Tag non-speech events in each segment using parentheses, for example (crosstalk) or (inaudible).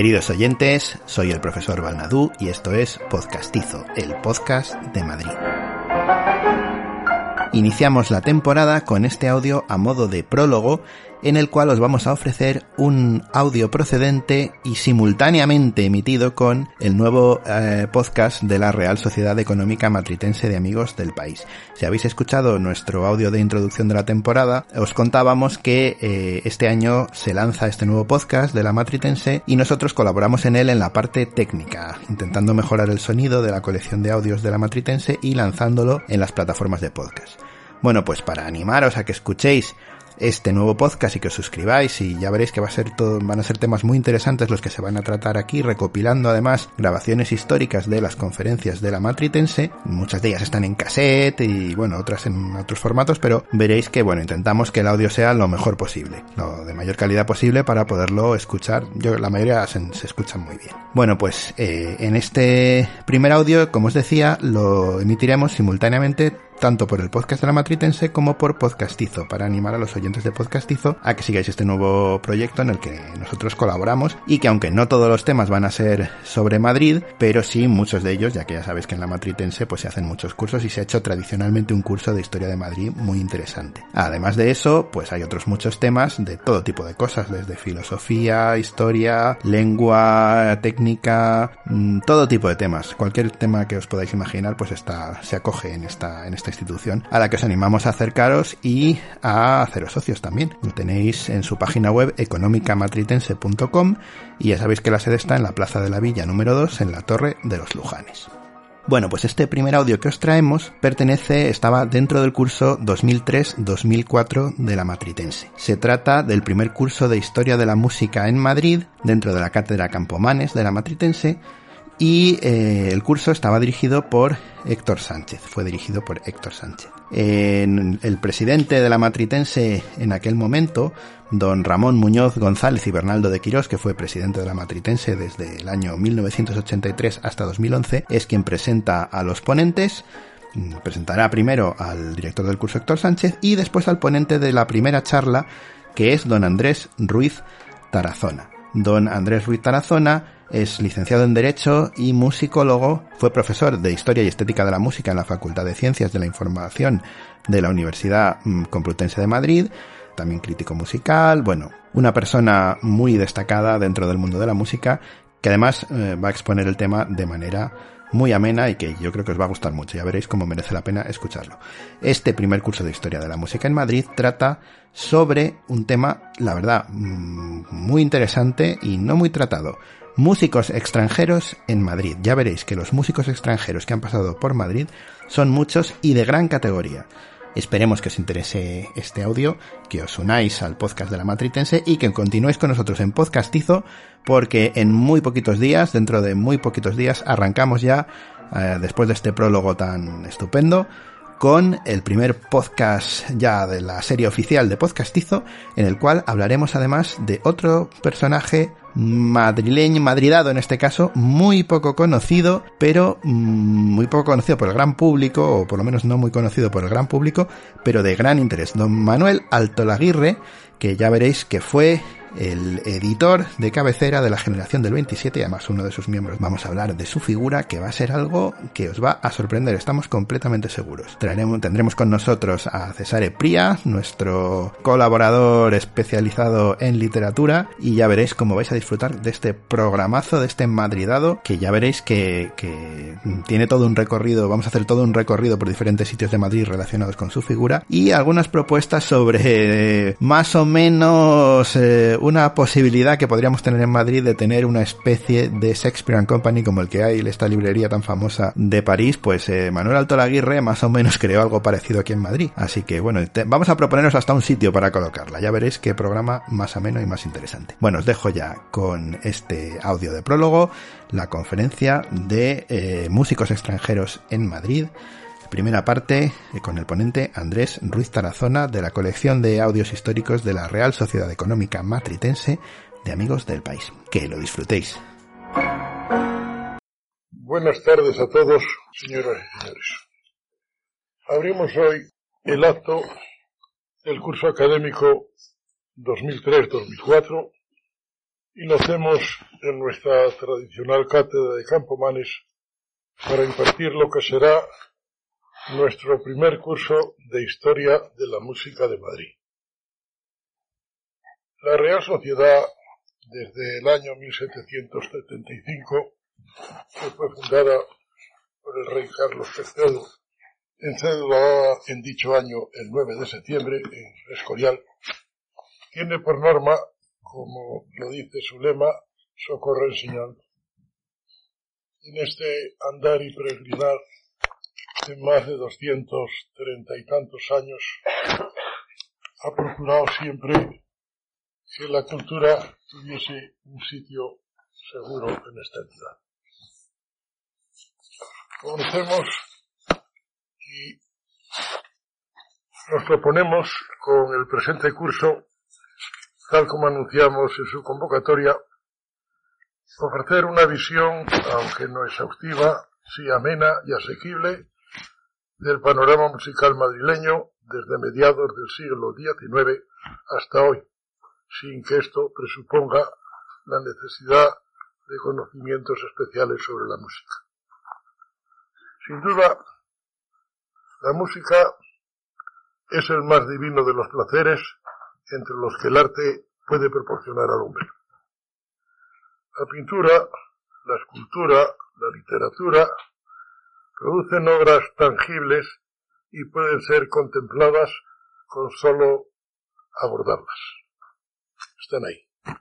Queridos oyentes, soy el profesor Balnadú y esto es Podcastizo, el podcast de Madrid. Iniciamos la temporada con este audio a modo de prólogo en el cual os vamos a ofrecer un audio procedente y simultáneamente emitido con el nuevo eh, podcast de la Real Sociedad Económica Matritense de Amigos del País. Si habéis escuchado nuestro audio de introducción de la temporada, os contábamos que eh, este año se lanza este nuevo podcast de la Matritense y nosotros colaboramos en él en la parte técnica, intentando mejorar el sonido de la colección de audios de la Matritense y lanzándolo en las plataformas de podcast. Bueno, pues para animaros a que escuchéis este nuevo podcast y que os suscribáis y ya veréis que va a ser van a ser temas muy interesantes los que se van a tratar aquí, recopilando además grabaciones históricas de las conferencias de la Matritense. Muchas de ellas están en cassette y bueno, otras en otros formatos, pero veréis que bueno, intentamos que el audio sea lo mejor posible, lo de mayor calidad posible para poderlo escuchar. Yo la mayoría se, se escuchan muy bien. Bueno, pues eh, en este primer audio, como os decía, lo emitiremos simultáneamente tanto por el podcast de la Matritense como por Podcastizo, para animar a los oyentes de Podcastizo a que sigáis este nuevo proyecto en el que nosotros colaboramos y que aunque no todos los temas van a ser sobre Madrid, pero sí muchos de ellos, ya que ya sabéis que en la Matritense pues se hacen muchos cursos y se ha hecho tradicionalmente un curso de historia de Madrid muy interesante. Además de eso, pues hay otros muchos temas de todo tipo de cosas, desde filosofía, historia, lengua, técnica, mm, todo tipo de temas. Cualquier tema que os podáis imaginar pues está, se acoge en esta, en esta institución a la que os animamos a acercaros y a haceros socios también. Lo tenéis en su página web económicamatritense.com y ya sabéis que la sede está en la Plaza de la Villa número 2 en la Torre de los Lujanes. Bueno, pues este primer audio que os traemos pertenece, estaba dentro del curso 2003-2004 de la Matritense. Se trata del primer curso de Historia de la Música en Madrid, dentro de la Cátedra Campomanes de la Matritense, y eh, el curso estaba dirigido por Héctor Sánchez, fue dirigido por Héctor Sánchez. el presidente de la Matritense en aquel momento, don Ramón Muñoz González y Bernaldo de Quirós, que fue presidente de la Matritense desde el año 1983 hasta 2011, es quien presenta a los ponentes, presentará primero al director del curso Héctor Sánchez y después al ponente de la primera charla, que es don Andrés Ruiz Tarazona. Don Andrés Ruiz Tarazona es licenciado en Derecho y musicólogo. Fue profesor de Historia y Estética de la Música en la Facultad de Ciencias de la Información de la Universidad mm, Complutense de Madrid. También crítico musical. Bueno, una persona muy destacada dentro del mundo de la música que además eh, va a exponer el tema de manera muy amena y que yo creo que os va a gustar mucho. Ya veréis cómo merece la pena escucharlo. Este primer curso de historia de la música en Madrid trata sobre un tema, la verdad, mm, muy interesante y no muy tratado músicos extranjeros en Madrid. Ya veréis que los músicos extranjeros que han pasado por Madrid son muchos y de gran categoría. Esperemos que os interese este audio, que os unáis al podcast de la Matritense y que continuéis con nosotros en Podcastizo, porque en muy poquitos días, dentro de muy poquitos días, arrancamos ya, eh, después de este prólogo tan estupendo, con el primer podcast ya de la serie oficial de Podcastizo, en el cual hablaremos además de otro personaje madrileño, madridado en este caso, muy poco conocido, pero mm, muy poco conocido por el gran público, o por lo menos no muy conocido por el gran público, pero de gran interés. Don Manuel Altolaguirre, que ya veréis que fue el editor de cabecera de la generación del 27 y además uno de sus miembros. Vamos a hablar de su figura que va a ser algo que os va a sorprender, estamos completamente seguros. Traeremos, tendremos con nosotros a Cesare Pria, nuestro colaborador especializado en literatura y ya veréis cómo vais a disfrutar de este programazo, de este madridado, que ya veréis que, tiene todo un recorrido, vamos a hacer todo un recorrido por diferentes sitios de Madrid relacionados con su figura y algunas propuestas sobre eh, más o menos eh, una posibilidad que podríamos tener en Madrid de tener una especie de Shakespeare Company como el que hay en esta librería tan famosa de París, pues eh, Manuel Alto Laguirre más o menos creó algo parecido aquí en Madrid. Así que bueno, vamos a proponernos hasta un sitio para colocarla. Ya veréis qué programa más ameno y más interesante. Bueno, os dejo ya con este audio de prólogo, la conferencia de eh, músicos extranjeros en Madrid Primera parte eh, con el ponente Andrés Ruiz Tarazona de la colección de audios históricos de la Real Sociedad Económica Matritense de Amigos del País. Que lo disfrutéis. Buenas tardes a todos, señoras y señores. Abrimos hoy el acto del curso académico 2003-2004 y lo hacemos en nuestra tradicional cátedra de Campomanes para impartir lo que será nuestro primer curso de historia de la música de Madrid. La Real Sociedad, desde el año 1775, que fue fundada por el rey Carlos III, en cédula en dicho año el 9 de septiembre en Escorial, tiene por norma, como lo dice su lema, socorro enseñando. En este andar y peregrinar de más de doscientos treinta y tantos años, ha procurado siempre que la cultura tuviese un sitio seguro en esta entidad. Conocemos y nos proponemos con el presente curso, tal como anunciamos en su convocatoria, ofrecer una visión, aunque no exhaustiva, sí amena y asequible, del panorama musical madrileño desde mediados del siglo XIX hasta hoy, sin que esto presuponga la necesidad de conocimientos especiales sobre la música. Sin duda, la música es el más divino de los placeres entre los que el arte puede proporcionar al hombre. La pintura, la escultura, la literatura, producen obras tangibles y pueden ser contempladas con solo abordarlas. Están ahí.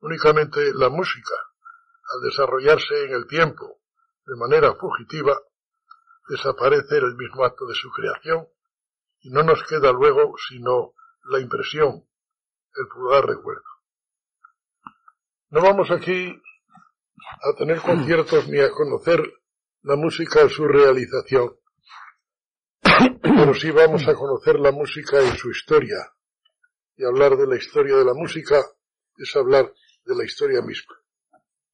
Únicamente la música, al desarrollarse en el tiempo de manera fugitiva, desaparece el mismo acto de su creación y no nos queda luego sino la impresión, el fugaz recuerdo. No vamos aquí a tener conciertos ni a conocer la música en su realización, (coughs) pero sí vamos a conocer la música en su historia. Y hablar de la historia de la música es hablar de la historia misma.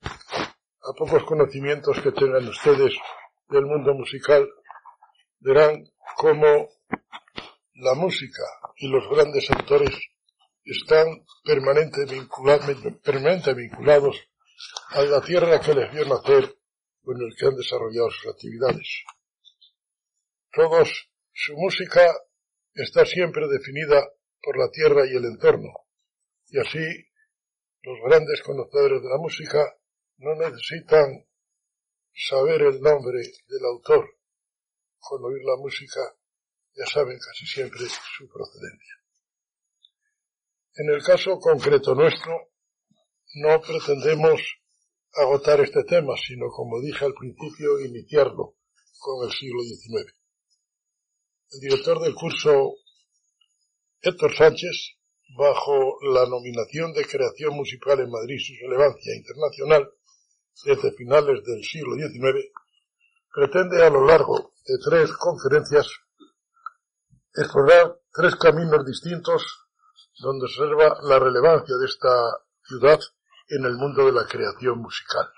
A pocos conocimientos que tengan ustedes del mundo musical, verán cómo la música y los grandes autores están permanentemente vinculados a la tierra que les vio nacer con el que han desarrollado sus actividades. Todos, su música está siempre definida por la tierra y el entorno, y así los grandes conocedores de la música no necesitan saber el nombre del autor. Con oír la música ya saben casi siempre su procedencia. En el caso concreto nuestro, no pretendemos agotar este tema, sino, como dije al principio, iniciarlo con el siglo XIX. El director del curso, Héctor Sánchez, bajo la nominación de creación musical en Madrid su relevancia internacional desde finales del siglo XIX, pretende a lo largo de tres conferencias explorar tres caminos distintos donde observa la relevancia de esta ciudad en el mundo de la creación musical.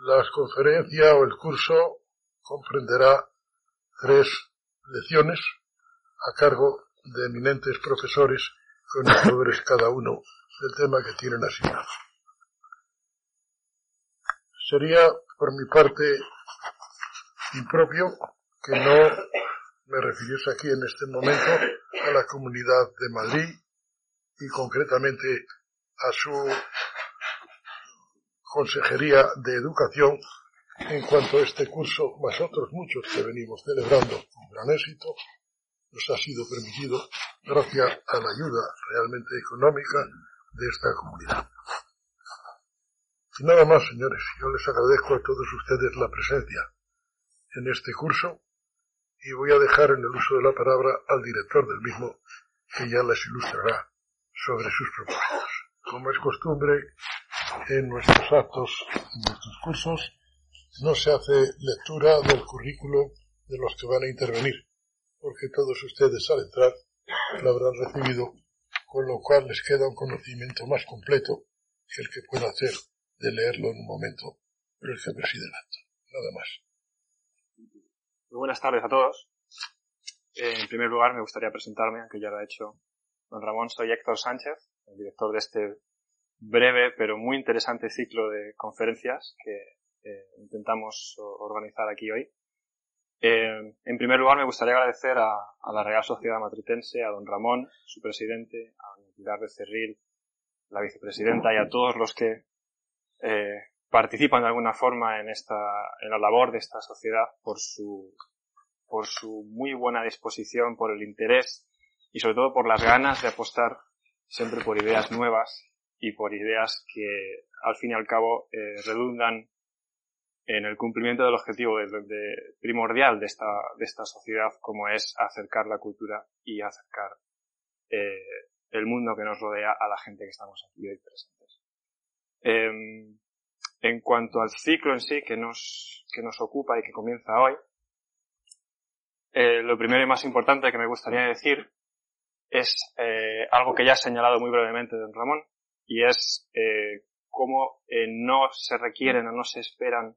La conferencia o el curso comprenderá tres lecciones a cargo de eminentes profesores conocedores (laughs) cada uno del tema que tienen asignado. Sería, por mi parte, impropio que no me refiriese aquí en este momento a la comunidad de Madrid y concretamente a su Consejería de Educación en cuanto a este curso, más otros muchos que venimos celebrando con gran éxito, nos ha sido permitido gracias a la ayuda realmente económica de esta comunidad. Y nada más, señores, yo les agradezco a todos ustedes la presencia en este curso y voy a dejar en el uso de la palabra al director del mismo que ya les ilustrará sobre sus propósitos como es costumbre en nuestros actos, en nuestros cursos, no se hace lectura del currículo de los que van a intervenir, porque todos ustedes al entrar lo habrán recibido, con lo cual les queda un conocimiento más completo que el que pueda hacer de leerlo en un momento por el que preside el acto. Nada más. Muy buenas tardes a todos. En primer lugar, me gustaría presentarme, aunque ya lo ha hecho don Ramón. Soy Héctor Sánchez, el director de este breve pero muy interesante ciclo de conferencias que intentamos organizar aquí hoy. Eh, en primer lugar, me gustaría agradecer a, la Real Sociedad Matritense, a don Ramón, su presidente, a don Pilar Becerril, la vicepresidenta y a todos los que eh, participan de alguna forma en esta, en la labor de esta sociedad por su, por su muy buena disposición, por el interés y sobre todo por las ganas de apostar siempre por ideas nuevas y por ideas que al fin y al cabo eh, redundan en el cumplimiento del objetivo primordial de esta, de esta sociedad como es acercar la cultura y acercar eh, el mundo que nos rodea a la gente que estamos aquí hoy presentes. Em, en cuanto al ciclo en sí que nos, que nos ocupa y que comienza hoy, eh, lo primero y más importante que me gustaría decir es eh, algo que ya ha señalado muy brevemente don Ramón, y es eh, cómo eh, no se requieren o no se esperan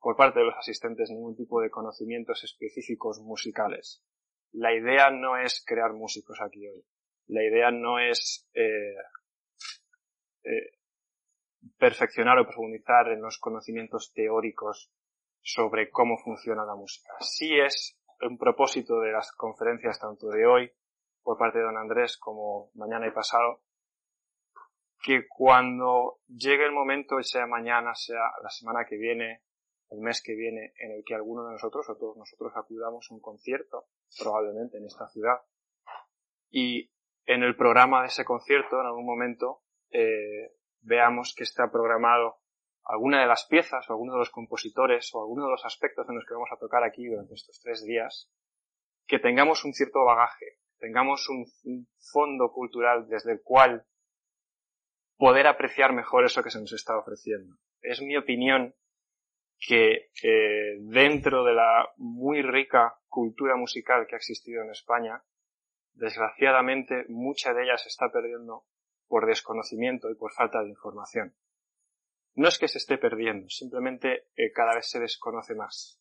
por parte de los asistentes ningún tipo de conocimientos específicos musicales. La idea no es crear músicos aquí hoy. La idea no es eh, eh, perfeccionar o profundizar en los conocimientos teóricos sobre cómo funciona la música. Sí es un propósito de las conferencias tanto de hoy por parte de don Andrés como mañana y pasado que cuando llegue el momento, sea mañana, sea la semana que viene, el mes que viene en el que alguno de nosotros o todos nosotros acudamos a un concierto, probablemente en esta ciudad, y en el programa de ese concierto, en algún momento, eh, veamos que está programado alguna de las piezas o alguno de los compositores o alguno de los aspectos en los que vamos a tocar aquí durante estos tres días, que tengamos un cierto bagaje, tengamos un, fondo cultural desde el cual poder apreciar mejor eso que se nos está ofreciendo. Es mi opinión que eh, dentro de la muy rica cultura musical que ha existido en España, desgraciadamente mucha de ella se está perdiendo por desconocimiento y por falta de información. No es que se esté perdiendo, simplemente eh, cada vez se desconoce más.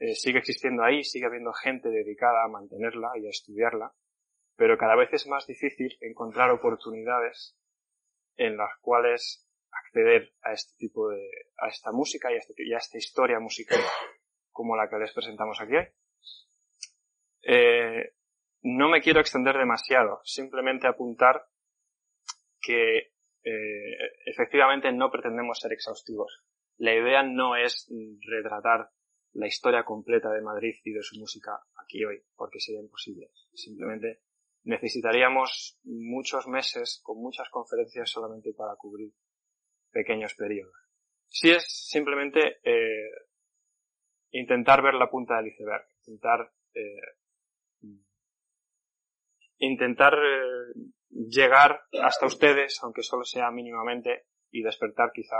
Eh, sigue existiendo ahí, sigue habiendo gente dedicada a mantenerla y a estudiarla, pero cada vez es más difícil encontrar oportunidades en las cuales acceder a este tipo de, a esta música y a, este, y a esta historia musical como la que les presentamos aquí hoy. Eh, no me quiero extender demasiado, simplemente apuntar que eh, efectivamente no pretendemos ser exhaustivos. La idea no es retratar la historia completa de Madrid y de su música aquí hoy, porque sería imposible. Simplemente necesitaríamos muchos meses con muchas conferencias solamente para cubrir pequeños periodos. Si es simplemente eh, intentar ver la punta del iceberg, intentar eh, intentar eh, llegar hasta ustedes, aunque solo sea mínimamente, y despertar quizá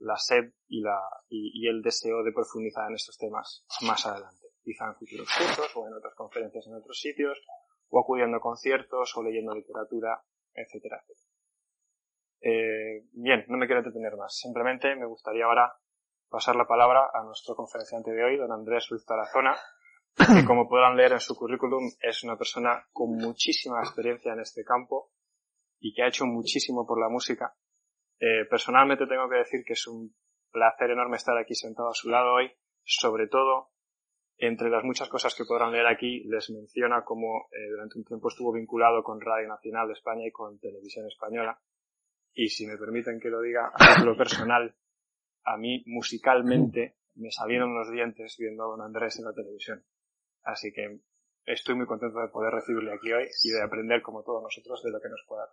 la sed y, la, y, el deseo de profundizar en estos temas más adelante, quizá en futuros cursos o en otras conferencias en otros sitios, o acudiendo a conciertos o leyendo literatura, etcétera. Eh, bien, no me quiero entretener más. Simplemente me gustaría ahora pasar la palabra a nuestro conferenciante de hoy, don Andrés Ruiz Tarazona, que como podrán leer en su currículum es una persona con muchísima experiencia en este campo y que ha hecho muchísimo por la música. Eh, personalmente tengo que decir que es un placer enorme estar aquí sentado a su lado hoy, sobre todo entre las muchas cosas que podrán leer aquí, les menciona cómo eh, durante un tiempo estuvo vinculado con Radio Nacional de España y con Televisión Española y si me permiten que lo diga a lo personal, a mí musicalmente me salieron los dientes viendo a don Andrés en la televisión. Así que estoy muy contento de poder recibirle aquí hoy y de aprender como todos nosotros de lo que nos pueda.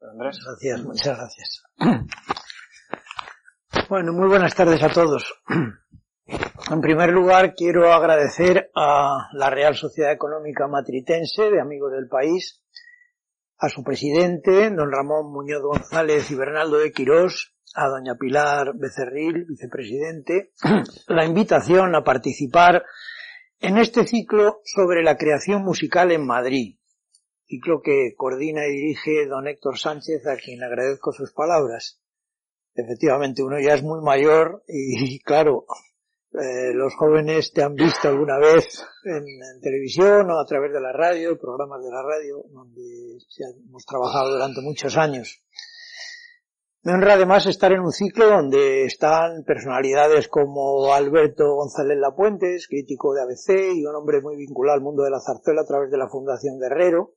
Gracias, muchas gracias. (clears throat) Bueno, muy buenas tardes a todos. (clears throat) En primer lugar, quiero agradecer a la Real Sociedad Económica Matritense de Amigos del País a su presidente, don Ramón Muñoz González y Bernaldo de Quirós, a doña Pilar Becerril, vicepresidente, (clears throat) la invitación a participar en este ciclo sobre la creación musical en Madrid, ciclo que coordina y dirige don Héctor Sánchez, a quien agradezco sus palabras. Efectivamente, uno ya es muy mayor y, claro, eh, los jóvenes te han visto alguna vez en, televisión o a través de la radio, programas de la radio, donde hemos trabajado durante muchos años. Me honra además estar en un ciclo donde están personalidades como Alberto González Lapuentes, crítico de ABC y un hombre muy vinculado al mundo de la zarzuela a través de la Fundación Guerrero,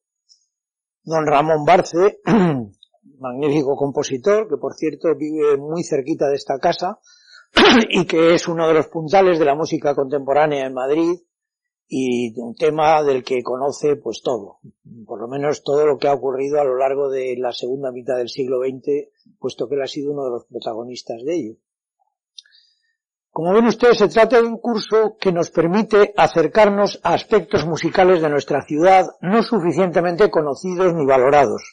don Ramón Barce, (clears throat) magnífico compositor, que por cierto vive muy cerquita de esta casa (clears throat) y que es uno de los puntales de la música contemporánea en Madrid y un tema del que conoce pues todo, por lo menos todo lo que ha ocurrido a lo largo de la segunda mitad del siglo XX, puesto que él ha sido uno de los protagonistas de ello. Como ven ustedes, se trata de un curso que nos permite acercarnos a aspectos musicales de nuestra ciudad no suficientemente conocidos ni valorados,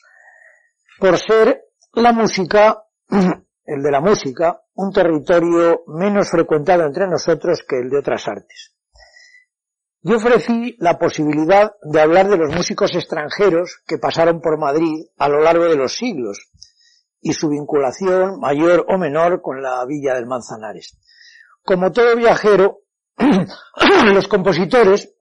por ser la música, (clears throat) el de la música, un territorio menos frecuentado entre nosotros que el de otras artes. Yo ofrecí la posibilidad de hablar de los músicos extranjeros que pasaron por Madrid a lo largo de los siglos y su vinculación mayor o menor con la villa del Manzanares. Como todo viajero, (clears throat) los compositores,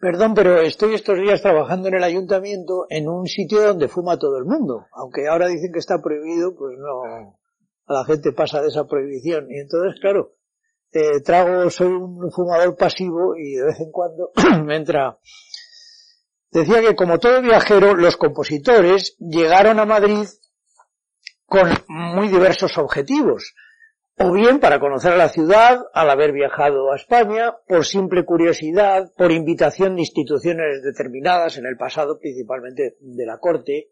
perdón, pero estoy estos días trabajando en el ayuntamiento en un sitio donde fuma todo el mundo, aunque ahora dicen que está prohibido, pues no, a la gente pasa de esa prohibición. Y entonces, claro, eh, trago, soy un fumador pasivo y de vez en cuando (clears throat) me entra. Decía que como todo viajero, los compositores llegaron a Madrid con muy diversos objetivos. O bien para conocer la ciudad, al haber viajado a España, por simple curiosidad, por invitación de instituciones determinadas, en el pasado principalmente de la corte,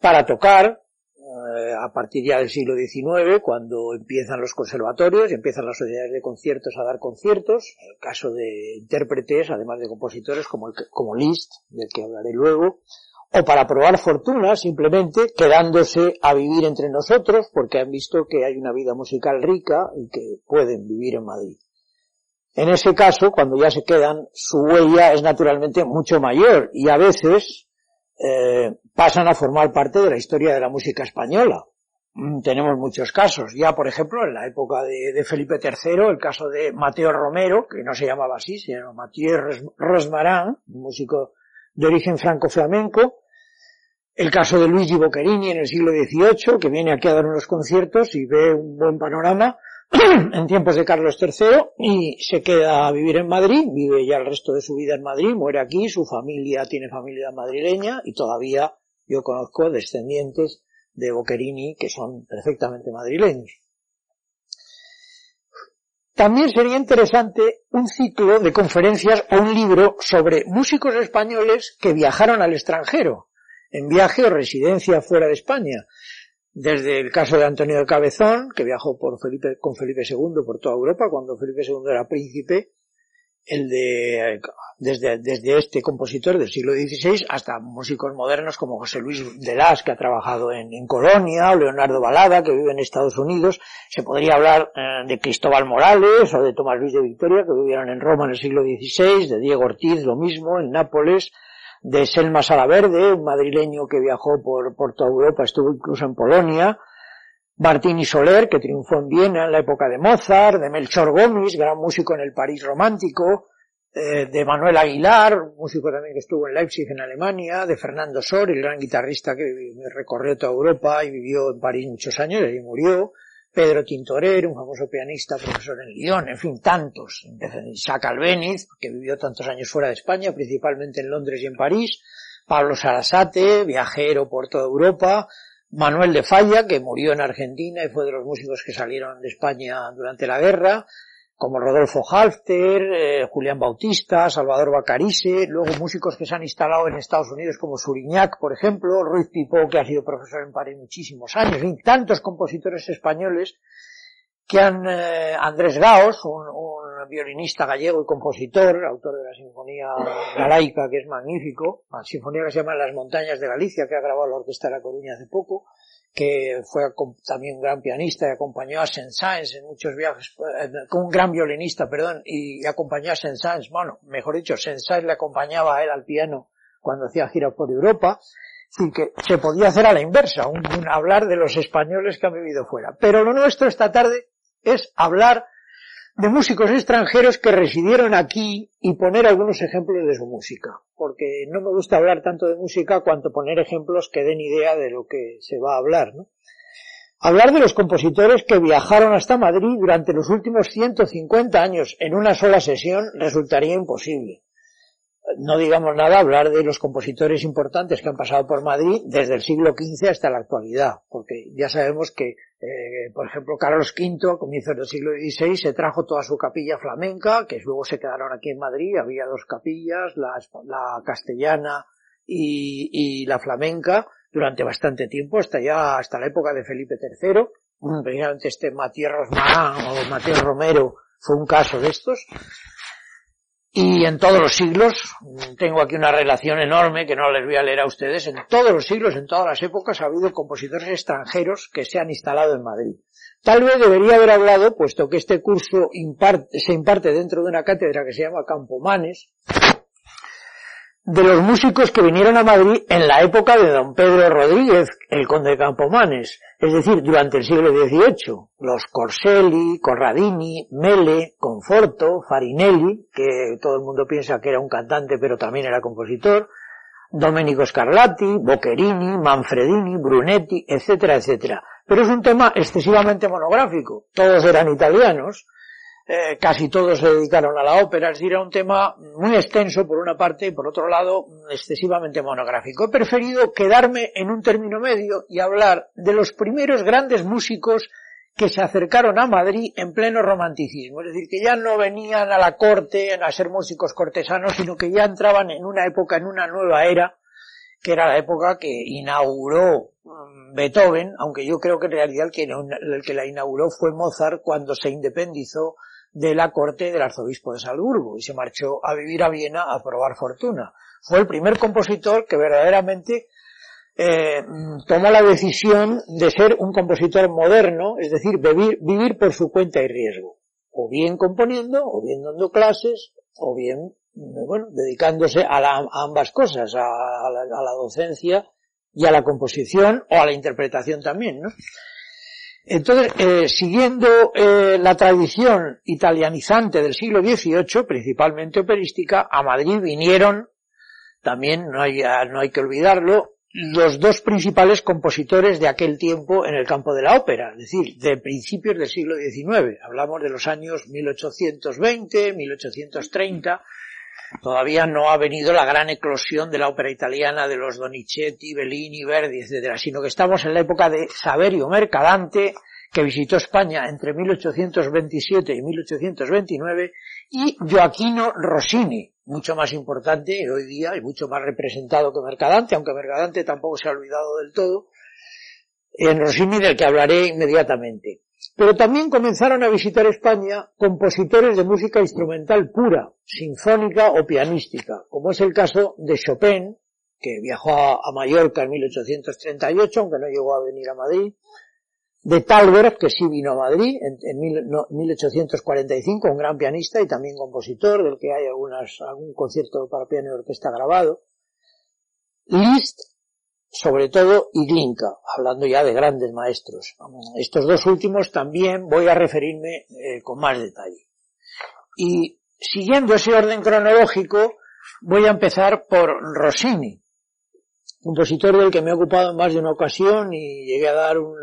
para tocar, eh, a partir ya del siglo XIX, cuando empiezan los conservatorios empiezan las sociedades de conciertos a dar conciertos, en el caso de intérpretes, además de compositores como, el, como Liszt, del que hablaré luego, o para probar fortuna, simplemente quedándose a vivir entre nosotros, porque han visto que hay una vida musical rica y que pueden vivir en Madrid. En ese caso, cuando ya se quedan, su huella es naturalmente mucho mayor y a veces eh, pasan a formar parte de la historia de la música española. Mm, tenemos muchos casos. Ya, por ejemplo, en la época de, Felipe III, el caso de Mateo Romero, que no se llamaba así, se llamaba Mathieu Rosmarin, un músico de origen franco-flamenco. El caso de Luigi Boccherini en el siglo XVIII, que viene aquí a dar unos conciertos y ve un buen panorama (clears throat) en tiempos de Carlos III y se queda a vivir en Madrid, vive ya el resto de su vida en Madrid, muere aquí, su familia tiene familia madrileña y todavía yo conozco descendientes de Boccherini que son perfectamente madrileños. También sería interesante un ciclo de conferencias o un libro sobre músicos españoles que viajaron al extranjero, en viaje o residencia fuera de España, desde el caso de Antonio de Cabezón, que viajó por con Felipe II por toda Europa cuando Felipe II era príncipe, el de, desde, desde este compositor del siglo XVI hasta músicos modernos como José Luis de Las, que ha trabajado en, Colonia, o Leonardo Balada, que vive en Estados Unidos. Se podría hablar eh, de Cristóbal Morales o de Tomás Luis de Victoria, que vivieron en Roma en el siglo XVI, de Diego Ortiz, lo mismo, en Nápoles, de Selma Salaverde, un madrileño que viajó por, por toda Europa, estuvo incluso en Polonia, Martini Soler, que triunfó en Viena en la época de Mozart, de Melchor Gómez, gran músico en el París romántico, eh, de Manuel Aguilar, músico también que estuvo en Leipzig en Alemania, de Fernando Sor, el gran guitarrista que recorrió toda Europa y vivió en París muchos años y murió, Pedro Tintorer, un famoso pianista, profesor en Lyon, en fin, tantos. Isaac Albeniz, que vivió tantos años fuera de España, principalmente en Londres y en París. Pablo Sarasate, viajero por toda Europa. Manuel de Falla, que murió en Argentina y fue de los músicos que salieron de España durante la guerra como Rodolfo Halfter, eh, Julián Bautista, Salvador Bacarise, luego músicos que se han instalado en Estados Unidos como Suriñac, por ejemplo, Ruiz Pipó, que ha sido profesor en París muchísimos años, en tantos compositores españoles que han, eh, Andrés Gaos, un, un, violinista gallego y compositor, autor de la Sinfonía Galaica, que es magnífico, la sinfonía que se llama Las Montañas de Galicia, que ha grabado la Orquesta de la Coruña hace poco, que fue también un gran pianista y acompañó a Saint-Saëns en muchos viajes, eh, un gran violinista, perdón, y, acompañó a Saint-Saëns, bueno, mejor dicho, Saint-Saëns le acompañaba a él al piano cuando hacía gira por Europa, y que se podía hacer a la inversa, un, hablar de los españoles que han vivido fuera. Pero lo nuestro esta tarde es hablar de músicos extranjeros que residieron aquí y poner algunos ejemplos de su música, porque no me gusta hablar tanto de música cuanto poner ejemplos que den idea de lo que se va a hablar, ¿no? Hablar de los compositores que viajaron hasta Madrid durante los últimos 150 años en una sola sesión resultaría imposible no digamos nada hablar de los compositores importantes que han pasado por Madrid desde el siglo XV hasta la actualidad, porque ya sabemos que, eh, por ejemplo, Carlos V, a comienzos del siglo XVI, se trajo toda su capilla flamenca, que luego se quedaron aquí en Madrid, había dos capillas, la, la castellana y, y, la flamenca, durante bastante tiempo, hasta ya, hasta la época de Felipe III, precisamente este Matías Rosmarán o Mateo Romero fue un caso de estos, y en todos los siglos, tengo aquí una relación enorme que no les voy a leer a ustedes, en todos los siglos, en todas las épocas ha habido compositores extranjeros que se han instalado en Madrid. Tal vez debería haber hablado, puesto que este curso se imparte dentro de una cátedra que se llama Campomanes, de los músicos que vinieron a Madrid en la época de don Pedro Rodríguez, el conde de Campomanes, es decir, durante el siglo XVIII, los Corselli, Corradini, Mele, Conforto, Farinelli, que todo el mundo piensa que era un cantante pero también era compositor, Domenico Scarlatti, Boccherini, Manfredini, Brunetti, etcétera, etcétera. Pero es un tema excesivamente monográfico. Todos eran italianos, eh, casi todos se dedicaron a la ópera, es decir, era un tema muy extenso por una parte y por otro lado excesivamente monográfico. He preferido quedarme en un término medio y hablar de los primeros grandes músicos que se acercaron a Madrid en pleno romanticismo, es decir, que ya no venían a la corte a ser músicos cortesanos, sino que ya entraban en una época, en una nueva era, que era la época que inauguró mm, Beethoven, aunque yo creo que en realidad el que, el que la inauguró fue Mozart cuando se independizó de la corte del arzobispo de Salzburgo y se marchó a vivir a Viena a probar fortuna. Fue el primer compositor que verdaderamente eh, tomó la decisión de ser un compositor moderno, es decir, vivir, por su cuenta y riesgo, o bien componiendo, o bien dando clases, o bien, bueno, dedicándose a, ambas cosas, a, la, a la docencia y a la composición o a la interpretación también, ¿no? Entonces, eh, siguiendo eh, la tradición italianizante del siglo XVIII, principalmente operística, a Madrid vinieron, también no hay, no hay que olvidarlo, los dos principales compositores de aquel tiempo en el campo de la ópera, es decir, de principios del siglo XIX. Hablamos de los años 1820, 1830, Todavía no ha venido la gran eclosión de la ópera italiana de los Donizetti, Bellini, Verdi, etc., sino que estamos en la época de Saverio Mercadante, que visitó España entre 1827 y 1829, y Joaquino Rossini, mucho más importante hoy día y mucho más representado que Mercadante, aunque Mercadante tampoco se ha olvidado del todo, en Rossini del que hablaré inmediatamente. Pero también comenzaron a visitar España compositores de música instrumental pura, sinfónica o pianística, como es el caso de Chopin, que viajó a Mallorca en 1838, aunque no llegó a venir a Madrid, de Talberg, que sí vino a Madrid en, 1845, un gran pianista y también compositor, del que hay algunas, algún concierto para piano y orquesta grabado. Liszt, sobre todo y Glinka, hablando ya de grandes maestros. Estos dos últimos también voy a referirme eh, con más detalle. Y siguiendo ese orden cronológico, voy a empezar por Rossini, compositor del que me he ocupado en más de una ocasión y llegué a dar un,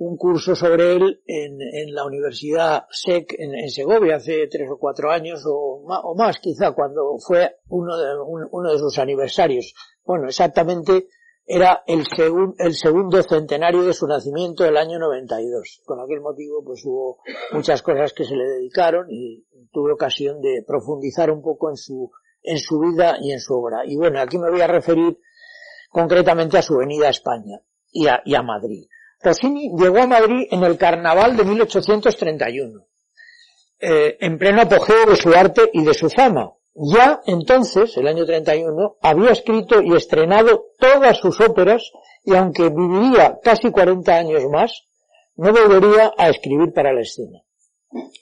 un curso sobre él en, la Universidad SEC en, Segovia hace tres o cuatro años o más, o más quizá cuando fue uno de, uno de sus aniversarios. Bueno, exactamente era el, segundo centenario de su nacimiento del año 92. Con aquel motivo pues hubo muchas cosas que se le dedicaron y tuve ocasión de profundizar un poco en su, en su vida y en su obra. Y bueno, aquí me voy a referir concretamente a su venida a España y a, y a Madrid. Rossini llegó a Madrid en el carnaval de 1831, eh, en pleno apogeo de su arte y de su fama. Ya entonces, el año 31, había escrito y estrenado todas sus óperas y aunque viviría casi 40 años más, no volvería a escribir para la escena.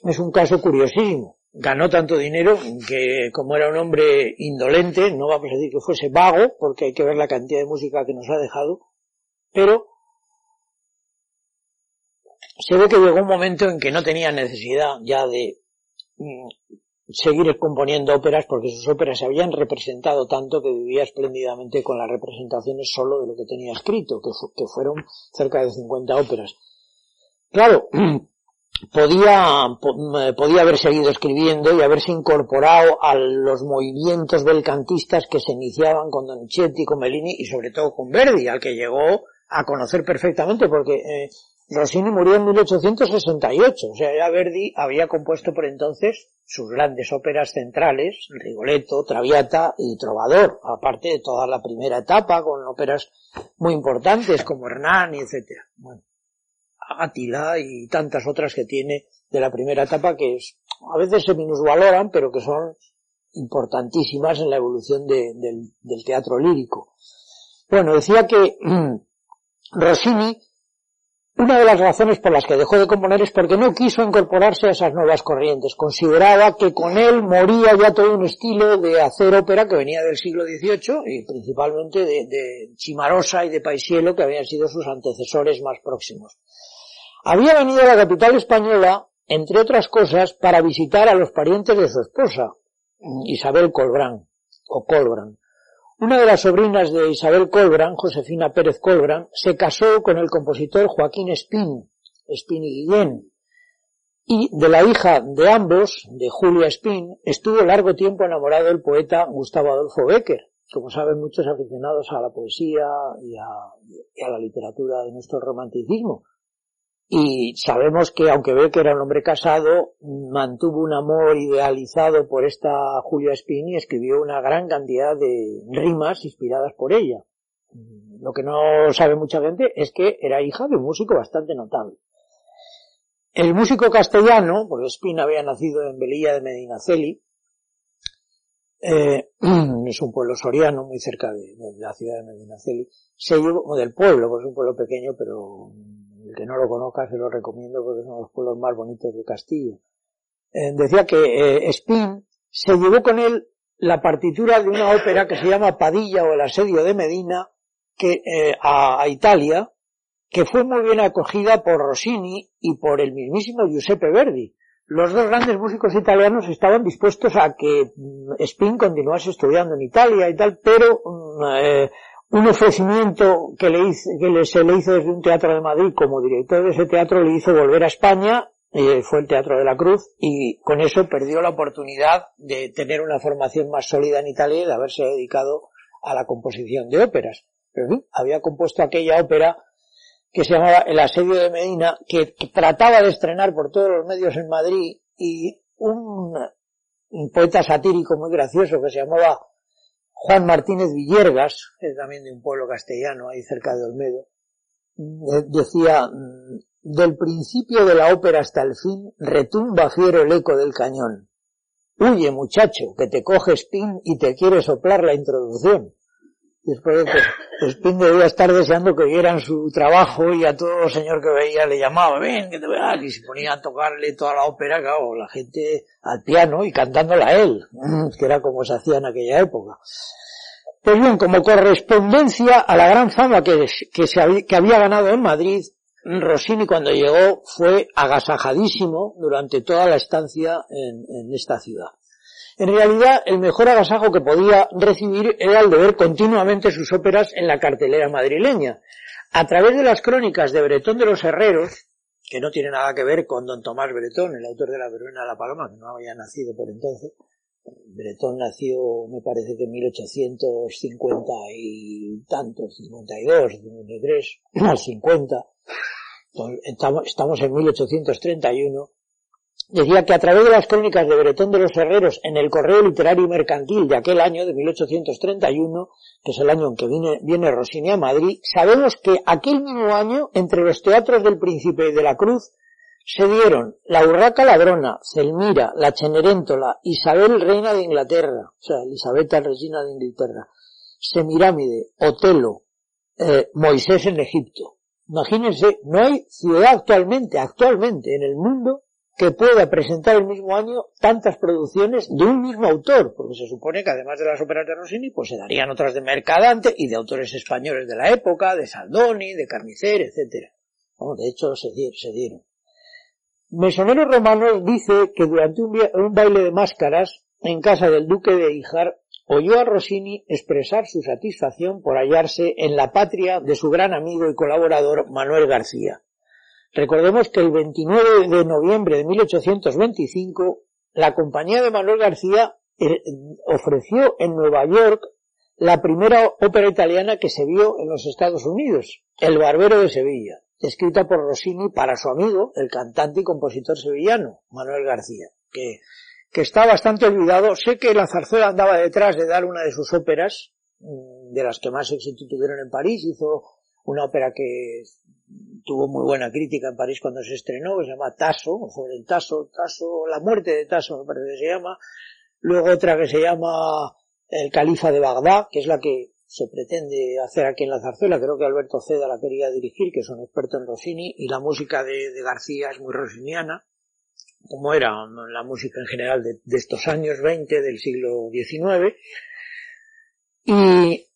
Es un caso curiosísimo. Ganó tanto dinero que como era un hombre indolente, no vamos a decir que fuese vago, porque hay que ver la cantidad de música que nos ha dejado, pero se ve que llegó un momento en que no tenía necesidad ya de mm, seguir componiendo óperas porque sus óperas se habían representado tanto que vivía espléndidamente con las representaciones solo de lo que tenía escrito, que, fueron cerca de 50 óperas. claro, (clears throat) podía, podía haber seguido escribiendo y haberse incorporado a los movimientos belcantistas que se iniciaban con Donizetti, con Bellini y sobre todo con Verdi, al que llegó a conocer perfectamente porque eh, Rossini murió en 1868, o sea, ya Verdi había compuesto por entonces sus grandes óperas centrales, Rigoletto, Traviata y Trovador, aparte de toda la primera etapa con óperas muy importantes como Hernani, etcétera. Bueno, Átila y tantas otras que tiene de la primera etapa que a veces se minusvaloran, pero que son importantísimas en la evolución del, del teatro lírico. Bueno, decía que (clears throat) Rossini una de las razones por las que dejó de componer es porque no quiso incorporarse a esas nuevas corrientes. Consideraba que con él moría ya todo un estilo de hacer ópera que venía del siglo XVIII y principalmente de, Chimarosa y de Paisiello que habían sido sus antecesores más próximos. Había venido a la capital española, entre otras cosas, para visitar a los parientes de su esposa, Isabel Colbrán, o Colbrán. Una de las sobrinas de Isabel Colbrán, Josefina Pérez Colbrán, se casó con el compositor Joaquín Espín, Espín y Guillén, y de la hija de ambos, de Julia Espín, estuvo largo tiempo enamorado el poeta Gustavo Adolfo Becker, como saben muchos aficionados a la poesía y a la literatura de nuestro romanticismo. Y sabemos que, aunque que era un hombre casado, mantuvo un amor idealizado por esta Julia Spini y escribió una gran cantidad de rimas inspiradas por ella. Lo que no sabe mucha gente es que era hija de un músico bastante notable. El músico castellano, porque Spina había nacido en Velilla de Medinaceli, eh, (clears throat) es un pueblo soriano muy cerca de, la ciudad de Medinaceli, se llevó, o del pueblo, porque es un pueblo pequeño, pero el que no lo conozca se lo recomiendo porque son los pueblos más bonitos de Castillo. Eh, decía que eh, Spin se llevó con él la partitura de una ópera que se llama Padilla o el asedio de Medina que, eh, a, Italia, que fue muy bien acogida por Rossini y por el mismísimo Giuseppe Verdi. Los dos grandes músicos italianos estaban dispuestos a que mm, Spin continuase estudiando en Italia y tal, pero mm, un ofrecimiento que, le hizo, que se le hizo desde un teatro de Madrid como director de ese teatro le hizo volver a España, eh, fue el Teatro de la Cruz, y con eso perdió la oportunidad de tener una formación más sólida en Italia y de haberse dedicado a la composición de óperas. Pero en fin, había compuesto aquella ópera que se llamaba El asedio de Medina, que, trataba de estrenar por todos los medios en Madrid y un, un poeta satírico muy gracioso que se llamaba Juan Martínez Villergas, también de un pueblo castellano ahí cerca de Olmedo, decía, mm, del principio de la ópera hasta el fin retumba fiero el eco del cañón. Huye muchacho, que te coge Spin y te quiere soplar la introducción. Después Spin debía estar deseando que vieran su trabajo y a todo señor que veía le llamaba, ven, que te veas, y se ponía a tocarle toda la ópera, claro, la gente al piano y cantándola a él, (laughs) que era como se hacía en aquella época. Pues bien, como correspondencia a la gran fama que, que, se, que había ganado en Madrid, Rossini cuando llegó fue agasajadísimo durante toda la estancia en esta ciudad. En realidad, el mejor agasajo que podía recibir era el de ver continuamente sus óperas en la cartelera madrileña. A través de las crónicas de Bretón de los Herreros, que no tiene nada que ver con don Tomás Bretón, el autor de la Verbena de la Paloma, que no había nacido por entonces. Bretón nació, me parece que en 1850 y tantos, 52, 53, al 50. Estamos en 1831 decía que a través de las crónicas de Bretón de los Herreros en el correo literario y mercantil de aquel año de 1831, que es el año en que viene, viene a Madrid, sabemos que aquel mismo año, entre los teatros del Príncipe y de la Cruz, se dieron la Urraca Ladrona, Celmira, la Cenerentola, Isabel Reina de Inglaterra, o sea, Elisabetta Regina de Inglaterra, Semirámide, Otelo, eh, Moisés en Egipto. Imagínense, no hay ciudad actualmente, actualmente en el mundo que pueda presentar el mismo año tantas producciones de un mismo autor, porque se supone que además de las óperas de Rossini, pues se darían otras de Mercadante y de autores españoles de la época, de Saldoni, de Carnicer, etc. de hecho se dieron. Mesonero Romanos dice que durante un, un baile de máscaras en casa del duque de Ijar oyó a Rossini expresar su satisfacción por hallarse en la patria de su gran amigo y colaborador Manuel García Recordemos que el 29 de noviembre de 1825 la compañía de Manuel García eh, ofreció en Nueva York la primera ópera italiana que se vio en los Estados Unidos, El Barbero de Sevilla, escrita por Rossini para su amigo, el cantante y compositor sevillano, Manuel García, que, está bastante olvidado. Sé que la zarzuela andaba detrás de dar una de sus óperas, mm, de las que más éxito tuvieron en París, hizo una ópera que tuvo muy buena crítica en París cuando se estrenó, que se llama Tasso, sobre el Tasso, Tasso, la muerte de Tasso me parece que se llama, luego otra que se llama El Califa de Bagdad, que es la que se pretende hacer aquí en la zarzuela, creo que Alberto Ceda la quería dirigir, que es un experto en Rossini, y la música de, García es muy rossiniana, como era la música en general de, de estos años 20 del siglo XIX, y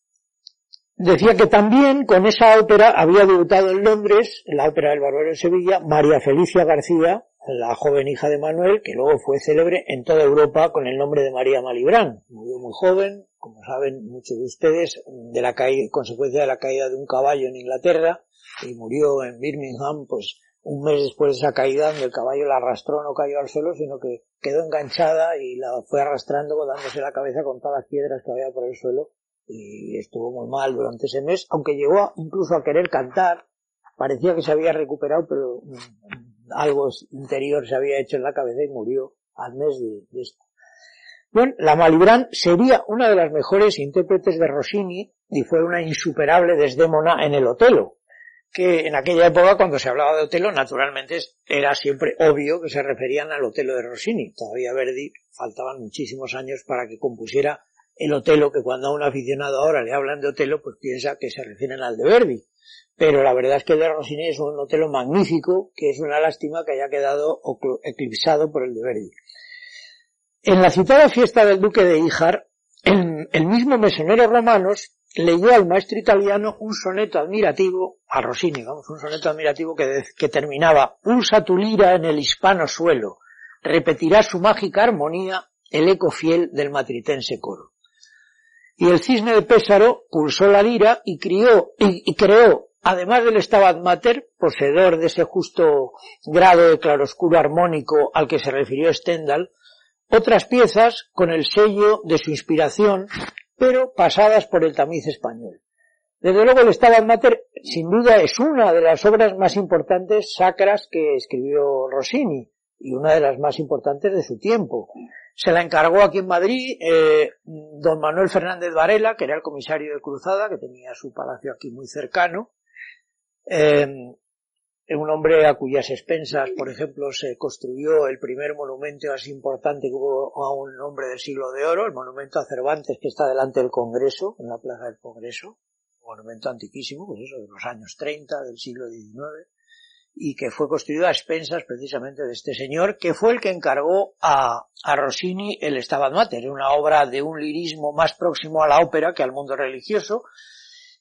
Decía que también con esa ópera había debutado en Londres, en la ópera del Barbero de Sevilla, María Felicia García, la joven hija de Manuel, que luego fue célebre en toda Europa con el nombre de María Malibrán. Murió muy joven, como saben muchos de ustedes, de la caída, consecuencia de la caída de un caballo en Inglaterra, y murió en Birmingham, pues un mes después de esa caída, donde el caballo la arrastró, no cayó al suelo, sino que quedó enganchada y la fue arrastrando, dándose la cabeza con todas las piedras que había por el suelo, y estuvo muy mal durante ese mes, aunque llegó incluso a querer cantar, parecía que se había recuperado, pero mm, algo interior se había hecho en la cabeza y murió al mes de, esto. Bueno, la Malibran sería una de las mejores intérpretes de Rossini y fue una insuperable desdémona en el Otelo, que en aquella época cuando se hablaba de Otelo naturalmente era siempre obvio que se referían al Otelo de Rossini. Todavía Verdi faltaban muchísimos años para que compusiera el Otelo, que cuando a un aficionado ahora le hablan de Otelo, pues piensa que se refieren al de Verdi. Pero la verdad es que el de Rossini es un Otelo magnífico, que es una lástima que haya quedado eclipsado por el de Verdi. En la citada fiesta del duque de Híjar, (clears throat) el, mismo mesonero Romanos leyó al maestro italiano un soneto admirativo, a Rossini, vamos, un soneto admirativo que, terminaba, pulsa tu lira en el hispano suelo, repetirá su mágica armonía el eco fiel del matritense coro y el cisne de Pésaro pulsó la lira y crió, y, creó, además del Stabat Mater, poseedor de ese justo grado de claroscuro armónico al que se refirió Stendhal, otras piezas con el sello de su inspiración, pero pasadas por el tamiz español. Desde luego el Stabat Mater sin duda es una de las obras más importantes sacras que escribió Rossini y una de las más importantes de su tiempo. Se la encargó aquí en Madrid eh, don Manuel Fernández Varela, que era el comisario de Cruzada, que tenía su palacio aquí muy cercano. Eh, un hombre a cuyas expensas, por ejemplo, se construyó el primer monumento más importante que hubo a un hombre del siglo de oro, el monumento a Cervantes que está delante del Congreso, en la Plaza del Congreso, un monumento antiquísimo, pues eso, de los años 30 del siglo XIX y que fue construido a expensas precisamente de este señor, que fue el que encargó a, a Rossini el Stabat Mater, una obra de un lirismo más próximo a la ópera que al mundo religioso,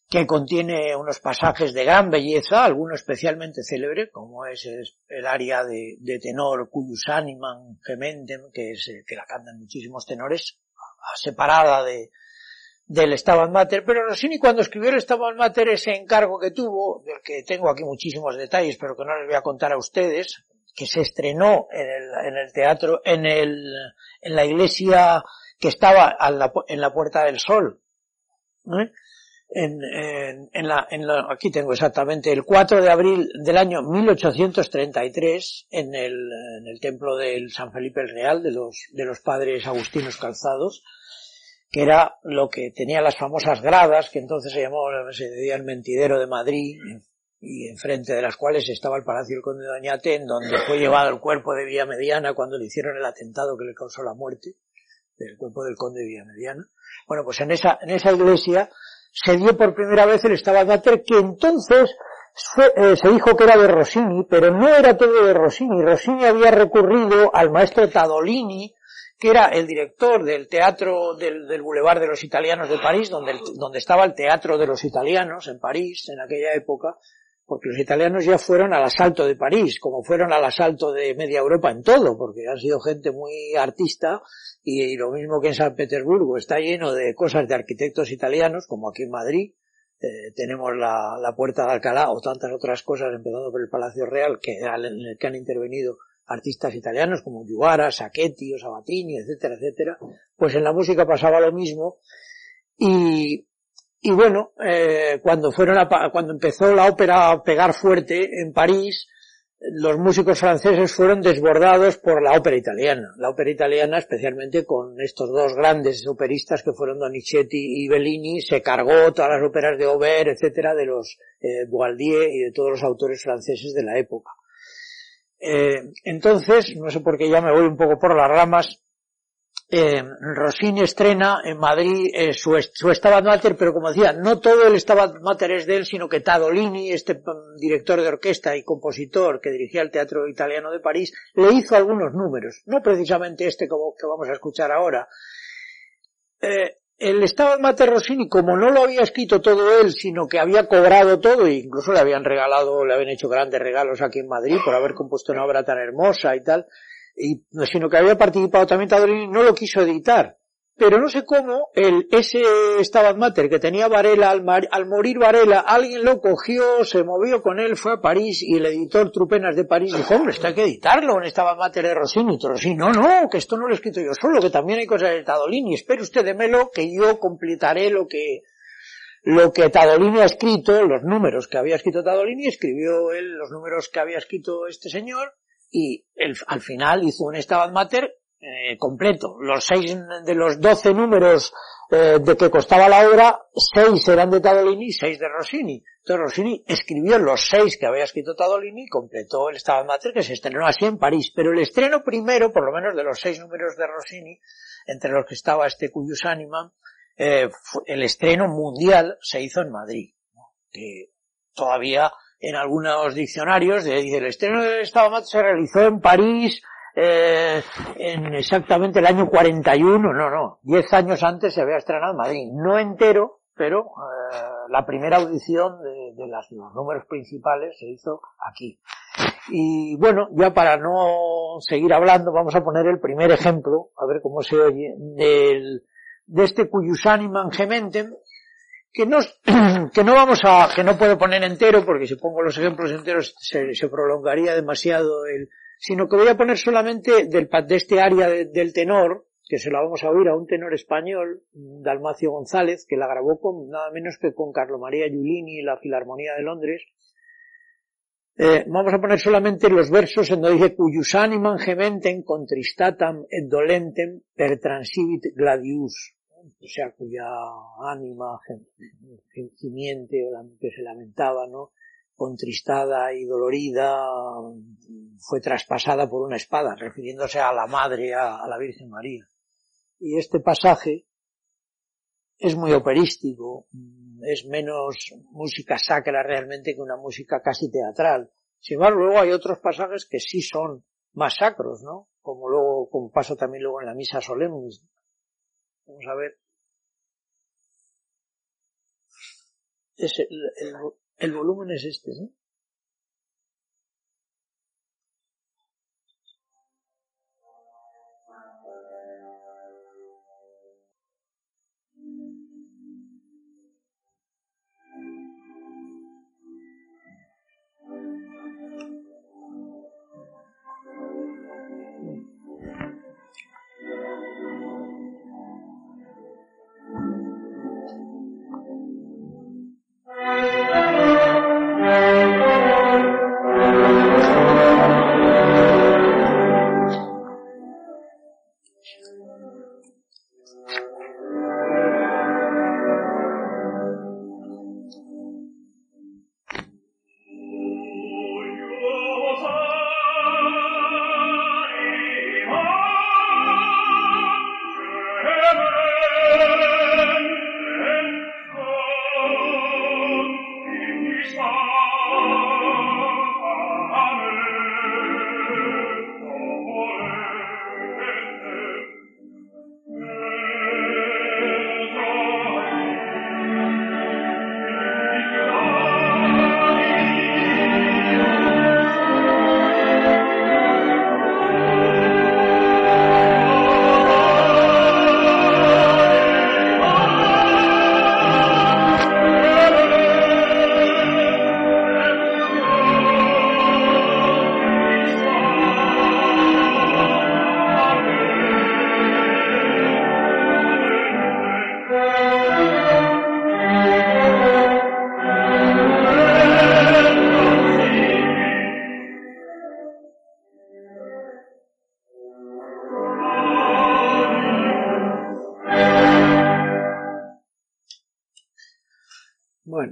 que contiene unos pasajes de gran belleza, alguno especialmente célebre, como es el área de, tenor cuyus animam gementem, que es que la cantan muchísimos tenores, separada de, del Stabat Mater, pero Rossini cuando escribió el Stabat Mater ese encargo que tuvo, del que tengo aquí muchísimos detalles, pero que no les voy a contar a ustedes, que se estrenó en el, en el teatro, en el, en la iglesia que estaba en la Puerta del Sol, ¿eh? en, en, en, la, en la, aquí tengo exactamente el 4 de abril del año 1833 en el, en el templo del San Felipe el Real de los, de los padres agustinos calzados, que era lo que tenía las famosas gradas, que entonces se llamó, se decía el mentidero de Madrid, y enfrente de las cuales estaba el Palacio del Conde de Doñate, en donde fue llevado el cuerpo de Villamediana cuando le hicieron el atentado que le causó la muerte, del cuerpo del Conde de Villamediana. Bueno, pues en esa, en esa iglesia se dio por primera vez el Stabat Mater, que entonces eh, se dijo que era de Rossini, pero no era todo de Rossini. Rossini había recurrido al maestro Tadolini, que era el director del teatro del, del Boulevard de los Italianos de París, donde, donde estaba el teatro de los italianos en París en aquella época, porque los italianos ya fueron al asalto de París, como fueron al asalto de media Europa en todo, porque han sido gente muy artista y, lo mismo que en San Petersburgo está lleno de cosas de arquitectos italianos, como aquí en Madrid, eh, tenemos la, Puerta de Alcalá o tantas otras cosas, empezando por el Palacio Real, que, en el que han intervenido artistas italianos como Giuara, Sacchetti o Sabatini, etcétera, etcétera, pues en la música pasaba lo mismo y, y bueno, eh, cuando fueron a, cuando empezó la ópera a pegar fuerte en París, los músicos franceses fueron desbordados por la ópera italiana. La ópera italiana, especialmente con estos dos grandes operistas que fueron Donizetti y Bellini, se cargó todas las óperas de Aubert, etcétera, de los eh, y de todos los autores franceses de la época. Eh, entonces, no sé por qué ya me voy un poco por las ramas, eh, Rossini estrena en Madrid eh, su, su Stabat Mater, pero como decía, no todo el Stabat Mater es de él, sino que Tadolini, este mm, director de orquesta y compositor que dirigía el Teatro Italiano de París, le hizo algunos números, no precisamente este que, que vamos a escuchar ahora. Eh, el Stabat Mater Rossini, como no lo había escrito todo él, sino que había cobrado todo, e incluso le habían regalado, le habían hecho grandes regalos aquí en Madrid por haber compuesto una obra tan hermosa y tal, y, sino que había participado también Tadolini, no lo quiso editar. Pero no sé cómo, el, ese Stabat Mater que tenía Varela, al, al, morir Varela, alguien lo cogió, se movió con él, fue a París y el editor Trupenas de París dijo, hombre, esto hay que editarlo en Stabat Mater de Rossini. Y Rossini, no, no, que esto no lo he escrito yo solo, que también hay cosas de Tadolini, espere usted démelo que yo completaré lo que, lo que Tadolini ha escrito, los números que había escrito Tadolini, escribió él los números que había escrito este señor, y al final hizo un Stabat Mater eh, completo. Los seis de los doce números eh, de que costaba la obra, seis eran de Tadolini y seis de Rossini. Entonces Rossini escribió los seis que había escrito Tadolini y completó el Stabat Mater que se estrenó así en París. Pero el estreno primero, por lo menos de los seis números de Rossini, entre los que estaba este Cuyus Anima, eh, el estreno mundial se hizo en Madrid, que todavía en algunos diccionarios, dice, el estreno de Stabat se realizó en París eh, en exactamente el año 41, no, no, 10 años antes se había estrenado en Madrid, no entero, pero eh, la primera audición de, los números principales se hizo aquí. Y bueno, ya para no seguir hablando, vamos a poner el primer ejemplo, a ver cómo se oye, del, de este Cuyus Animam Gementem, que no, (clears throat) que no vamos a, que no puedo poner entero, porque si pongo los ejemplos enteros se, se prolongaría demasiado el, sino que voy a poner solamente del, de este área del tenor, que se la vamos a oír a un tenor español, Dalmacio González, que la grabó con nada menos que con Carlo María Giulini y la Filarmonía de Londres. Eh, vamos a poner solamente los versos en donde dice cuyus animam gementen contristatam et dolentem per transivit gladius o sea, cuya ánima gimiente o que se lamentaba, ¿no? Contristada y dolorida, fue traspasada por una espada, refiriéndose a la madre, a, la Virgen María. Y este pasaje es muy operístico, es menos música sacra realmente que una música casi teatral. Sin embargo, luego hay otros pasajes que sí son más sacros, ¿no? Como luego, como pasa también luego en la misa solemne, Vamos a ver. Es el, el volumen es este, ¿no?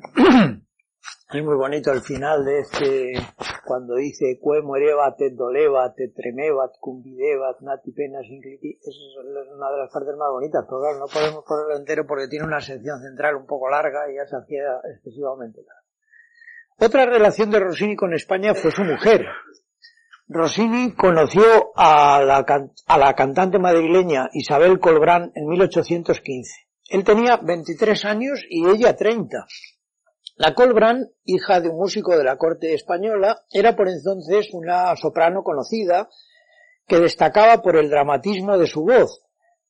(clears throat) es muy bonito el final de este, cuando dice, Cue muerebat, et dolebat, et tremebat, cumbidebat, nati penas incliti, es una de las partes más bonitas, pero claro, no podemos ponerlo entero porque tiene una sección central un poco larga y ya se hacía excesivamente larga. Otra relación de Rossini con España fue su mujer. Rossini conoció a la, a la cantante madrileña Isabel Colbrán en 1815. Él tenía 23 años y ella 30. La Colbrán, hija de un músico de la corte española, era por entonces una soprano conocida que destacaba por el dramatismo de su voz.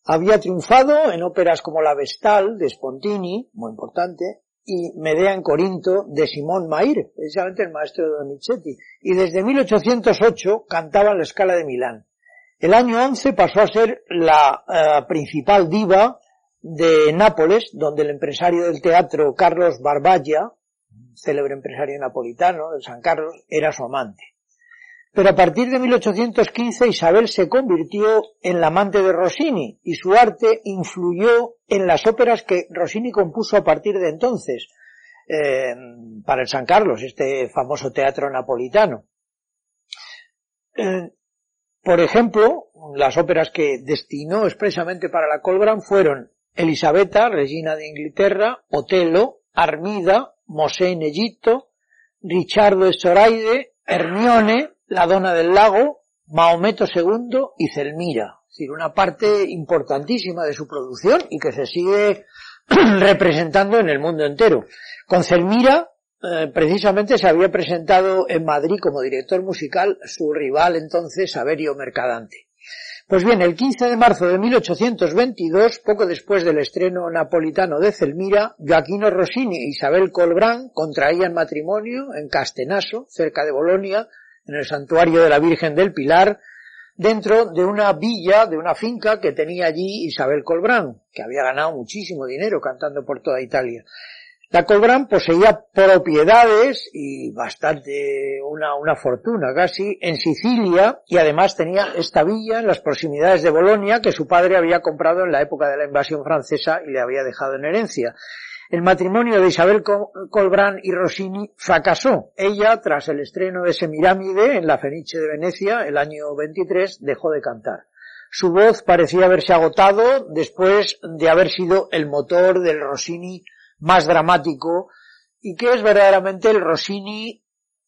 Había triunfado en óperas como La Vestal de Spontini, muy importante, y Medea en Corinto de Simón Mair, precisamente el maestro de Donizetti, y desde 1808 cantaba en la Escala de Milán. El año 11 pasó a ser la eh, principal diva de Nápoles, donde el empresario del teatro Carlos Barbaglia, célebre empresario napolitano de San Carlos, era su amante. Pero a partir de 1815 Isabel se convirtió en la amante de Rossini y su arte influyó en las óperas que Rossini compuso a partir de entonces eh, para el San Carlos, este famoso teatro napolitano. Eh, por ejemplo, las óperas que destinó expresamente para la Colbran fueron Elisabetta, Regina de Inglaterra, Otelo, Armida, Mosé en Egipto, Richardo de Hermione, la Dona del Lago, Mahometo II y Celmira. Es decir, una parte importantísima de su producción y que se sigue (clears throat) representando en el mundo entero. Con Celmira, eh, precisamente se había presentado en Madrid como director musical su rival entonces, Saverio Mercadante. Pues bien, el 15 de marzo de 1822, poco después del estreno napolitano de Celmira, Joaquino Rossini e Isabel Colbrán contraían matrimonio en Castenaso, cerca de Bolonia, en el santuario de la Virgen del Pilar, dentro de una villa, de una finca que tenía allí Isabel Colbrán, que había ganado muchísimo dinero cantando por toda Italia. La Colbrán poseía propiedades y bastante, una, una fortuna casi, en Sicilia y además tenía esta villa en las proximidades de Bolonia que su padre había comprado en la época de la invasión francesa y le había dejado en herencia. El matrimonio de Isabel Colbrán y Rossini fracasó. Ella, tras el estreno de Semiramide en la Fenice de Venecia, el año 23, dejó de cantar. Su voz parecía haberse agotado después de haber sido el motor del Rossini más dramático y que es verdaderamente el Rossini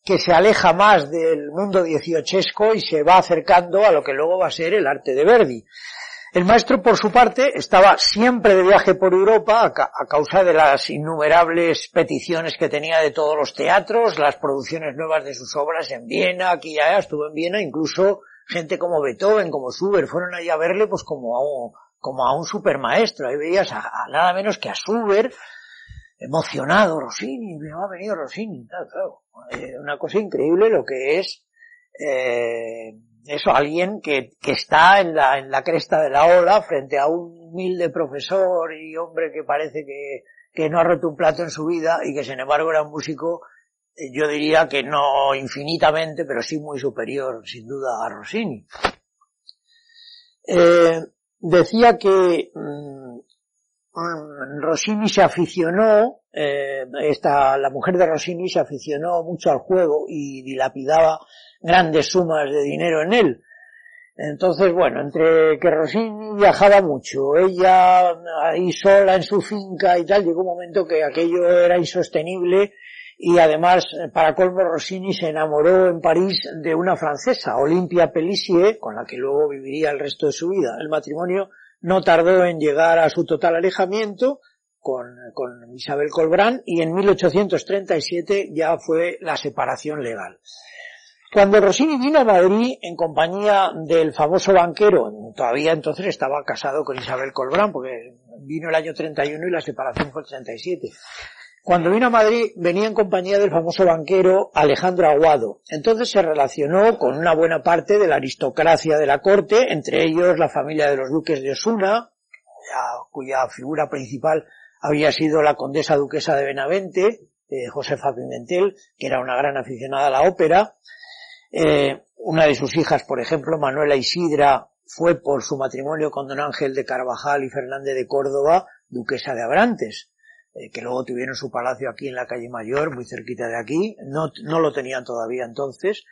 que se aleja más del mundo dieciochesco y se va acercando a lo que luego va a ser el arte de Verdi. El maestro, por su parte, estaba siempre de viaje por Europa a, causa de las innumerables peticiones que tenía de todos los teatros, las producciones nuevas de sus obras en Viena, aquí ya estuvo en Viena, incluso gente como Beethoven, como Schubert, fueron allí a verle pues como a un, como a un supermaestro. Ahí veías a, a nada menos que a Schubert, emocionado, Rossini, me ha venido Rossini, claro. Eh, una cosa increíble lo que es, eh, eso, alguien que, que está en la, en la cresta de la ola frente a un humilde profesor y hombre que parece que, que no ha roto un plato en su vida y que sin embargo era un músico, eh, yo diría que no infinitamente, pero sí muy superior, sin duda, a Rossini. Eh, decía que mm, Rossini se aficionó, eh, esta, la mujer de Rossini se aficionó mucho al juego y dilapidaba grandes sumas de dinero en él. Entonces, bueno, entre que Rossini viajaba mucho, ella ahí sola en su finca y tal, llegó un momento que aquello era insostenible y además, para colmo, Rossini se enamoró en París de una francesa, Olympia Pelissier, con la que luego viviría el resto de su vida. El matrimonio no tardó en llegar a su total alejamiento con, Isabel Colbrán y en 1837 ya fue la separación legal. Cuando Rossini vino a Madrid en compañía del famoso banquero, todavía entonces estaba casado con Isabel Colbrán, porque vino el año 31 y la separación fue el 37. Cuando vino a Madrid venía en compañía del famoso banquero Alejandro Aguado. Entonces se relacionó con una buena parte de la aristocracia de la corte, entre ellos la familia de los duques de Osuna, cuya figura principal había sido la condesa duquesa de Benavente, eh, Josefa Pimentel, que era una gran aficionada a la ópera. Eh, una de sus hijas, por ejemplo, Manuela Isidra, fue por su matrimonio con don Ángel de Carvajal y Fernández de Córdoba, duquesa de Abrantes eh, que luego tuvieron su palacio aquí en la calle Mayor, muy cerquita de aquí, no, no lo tenían todavía entonces.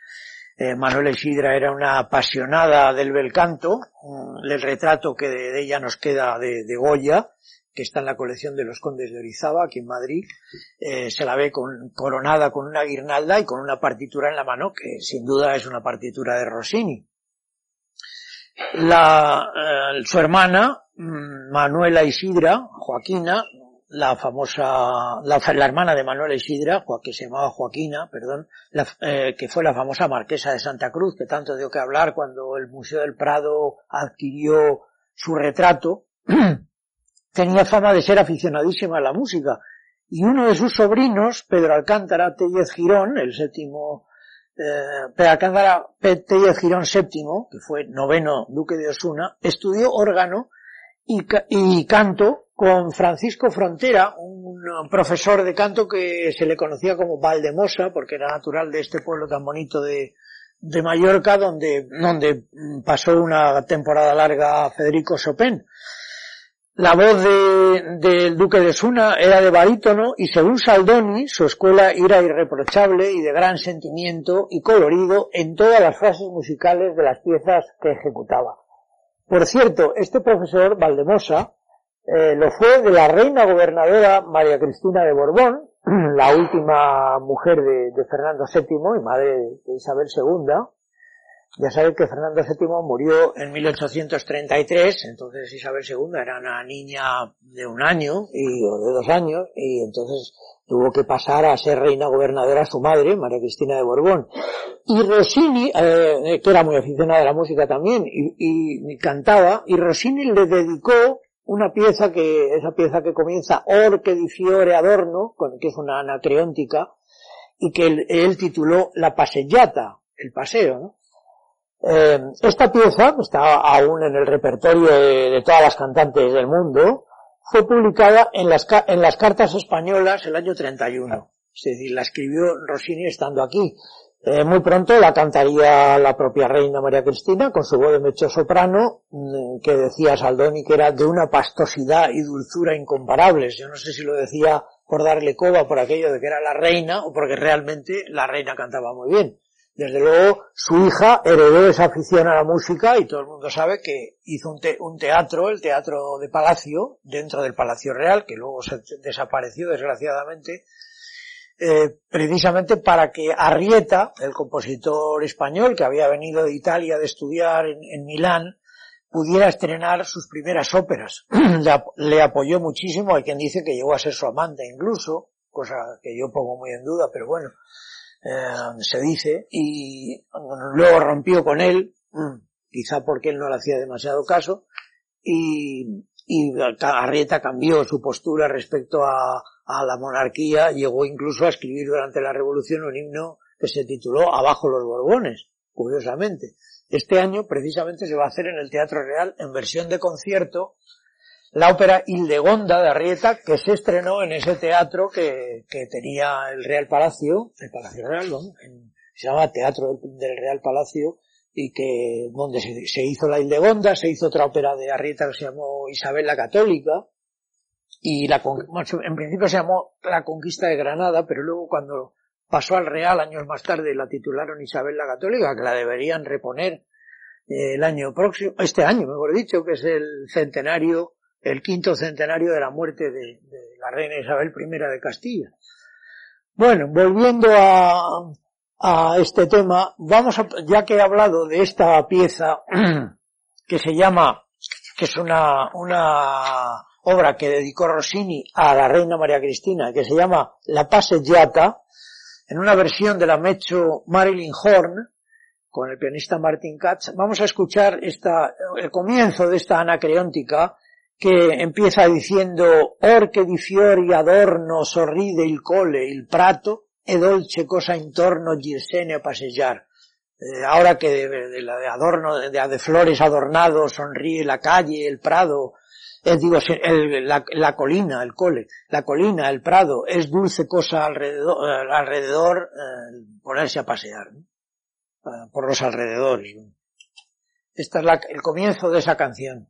Eh, Manuela Isidra era una apasionada del bel canto, mm, el retrato que de, ella nos queda de, Goya, que está en la colección de los condes de Orizaba, aquí en Madrid, eh, se la ve coronada con una guirnalda y con una partitura en la mano, que sin duda es una partitura de Rossini. La, eh, su hermana, mm, Manuela Isidra, Joaquina, la famosa, la, la, hermana de Manuel Isidra, que se llamaba Joaquina, perdón, la, eh, que fue la famosa marquesa de Santa Cruz, que tanto dio que hablar cuando el Museo del Prado adquirió su retrato, (clears throat) tenía fama de ser aficionadísima a la música, y uno de sus sobrinos, Pedro Alcántara Tellez Girón, el séptimo, eh, Pedro Alcántara Tellez Girón séptimo, que fue noveno duque de Osuna, estudió órgano y, y canto con Francisco Frontera, un profesor de canto que se le conocía como Valdemosa, porque era natural de este pueblo tan bonito de, de Mallorca, donde, donde pasó una temporada larga Federico Chopin. La voz del de, duque de Suna era de barítono y según Saldoni, su escuela era irreprochable y de gran sentimiento y colorido en todas las frases musicales de las piezas que ejecutaba. Por cierto, este profesor, Valdemosa, eh, lo fue de la reina gobernadora María Cristina de Borbón, (clears throat) la última mujer de, Fernando VII y madre de Isabel II. Ya saben que Fernando VII murió en 1833, entonces Isabel II era una niña de un año y, o de dos años, y entonces tuvo que pasar a ser reina gobernadora su madre, María Cristina de Borbón. Y Rossini, eh, que era muy aficionada a la música también, y, y cantaba, y Rossini le dedicó una pieza que, esa pieza que comienza Orque di fiore adorno, que es una anacreóntica, y que él, tituló La pasellata, el paseo, ¿no? Eh, esta pieza, que está aún en el repertorio de, todas las cantantes del mundo, fue publicada en las, en las cartas españolas el año 31. Es decir, la escribió Rossini estando aquí. Eh, muy pronto la cantaría la propia reina María Cristina con su voz de mecho soprano, mm, que decía Saldoni que era de una pastosidad y dulzura incomparables. Yo no sé si lo decía por darle coba por aquello de que era la reina o porque realmente la reina cantaba muy bien. Desde luego, su hija heredó esa afición a la música y todo el mundo sabe que hizo un, un teatro, el Teatro de Palacio, dentro del Palacio Real, que luego se desapareció desgraciadamente, eh, precisamente para que Arrieta, el compositor español que había venido de Italia de estudiar en, Milán, pudiera estrenar sus primeras óperas. (clears throat) le, apoyó muchísimo, hay quien dice que llegó a ser su amante incluso, cosa que yo pongo muy en duda, pero bueno, eh, se dice, y luego rompió con él, mm, quizá porque él no le hacía demasiado caso, y, y Arrieta cambió su postura respecto a, a la monarquía, llegó incluso a escribir durante la revolución un himno que se tituló Abajo los Borbones, curiosamente. Este año precisamente se va a hacer en el Teatro Real en versión de concierto la ópera Hildegonda de Arrieta que se estrenó en ese teatro que, que tenía el Real Palacio, el Palacio Real, se llama Teatro del, Real Palacio y que donde se, se, hizo la Hildegonda, se hizo otra ópera de Arrieta que se llamó Isabel la Católica, y la, en principio se llamó La Conquista de Granada, pero luego cuando pasó al Real años más tarde la titularon Isabel la Católica, que la deberían reponer eh, el año próximo, este año mejor dicho, que es el centenario, el quinto centenario de la muerte de, de la reina Isabel I de Castilla. Bueno, volviendo a, a este tema, vamos a, ya que he hablado de esta pieza (clears throat) que se llama, que es una, una obra que dedicó Rossini a la reina María Cristina, que se llama La Passeggiata, en una versión de la Mecho Marilyn Horn, con el pianista Martin Katz, vamos a escuchar esta, el comienzo de esta anacreóntica que empieza diciendo Or di fiori adorno sorride il cole il prato e dolce cosa intorno girsene a. Eh, ahora que de, adorno, de, flores adornado sonríe la calle, el prado, digo, el, la, la, colina, el cole, la colina, el prado, es dulce cosa alrededor, eh, alrededor eh, ponerse a pasear, ah, por los alrededores. ¿no? Este es la, el comienzo de esa canción.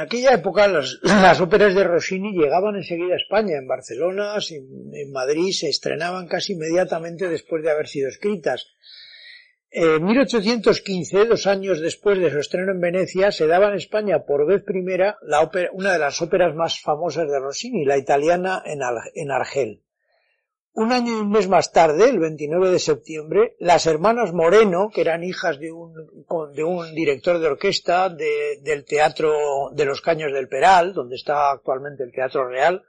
Aquella época (clears throat) las, óperas de Rossini llegaban enseguida a España, en Barcelona, en Madrid, se estrenaban casi inmediatamente después de haber sido escritas. En 1815, dos años después de su estreno en Venecia, se daba en España por vez primera la ópera, una de las óperas más famosas de Rossini, la italiana en, en Argel. Un año y un mes más tarde, el 29 de septiembre, las hermanas Moreno, que eran hijas de un, director de orquesta de, del Teatro de los Caños del Peral, donde está actualmente el Teatro Real,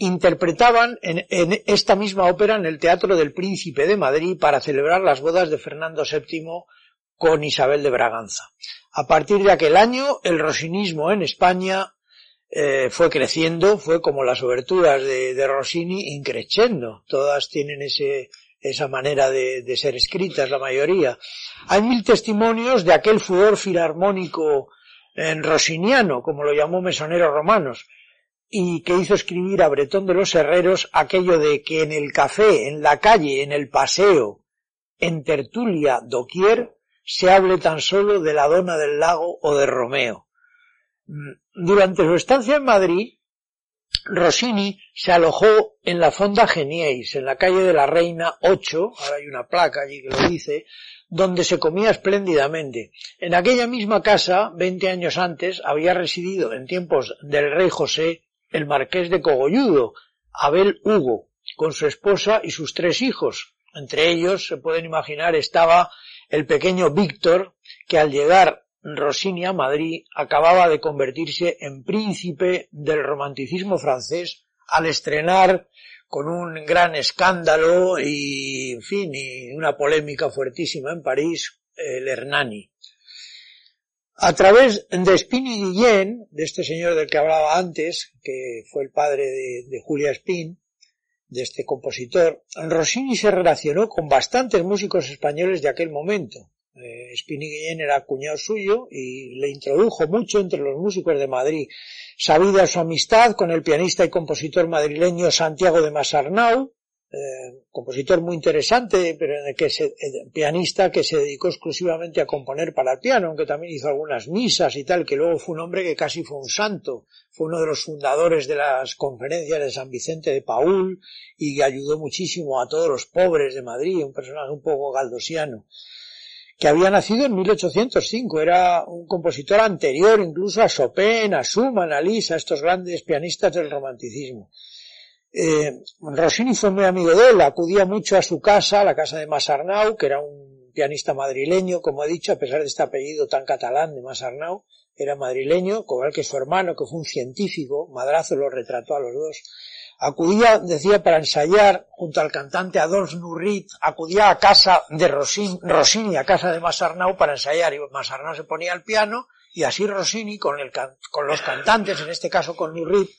interpretaban en, esta misma ópera en el Teatro del Príncipe de Madrid para celebrar las bodas de Fernando VII con Isabel de Braganza. A partir de aquel año, el rosinismo en España eh, fue creciendo, fue como las oberturas de, Rossini increciendo. Todas tienen ese, esa manera de, ser escritas, la mayoría. Hay mil testimonios de aquel furor filarmónico en rossiniano, como lo llamó Mesoneros Romanos, y que hizo escribir a Bretón de los Herreros aquello de que en el café, en la calle, en el paseo, en tertulia, doquier, se hable tan solo de la dona del lago o de Romeo. Durante su estancia en Madrid, Rossini se alojó en la Fonda Geniais, en la calle de la Reina 8, ahora hay una placa allí que lo dice, donde se comía espléndidamente. En aquella misma casa, veinte años antes, había residido en tiempos del rey José el marqués de Cogolludo, Abel Hugo, con su esposa y sus tres hijos. Entre ellos, se pueden imaginar, estaba el pequeño Víctor, que al llegar Rossini a Madrid acababa de convertirse en príncipe del romanticismo francés al estrenar con un gran escándalo y, en fin, y una polémica fuertísima en París, el Hernani. A través de Spini Guillén, de este señor del que hablaba antes, que fue el padre de, de Julia Spin, de este compositor, Rossini se relacionó con bastantes músicos españoles de aquel momento, eh, Guillén era cuñado suyo y le introdujo mucho entre los músicos de Madrid. Sabida su amistad con el pianista y compositor madrileño Santiago de Masarnau, eh, compositor muy interesante, pero que se, eh, pianista que se dedicó exclusivamente a componer para el piano, aunque también hizo algunas misas y tal, que luego fue un hombre que casi fue un santo, fue uno de los fundadores de las conferencias de San Vicente de Paul y ayudó muchísimo a todos los pobres de Madrid, un personaje un poco galdosiano que había nacido en 1805, era un compositor anterior incluso a Chopin, a Schumann, a Liszt, a estos grandes pianistas del romanticismo. Eh, Rossini fue muy amigo de él, acudía mucho a su casa, la casa de Masarnau, que era un pianista madrileño, como he dicho, a pesar de este apellido tan catalán de Masarnau, era madrileño, igual que su hermano, que fue un científico, Madrazo lo retrató a los dos, acudía, decía, para ensayar junto al cantante Adolphe Nurrit, acudía a casa de Rossini, a casa de Masarnau para ensayar, y Masarnau se ponía al piano, y así Rossini, con, el, con los cantantes, en este caso con Nurrit,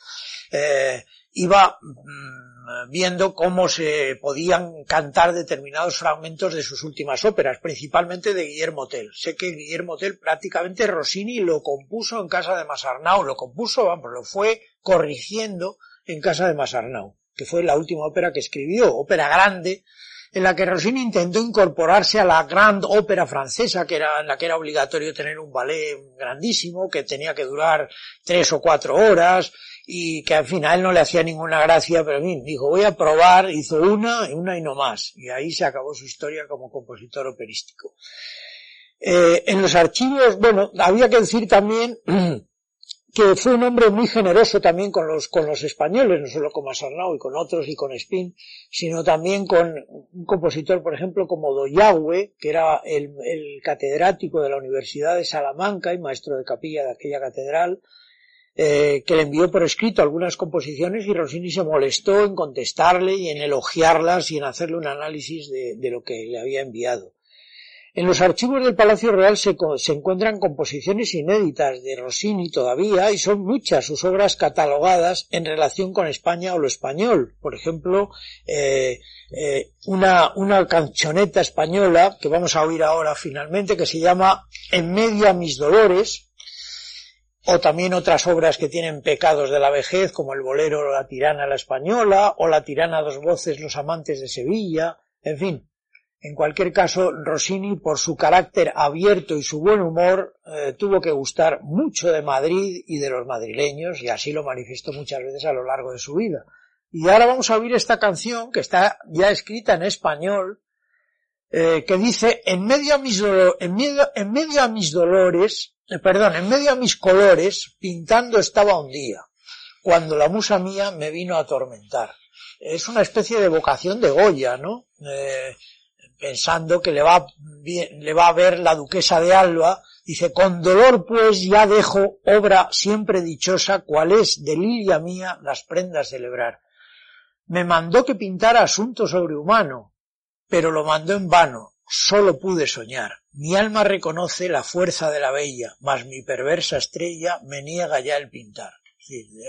eh, iba mm, viendo cómo se podían cantar determinados fragmentos de sus últimas óperas, principalmente de Guillermo Tell. Sé que Guillermo Tell prácticamente Rossini lo compuso en casa de Masarnau, lo compuso, vamos, lo fue corrigiendo en casa de Masarnau, que fue la última ópera que escribió, ópera grande, en la que Rossini intentó incorporarse a la gran ópera francesa, que era, en la que era obligatorio tener un ballet grandísimo, que tenía que durar tres o cuatro horas, y que al final no le hacía ninguna gracia, pero en dijo, voy a probar, hizo una, una y no más, y ahí se acabó su historia como compositor operístico. Eh, en los archivos, bueno, había que decir también (clears throat) que fue un hombre muy generoso también con los, con los españoles, no solo con Masarnau y con otros y con Spin, sino también con un compositor, por ejemplo, como Doyagüe, que era el, catedrático de la Universidad de Salamanca y maestro de capilla de aquella catedral, eh, que le envió por escrito algunas composiciones y Rossini se molestó en contestarle y en elogiarlas y en hacerle un análisis de lo que le había enviado. En los archivos del Palacio Real se, encuentran composiciones inéditas de Rossini todavía y son muchas sus obras catalogadas en relación con España o lo español. Por ejemplo, eh, eh, una, una cancioneta española que vamos a oír ahora finalmente que se llama En medio a mis dolores, o también otras obras que tienen pecados de la vejez como el bolero La tirana la española o La tirana dos voces Los amantes de Sevilla, en fin, en cualquier caso, Rossini, por su carácter abierto y su buen humor, eh, tuvo que gustar mucho de Madrid y de los madrileños, y así lo manifestó muchas veces a lo largo de su vida. Y ahora vamos a oír esta canción, que está ya escrita en español, eh, que dice, en medio a mis, en medio, en medio a mis dolores, eh, perdón, en medio a mis colores, pintando estaba un día, cuando la musa mía me vino a atormentar. Es una especie de vocación de Goya, ¿no? Pensando que le va, le va a ver la duquesa de Alba, dice, con dolor pues ya dejo obra siempre dichosa, cual es de lilia mía las prendas celebrar. Me mandó que pintara asunto sobrehumano, pero lo mandó en vano, solo pude soñar. Mi alma reconoce la fuerza de la bella, mas mi perversa estrella me niega ya el pintar.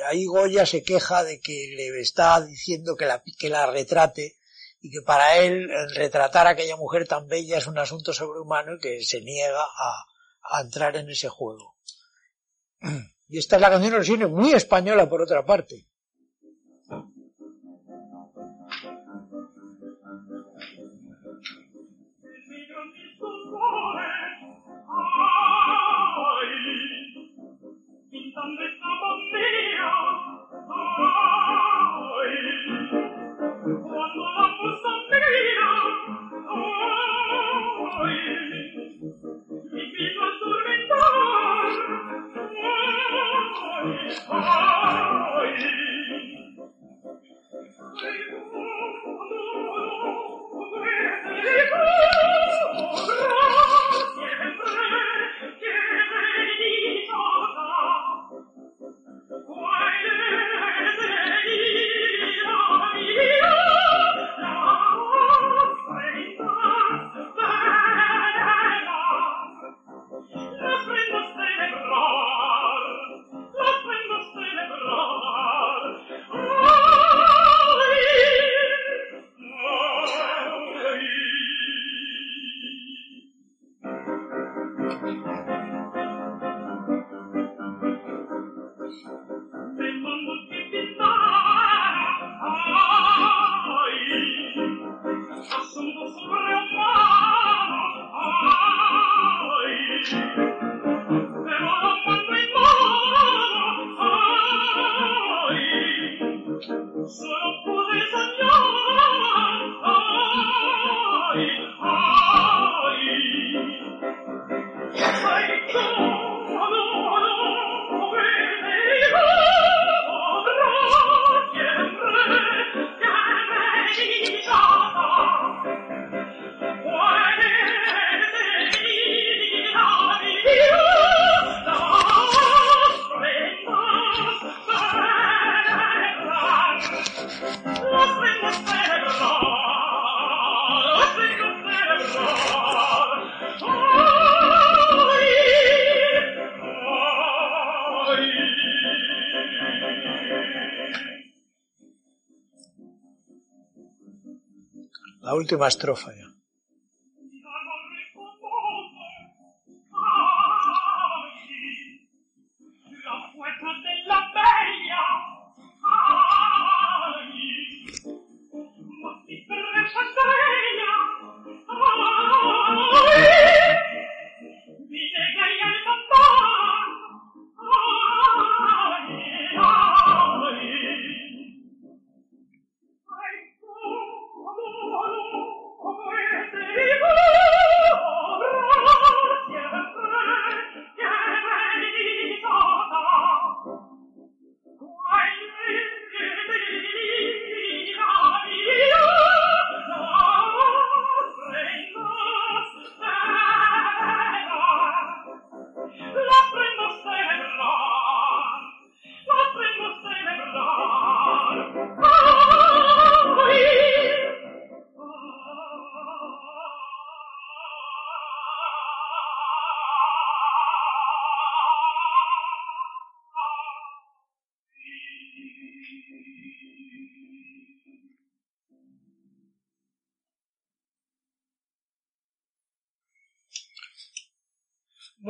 ahí Goya se queja de que le está diciendo que la, que la retrate, y que para él retratar a aquella mujer tan bella es un asunto sobrehumano y que se niega a, entrar en ese juego. (clears throat) Y esta es la canción originaria, muy española por otra parte. La última estrofa ya.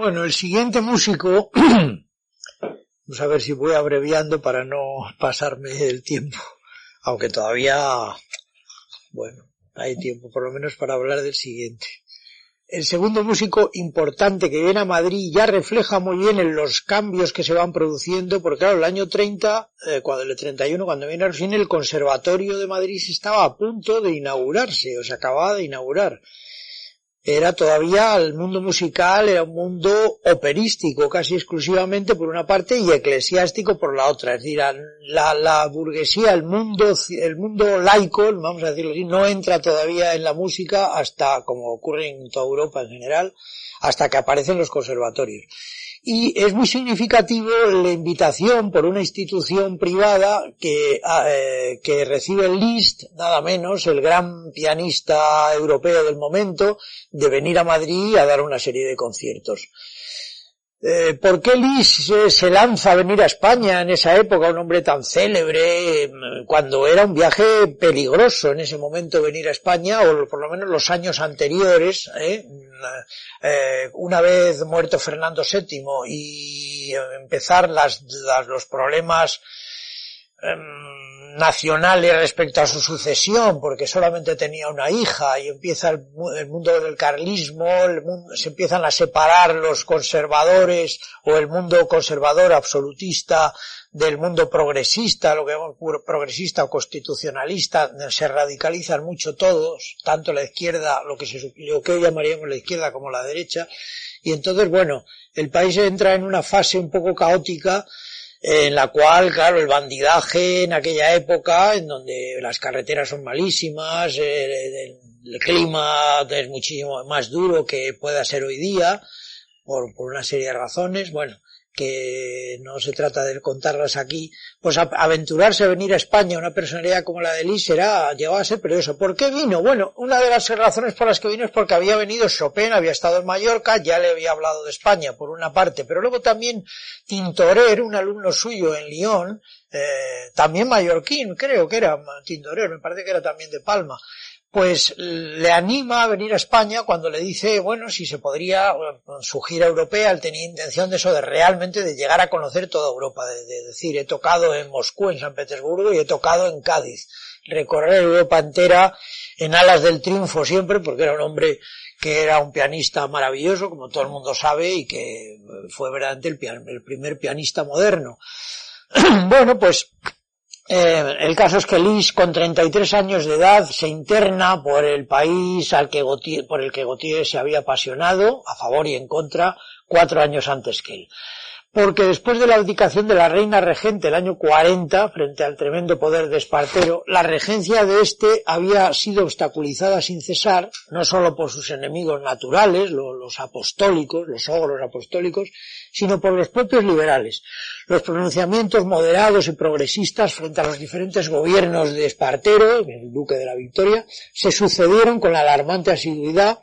Bueno, el siguiente músico, (clears throat) vamos a ver si voy abreviando para no pasarme el tiempo, aunque todavía, bueno, hay tiempo por lo menos para hablar del siguiente. El segundo músico importante que viene a Madrid ya refleja muy bien en los cambios que se van produciendo, porque claro, el año 30, eh, cuando el 31, cuando viene al fin, el Conservatorio de Madrid estaba a punto de inaugurarse, o se acababa de inaugurar era todavía el mundo musical, era un mundo operístico casi exclusivamente por una parte y eclesiástico por la otra. Es decir, la, burguesía, el mundo, el mundo laico, vamos a decirlo así, no entra todavía en la música hasta, como ocurre en toda Europa en general, hasta que aparecen los conservatorios y es muy significativo la invitación por una institución privada que, ah, eh, que recibe nada menos, el gran pianista europeo del momento, de venir a Madrid a dar una serie de conciertos. Eh, ¿Por qué Lis se lanza a venir a España en esa época, un hombre tan célebre, mm, cuando era un viaje peligroso en ese momento venir a España, o por lo menos los años anteriores, eh? Eh, una vez muerto Fernando VII y empezar las, los problemas em, nacionales respecto a su sucesión, porque solamente tenía una hija y empieza el, mundo del carlismo, se empiezan a separar los conservadores o el mundo conservador absolutista del mundo progresista, lo que llamamos progresista o constitucionalista, se radicalizan mucho todos, tanto la izquierda, lo que, se, lo que hoy llamaríamos la izquierda como la derecha, y entonces, bueno, el país entra en una fase un poco caótica en la cual, claro, el bandidaje en aquella época, en donde las carreteras son malísimas, el, clima es muchísimo más duro que pueda ser hoy día, por, por una serie de razones, bueno, que no se trata de contarlas aquí, pues aventurarse a venir a España una personalidad como la de Lis será, llegó a ser peligroso. ¿Por qué vino? Bueno, una de las razones por las que vino es porque había venido Chopin, había estado en Mallorca, ya le había hablado de España por una parte, pero luego también Tintorer, un alumno suyo en Lyon, eh, también mallorquín, creo que era Tintorer, me parece que era también de Palma, pues le anima a venir a España cuando le dice, bueno, si se podría, su gira europea, él tenía intención de eso, de realmente de llegar a conocer toda Europa, de, decir, he tocado en Moscú, en San Petersburgo y he tocado en Cádiz, recorrer Europa entera en alas del triunfo siempre, porque era un hombre que era un pianista maravilloso, como todo el mundo sabe, y que fue verdaderamente el, el primer pianista moderno. (clears throat) bueno, pues eh, el caso es que Lis, con 33 años de edad, se interna por el país al que por el que Gautier se había apasionado, a favor y en contra, cuatro años antes que él porque después de la abdicación de la reina regente el año 40, frente al tremendo poder de Espartero, la regencia de éste había sido obstaculizada sin cesar, no solo por sus enemigos naturales, los apostólicos, los ogros apostólicos, sino por los propios liberales. Los pronunciamientos moderados y progresistas frente a los diferentes gobiernos de Espartero, el duque de la Victoria, se sucedieron con alarmante asiduidad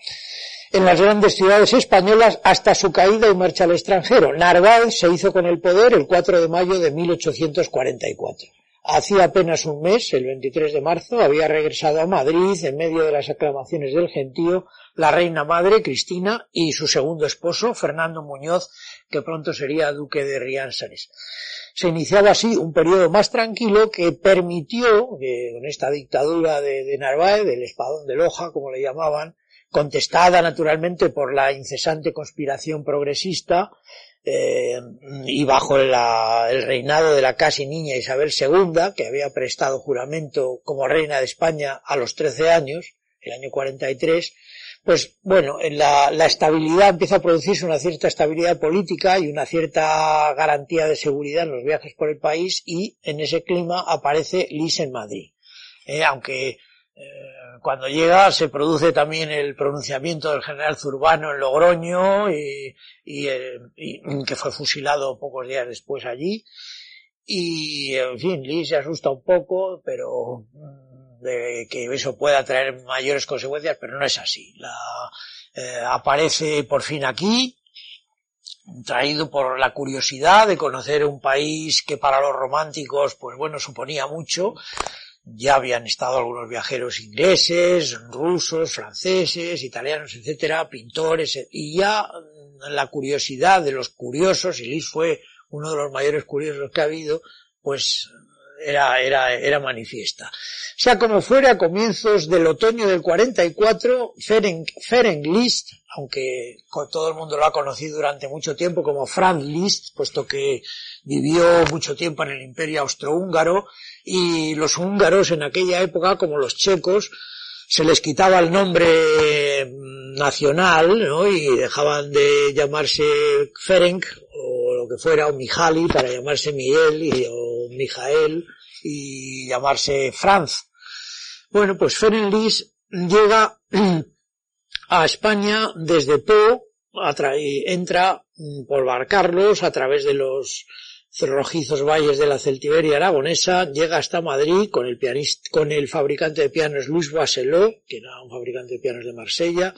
en las grandes ciudades españolas hasta su caída y marcha al extranjero. Narváez se hizo con el poder el 4 de mayo de 1844. hacía apenas un mes, el 23 de marzo, había regresado a Madrid en medio de las aclamaciones del gentío la reina madre Cristina y su segundo esposo Fernando Muñoz, que pronto sería duque de Riánsares. Se iniciaba así un periodo más tranquilo que permitió, que con esta dictadura de, Narváez, del espadón de Loja, como le llamaban, contestada naturalmente por la incesante conspiración progresista, eh, y bajo el reinado de la casi niña Isabel II, que había prestado juramento como reina de España a los 13 años, el año 43, pues bueno, la, la estabilidad empieza a producirse una cierta estabilidad política y una cierta garantía de seguridad en los viajes por el país y en ese clima aparece Lis en Madrid. Eh, aunque eh, cuando llega se produce también el pronunciamiento del general Zurbano en Logroño y, eh, que fue fusilado pocos días después allí. Y, en fin, Lee se asusta un poco, pero mm, de que eso pueda traer mayores consecuencias, pero no es así. La, eh, aparece por fin aquí, traído por la curiosidad de conocer un país que para los románticos, pues bueno, suponía mucho, ya habían estado algunos viajeros ingleses, rusos, franceses, italianos, etcétera, pintores, y ya la curiosidad de los curiosos, y Lis fue uno de los mayores curiosos que ha habido, pues era, era, era manifiesta. Sea, como fuera, a comienzos del otoño del 44, Ferenc, Ferenc Liszt, aunque todo el mundo lo ha conocido durante mucho tiempo como Franz Liszt, puesto que vivió mucho tiempo en el imperio austrohúngaro, y los húngaros en aquella época, como los checos, se les quitaba el nombre mm, nacional, ¿no? Y dejaban de llamarse Ferenc, o lo que fuera, o Mijali, para llamarse Miguel, y, o Mijael, y llamarse Franz. Bueno, pues Ferenc Lis llega (clears throat) a España desde Po, entra mm, por Barcarlos a través de los rojizos valles de la Celtiberia aragonesa, llega hasta Madrid con el pianista, con el fabricante de pianos Luis Baseló, que era un fabricante de pianos de Marsella,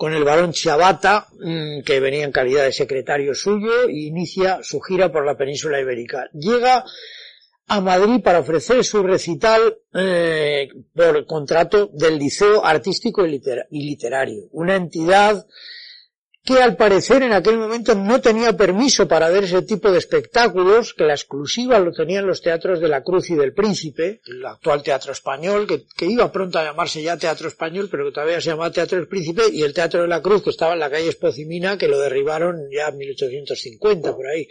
con el barón Chavata, mm, que venía en calidad de secretario suyo, e inicia su gira por la península ibérica. Llega a Madrid para ofrecer su recital eh, por contrato del Liceo Artístico y Literario, una entidad que al parecer en aquel momento no tenía permiso para ver ese tipo de espectáculos, que la exclusiva lo tenían los teatros de la Cruz y del Príncipe, el actual Teatro Español, que, iba pronto a llamarse ya Teatro Español, pero que todavía se llamaba Teatro del Príncipe, y el Teatro de la Cruz, que estaba en la calle Espocimina, que lo derribaron ya en 1850, por ahí.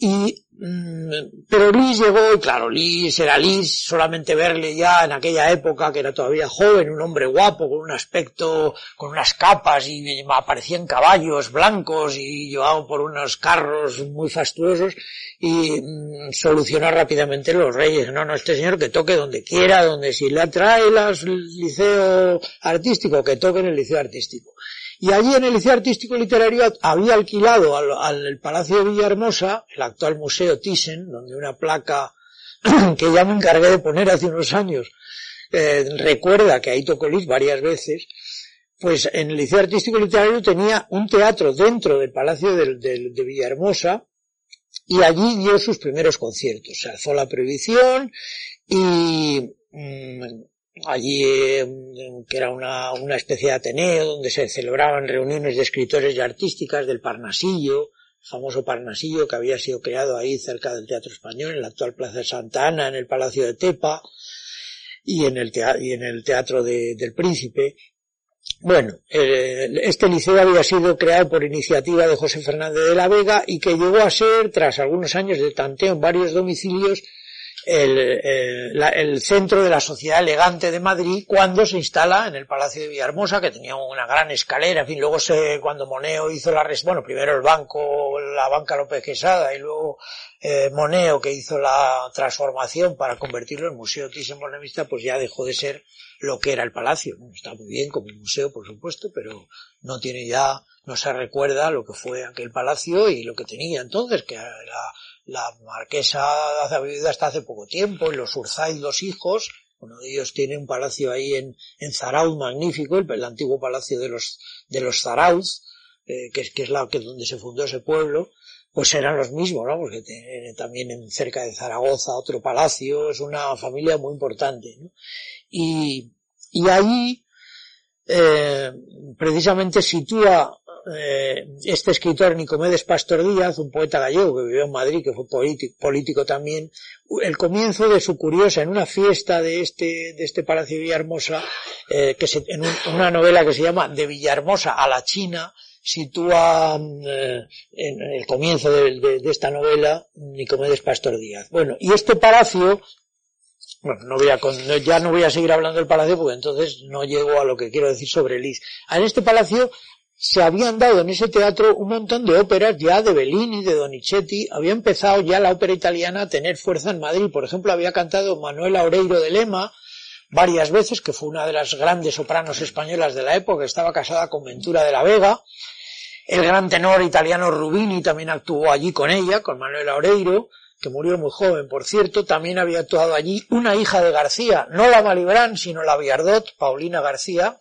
Y, mm, pero Liz llegó, y claro, Liz era Liz, solamente verle ya en aquella época que era todavía joven, un hombre guapo, con un aspecto, con unas capas y aparecían caballos blancos y llevado por unos carros muy fastuosos y mm, solucionó rápidamente los reyes. No, no, este señor que toque donde quiera, donde si le atrae el liceo artístico, que toque en el liceo artístico. Y allí en el Liceo Artístico Literario había alquilado al, Palacio de Villahermosa, el actual Museo Thyssen, donde una placa (clears throat) que ya me encargué de poner hace unos años, eh, recuerda que ahí tocó Liz varias veces, pues en el Liceo Artístico Literario tenía un teatro dentro del Palacio de, Villahermosa y allí dio sus primeros conciertos. Se alzó la prohibición y mm, allí que era una, una especie de Ateneo donde se celebraban reuniones de escritores y artísticas del Parnasillo, famoso Parnasillo que había sido creado ahí cerca del Teatro Español, en la actual Plaza de Santa Ana, en el Palacio de Tepa y en el, teatro, y en el Teatro del Príncipe. Bueno, este liceo había sido creado por iniciativa de José Fernández de la Vega y que llegó a ser, tras algunos años de tanteo en varios domicilios, el, eh, el, centro de la sociedad elegante de Madrid cuando se instala en el Palacio de Villahermosa, que tenía una gran escalera, en fin, luego se, cuando Moneo hizo la, bueno, primero el banco, la banca López Quesada y luego eh, Moneo que hizo la transformación para convertirlo en Museo Thyssen-Bornemisza, pues ya dejó de ser lo que era el palacio. Está muy bien como museo, por supuesto, pero no tiene ya, no se recuerda lo que fue aquel palacio y lo que tenía entonces, que era la marquesa ha vivido hasta hace poco tiempo, y los Urzáiz, los hijos, uno de ellos tiene un palacio ahí en, en Zarauz magnífico, el, antiguo palacio de los, de los Zarauz, eh, que, es, que es la que donde se fundó ese pueblo, pues eran los mismos, ¿no? Porque también en, cerca de Zaragoza otro palacio, es una familia muy importante, ¿no? Y, y ahí, eh, precisamente sitúa eh, este escritor Nicomedes Pastor Díaz, un poeta gallego que vivió en Madrid, que fue político, también, el comienzo de su curiosa, en una fiesta de este, de este Palacio de Villahermosa, eh, que se, en, una novela que se llama De Villahermosa a la China, sitúa eh, en el comienzo de, esta novela Nicomedes Pastor Díaz. Bueno, y este palacio, bueno, no voy a, ya no voy a seguir hablando del palacio porque entonces no llego a lo que quiero decir sobre Liz. En este palacio se habían dado en ese teatro un montón de óperas ya de Bellini, de Donizetti, había empezado ya la ópera italiana a tener fuerza en Madrid. Por ejemplo, había cantado Manuela Oreiro de Lema varias veces, que fue una de las grandes sopranos españolas de la época, estaba casada con Ventura de la Vega. El gran tenor italiano Rubini también actuó allí con ella, con Manuela Oreiro, que murió muy joven, por cierto. También había actuado allí una hija de García, no la Malibran, sino la Viardot, Paulina García,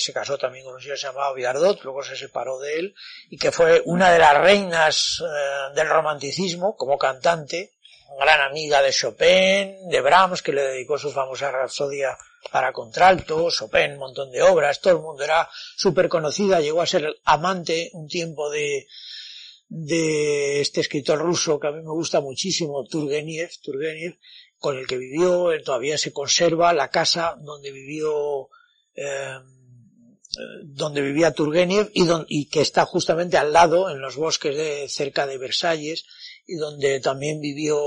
se casó también con un señor llamado Viardot, luego se separó de él, y que fue una de las reinas eh, del romanticismo como cantante, gran amiga de Chopin, de Brahms, que le dedicó su famosa Rapsodia para contralto, Chopin, un montón de obras, todo el mundo era súper conocida, llegó a ser amante un tiempo de, de este escritor ruso que a mí me gusta muchísimo, Turgenev, Turgenev, con el que vivió, todavía se conserva la casa donde vivió eh, donde vivía Turgenev y, y, que está justamente al lado, en los bosques de, cerca de Versalles, y donde también vivió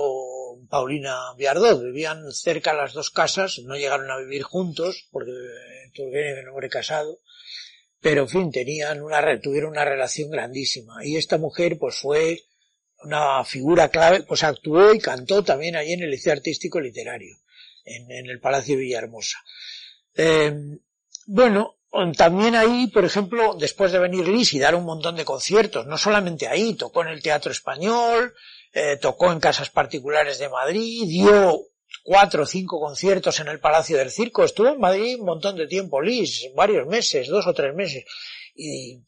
Paulina Viardot. Vivían cerca las dos casas, no llegaron a vivir juntos, porque Turgenev era un hombre casado, pero en fin, tenían una, tuvieron una relación grandísima. Y esta mujer, pues fue una figura clave, pues actuó y cantó también allí en el Liceo Artístico Literario, en, el Palacio Villahermosa. Eh, bueno, también ahí, por ejemplo, después de venir Liz y dar un montón de conciertos, no solamente ahí, tocó en el Teatro Español, eh, tocó en casas particulares de Madrid, dio cuatro o cinco conciertos en el Palacio del Circo, estuvo en Madrid un montón de tiempo Liz, varios meses, dos o tres meses, y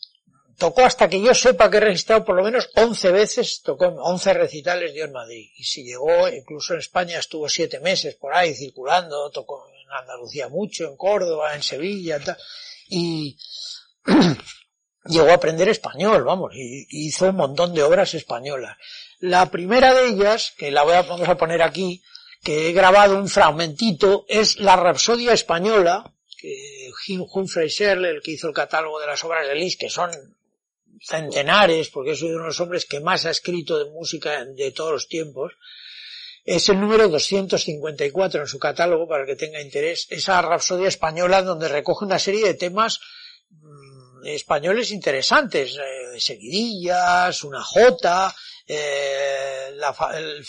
tocó hasta que yo sepa que he registrado por lo menos once veces, tocó once recitales dio en Madrid, y si llegó, incluso en España estuvo siete meses por ahí circulando, tocó en Andalucía mucho, en Córdoba, en Sevilla, tal y (clears throat) llegó a aprender español, vamos, y hizo un montón de obras españolas. La primera de ellas, que la voy a, vamos a poner aquí, que he grabado un fragmentito, es la Rapsodia Española, que Humphrey Shirley, el que hizo el catálogo de las obras de Liszt, que son centenares, porque es uno de los hombres que más ha escrito de música de todos los tiempos, es el número 254 en su catálogo, para el que tenga interés, esa Rapsodia española donde recoge una serie de temas mm, españoles interesantes, eh, seguidillas, una jota, eh, el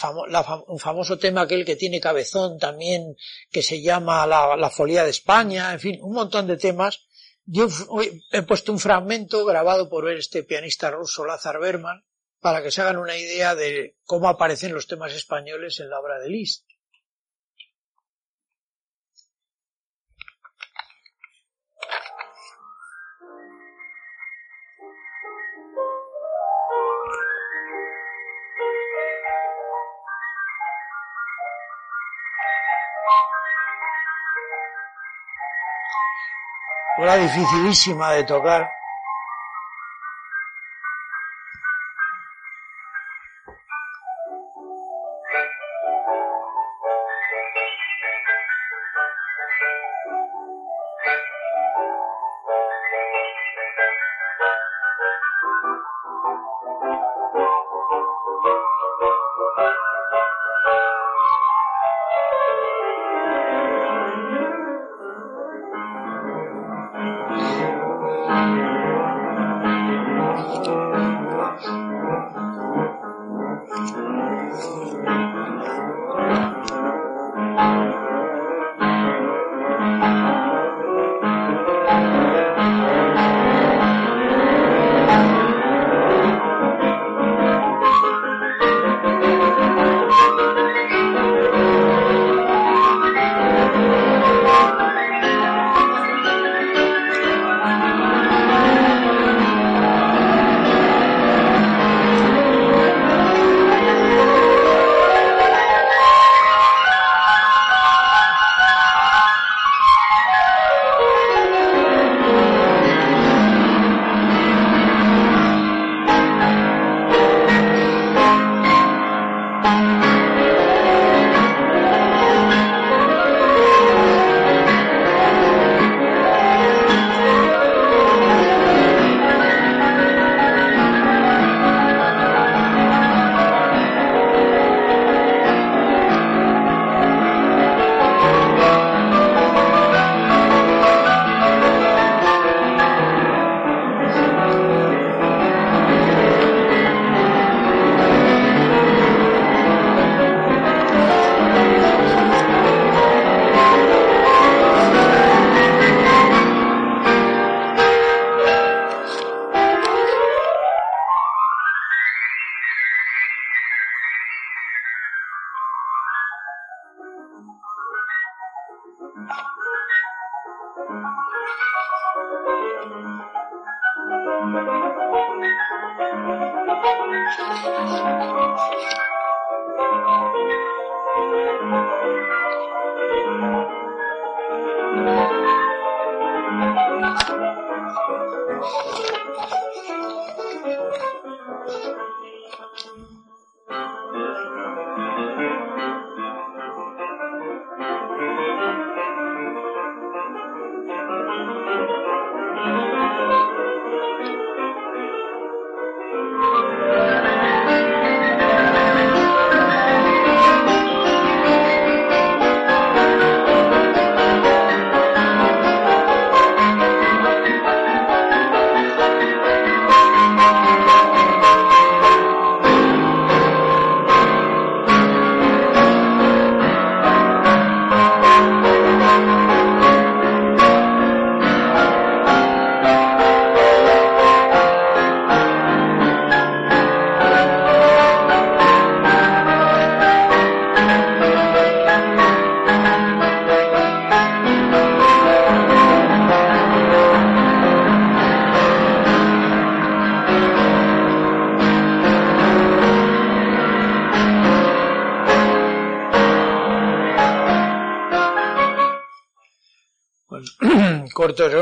un famoso tema aquel que tiene cabezón también, que se llama la, la Folía de España, en fin, un montón de temas. Yo he puesto un fragmento grabado por este pianista ruso Lazar Berman, para que se hagan una idea de cómo aparecen los temas españoles en la obra de Liszt. Era dificilísima de tocar.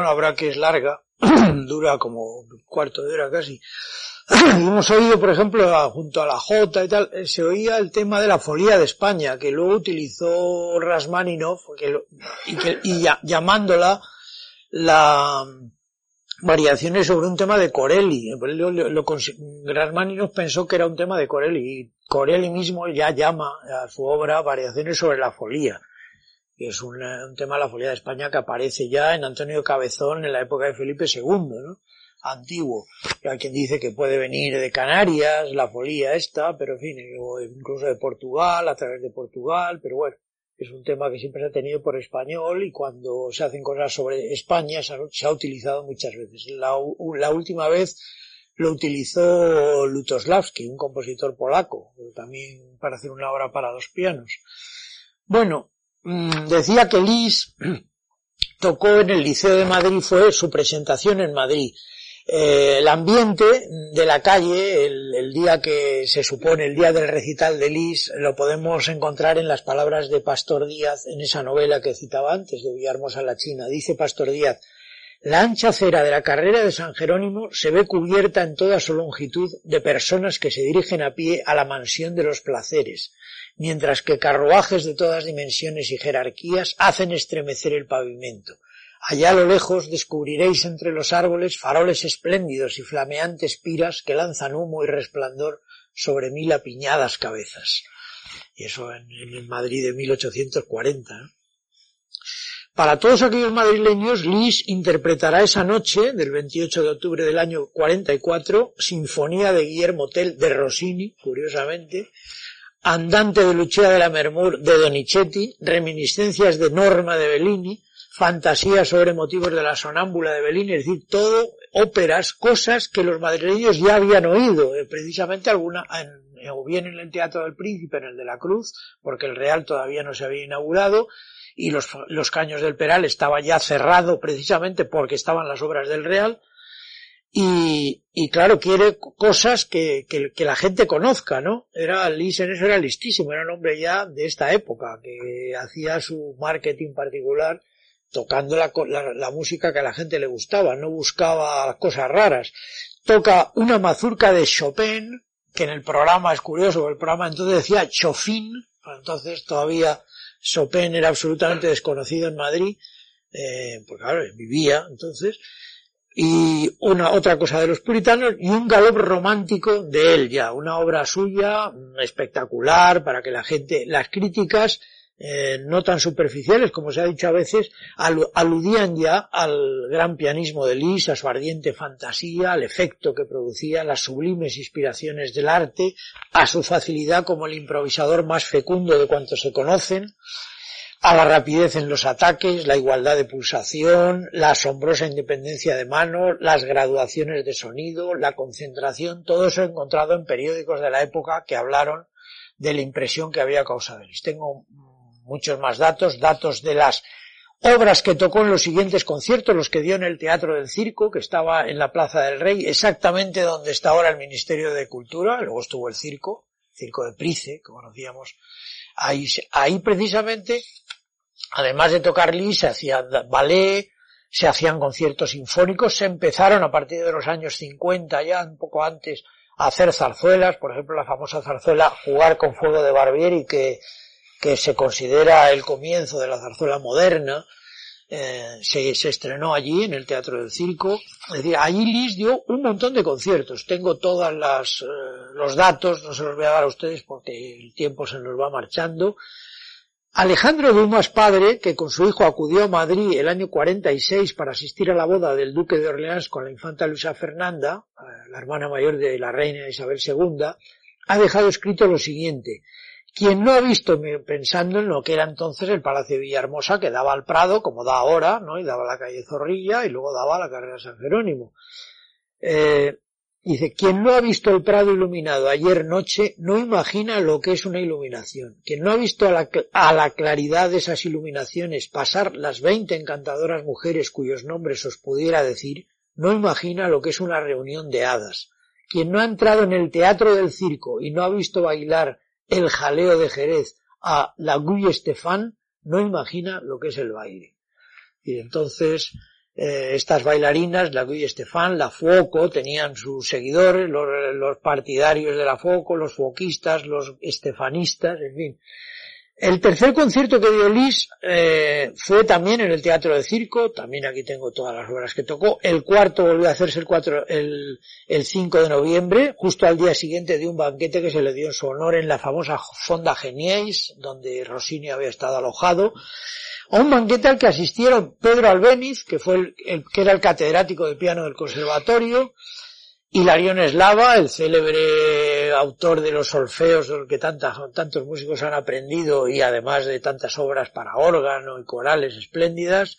Habrá que es larga, (clears throat) dura como un cuarto de hora casi. (clears throat) Hemos oído, por ejemplo, junto a la J y tal, eh, se oía el tema de la folía de España, que luego utilizó Rasmaninov, y, que, y llamándola la variaciones sobre un tema de Corelli. Rasmaninov pensó que era un tema de Corelli, y Corelli mismo ya llama a su obra variaciones sobre la folía es un, tema de la folía de España que aparece ya en Antonio Cabezón en la época de Felipe II, ¿no? Antiguo. hay quien dice que puede venir de Canarias, la folía esta, pero en fin, incluso de Portugal, a través de Portugal, pero bueno, es un tema que siempre se ha tenido por español y cuando se hacen cosas sobre España se ha, utilizado muchas veces. La, última vez lo utilizó Lutoslavski, un compositor polaco, también para hacer una obra para dos pianos. Bueno, decía que Lis (clears throat) tocó en el Liceo de Madrid, fue su presentación en Madrid. Eh, el ambiente de la calle, el, día que se supone, el día del recital de Lis, lo podemos encontrar en las palabras de Pastor Díaz en esa novela que citaba antes de Villahermosa la China. Dice Pastor Díaz, la ancha acera de la carrera de San Jerónimo se ve cubierta en toda su longitud de personas que se dirigen a pie a la mansión de los placeres, mientras que carruajes de todas dimensiones y jerarquías hacen estremecer el pavimento. Allá a lo lejos descubriréis entre los árboles faroles espléndidos y flameantes piras que lanzan humo y resplandor sobre mil apiñadas cabezas. Y eso en, el Madrid de 1840. Para todos aquellos madrileños, Lis interpretará esa noche, del 28 de octubre del año 44, Sinfonía de Guillermo Tell de Rossini, curiosamente, Andante de Lucia de la Mermur de Donizetti, Reminiscencias de Norma de Bellini, Fantasía sobre motivos de la sonámbula de Bellini, es decir, todo óperas, cosas que los madrileños ya habían oído, eh, precisamente alguna, en, o bien en el Teatro del Príncipe, en el de la Cruz, porque el Real todavía no se había inaugurado, y los, los caños del Peral estaba ya cerrado precisamente porque estaban las obras del Real, y, claro, quiere cosas que, que, la gente conozca, ¿no? Era, Lis en eso era listísimo, era un hombre ya de esta época, que hacía su marketing particular tocando la, la, la música que a la gente le gustaba, no buscaba cosas raras. Toca una mazurca de Chopin, que en el programa es curioso, el programa entonces decía Chofin, entonces todavía Chopin era absolutamente desconocido en Madrid, eh, pues claro, vivía entonces, y una otra cosa de los puritanos y un galop romántico de él ya, una obra suya espectacular para que la gente, las críticas eh, no tan superficiales como se ha dicho a veces, aludían ya al gran pianismo de Lis, a su ardiente fantasía, al efecto que producía, las sublimes inspiraciones del arte, a su facilidad como el improvisador más fecundo de cuantos se conocen, a la rapidez en los ataques, la igualdad de pulsación, la asombrosa independencia de mano, las graduaciones de sonido, la concentración, todo eso encontrado en periódicos de la época que hablaron de la impresión que había causado Tengo muchos más datos, datos de las obras que tocó en los siguientes conciertos, los que dio en el Teatro del Circo, que estaba en la Plaza del Rey, exactamente donde está ahora el Ministerio de Cultura, luego estuvo el circo, circo de Price, que conocíamos, ahí, ahí precisamente, además de tocar Lis, se hacía ballet, se hacían conciertos sinfónicos, se empezaron a partir de los años 50, ya un poco antes, a hacer zarzuelas, por ejemplo la famosa zarzuela Jugar con fuego de Barbieri, que que se considera el comienzo de la zarzuela moderna, eh, se, estrenó allí en el Teatro del Circo. Es decir, allí Lis dio un montón de conciertos. Tengo todos eh, los datos, no se los voy a dar a ustedes porque el tiempo se nos va marchando. Alejandro Dumas padre, que con su hijo acudió a Madrid el año 46 para asistir a la boda del duque de Orleans con la infanta Luisa Fernanda, eh, la hermana mayor de la reina Isabel II, ha dejado escrito lo siguiente. Quien no ha visto, pensando en lo que era entonces el Palacio Villahermosa, que daba al Prado, como da ahora, ¿no? Y daba la calle Zorrilla y luego daba la carrera San Jerónimo. Eh, dice, quien no ha visto el Prado iluminado ayer noche, no imagina lo que es una iluminación. Quien no ha visto a la, a la claridad de esas iluminaciones pasar las veinte encantadoras mujeres cuyos nombres os pudiera decir, no imagina lo que es una reunión de hadas. Quien no ha entrado en el teatro del circo y no ha visto bailar el jaleo de Jerez a la Guy Estefan, no imagina lo que es el baile. Y entonces, eh, estas bailarinas, la Guy Estefan, la Foco, tenían sus seguidores, los, los partidarios de la Foco, los foquistas, los estefanistas, en fin. El tercer concierto que dio Lis eh, fue también en el Teatro de Circo, también aquí tengo todas las obras que tocó. El cuarto volvió a hacerse el, 4, el, el 5 de noviembre, justo al día siguiente de un banquete que se le dio en su honor en la famosa Fonda Geniais, donde Rossini había estado alojado. A un banquete al que asistieron Pedro Albeniz, que fue el, el que era el catedrático de piano del conservatorio, Hilarión Eslava, el célebre autor de los solfeos, que tantos músicos han aprendido y además de tantas obras para órgano y corales espléndidas.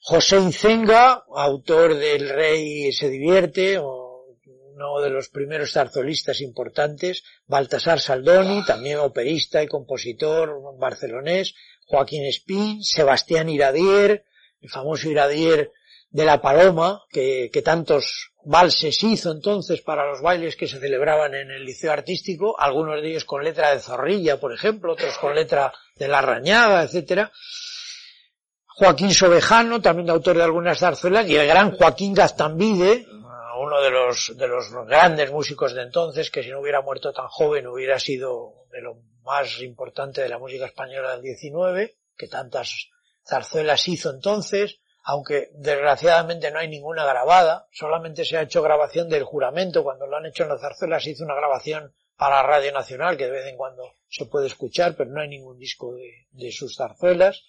José Incenga, autor del Rey se divierte, uno de los primeros zarzolistas importantes. Baltasar Saldoni, también operista y compositor barcelonés. Joaquín Espín, Sebastián Iradier, el famoso Iradier de la Paloma, que, que tantos valses hizo entonces para los bailes que se celebraban en el liceo artístico, algunos de ellos con letra de zorrilla, por ejemplo, otros con letra de la rañada, etcétera. Joaquín Sobejano, también autor de algunas zarzuelas, y el gran Joaquín Gaztambide, uno de los, de los grandes músicos de entonces, que si no hubiera muerto tan joven hubiera sido de lo más importante de la música española del 19, que tantas zarzuelas hizo entonces, aunque desgraciadamente no hay ninguna grabada, solamente se ha hecho grabación del juramento, cuando lo han hecho en las zarzuelas se hizo una grabación para Radio Nacional, que de vez en cuando se puede escuchar, pero no hay ningún disco de, sus zarzuelas.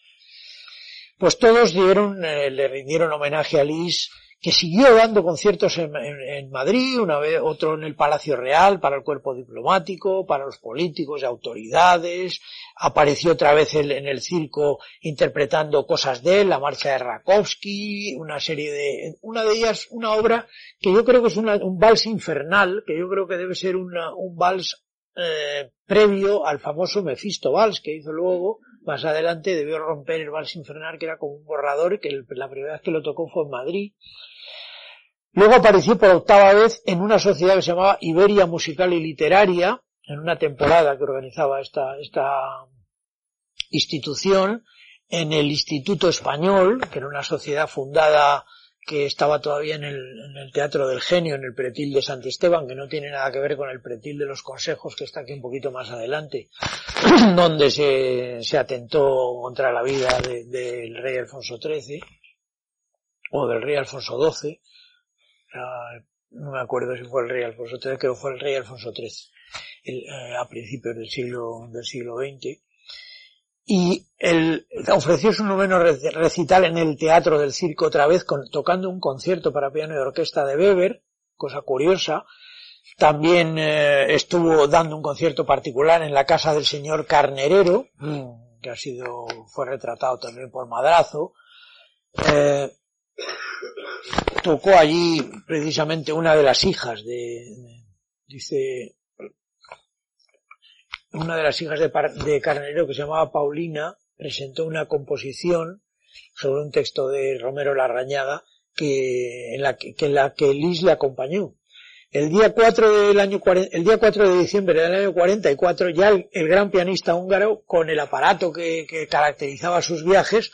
Pues todos dieron, eh, le rindieron homenaje a Lis que siguió dando conciertos en, Madrid, una vez, otro en el Palacio Real para el cuerpo diplomático, para los políticos y autoridades, apareció otra vez en el circo interpretando cosas de él, la marcha de Rakowski, una serie de, una de ellas, una obra que yo creo que es un vals infernal, que yo creo que debe ser un vals eh, previo al famoso Mephisto Vals que hizo luego, más adelante debió romper el vals infernal que era como un borrador que la primera vez que lo tocó fue en Madrid Luego apareció por octava vez en una sociedad que se llamaba Iberia Musical y Literaria, en una temporada que organizaba esta, esta institución, en el Instituto Español, que era una sociedad fundada que estaba todavía en el, Teatro del Genio, en el pretil de Sant Esteban, que no tiene nada que ver con el pretil de los consejos, que está aquí un poquito más adelante, (clears throat) donde se, se atentó contra la vida del rey Alfonso XIII, o del rey Alfonso XII, no me acuerdo si fue el rey Alfonso XIII, creo que fue el rey Alfonso XIII, eh, a principios del siglo, del siglo XX. Y él ofreció su noveno recital en el Teatro del Circo otra vez, tocando un concierto para piano y orquesta de Weber, cosa curiosa. También eh, estuvo dando un concierto particular en la casa del señor Carnerero, mm. que ha sido, fue retratado también por Madrazo. Eh, tocó allí precisamente una de las hijas de, dice, una de las hijas de, de Carnero que se llamaba Paulina, presentó una composición sobre un texto de Romero Larrañaga que, en la que, en la que Lis le acompañó. El día 4 del año, el día 4 de diciembre del año 44, ya el, gran pianista húngaro, con el aparato que, que, caracterizaba sus viajes,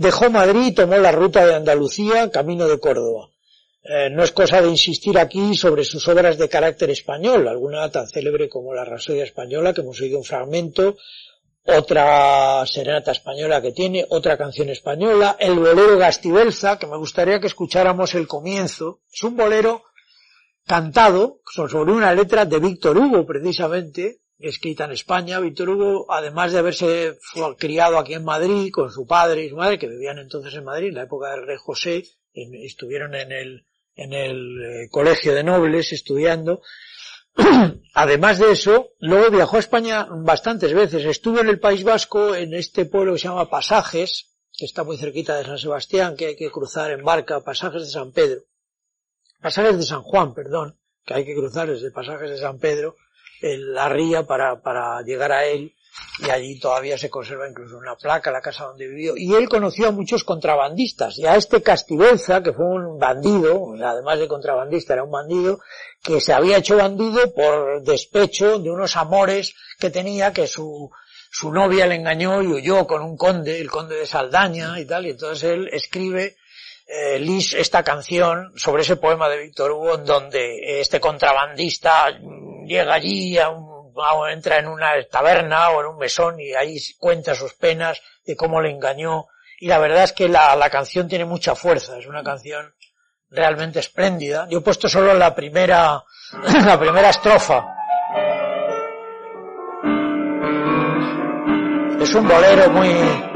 dejó Madrid y tomó la ruta de Andalucía, camino de Córdoba. Eh, no es cosa de insistir aquí sobre sus obras de carácter español, alguna tan célebre como la Rasodia Española, que hemos oído un fragmento, otra serenata española que tiene, otra canción española, el bolero Gastibelza, que me gustaría que escucháramos el comienzo. Es un bolero cantado sobre una letra de Víctor Hugo, precisamente, escrita en España. Víctor Hugo, además de haberse criado aquí en Madrid con su padre y su madre, que vivían entonces en Madrid, en la época del rey José, estuvieron en el, en el eh, colegio de nobles estudiando. (clears throat) Además de eso, luego viajó a España bastantes veces. Estuvo en el País Vasco, en este pueblo que se llama Pasajes, que está muy cerquita de San Sebastián, que hay que cruzar en barca, Pasajes de San Pedro. Pasajes de San Juan, perdón, que hay que cruzar desde Pasajes de San Pedro, la ría para, para llegar a él y allí todavía se conserva incluso una placa, la casa donde vivió. Y él conoció a muchos contrabandistas, y a este Castiveza, que fue un bandido, además de contrabandista era un bandido, que se había hecho bandido por despecho de unos amores que tenía, que su, su novia le engañó y huyó con un conde, el conde de Saldaña y tal, y entonces él escribe eh, Lis esta canción sobre ese poema de Víctor Hugo en donde este contrabandista llega allí a entra en una taberna o en un mesón y ahí cuenta sus penas de cómo le engañó. Y la verdad es que la, la canción tiene mucha fuerza, es una canción realmente espléndida. Yo he puesto solo la primera, (clears throat) la primera estrofa. Es un bolero muy,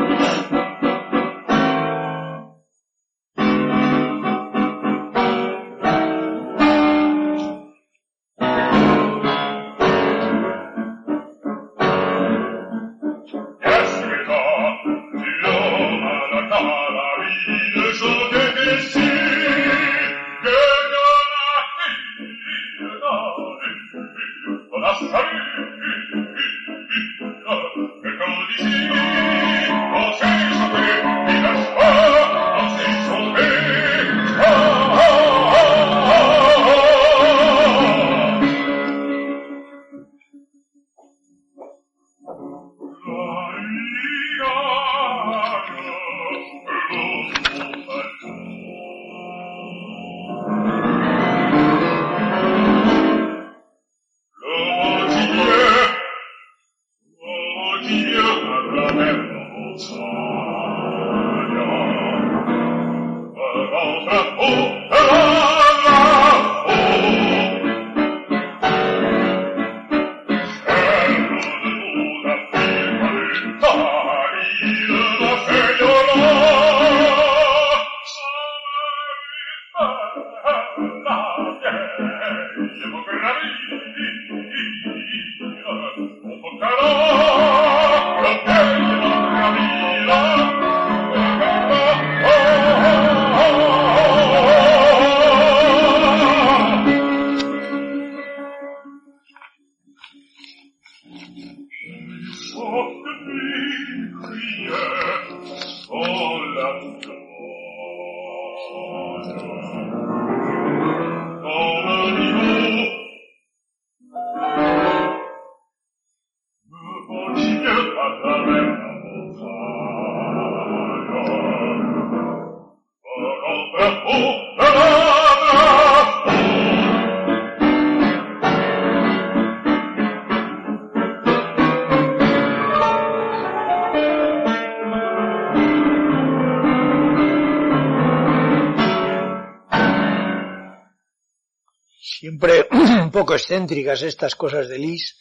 poco excéntricas estas cosas de Lis.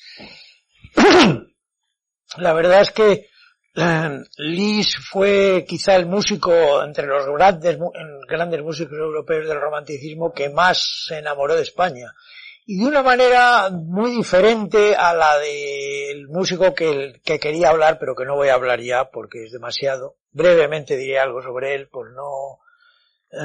(clears throat) La verdad es que eh, Lis fue quizá el músico entre los grandes, grandes músicos europeos del romanticismo que más se enamoró de España. Y de una manera muy diferente a la del músico que quería hablar, pero que no voy a hablar ya porque es demasiado. Brevemente diré algo sobre él, por no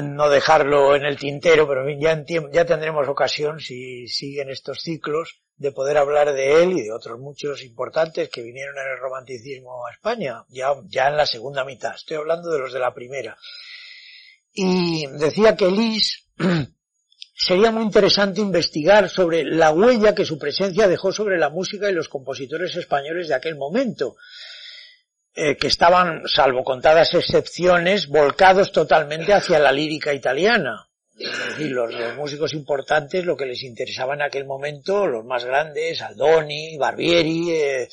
no dejarlo en el tintero, pero ya, ya tendremos ocasión, si siguen estos ciclos, de poder hablar de él y de otros muchos importantes que vinieron en el romanticismo a España, ya, ya en la segunda mitad. Estoy hablando de los de la primera. Y decía que Lis (clears throat) sería muy interesante investigar sobre la huella que su presencia dejó sobre la música y los compositores españoles de aquel momento. Eh, que estaban, salvo contadas excepciones, volcados totalmente hacia la lírica italiana. Es los, músicos importantes, lo que les interesaba en aquel momento, los más grandes, Aldoni, Barbieri, eh,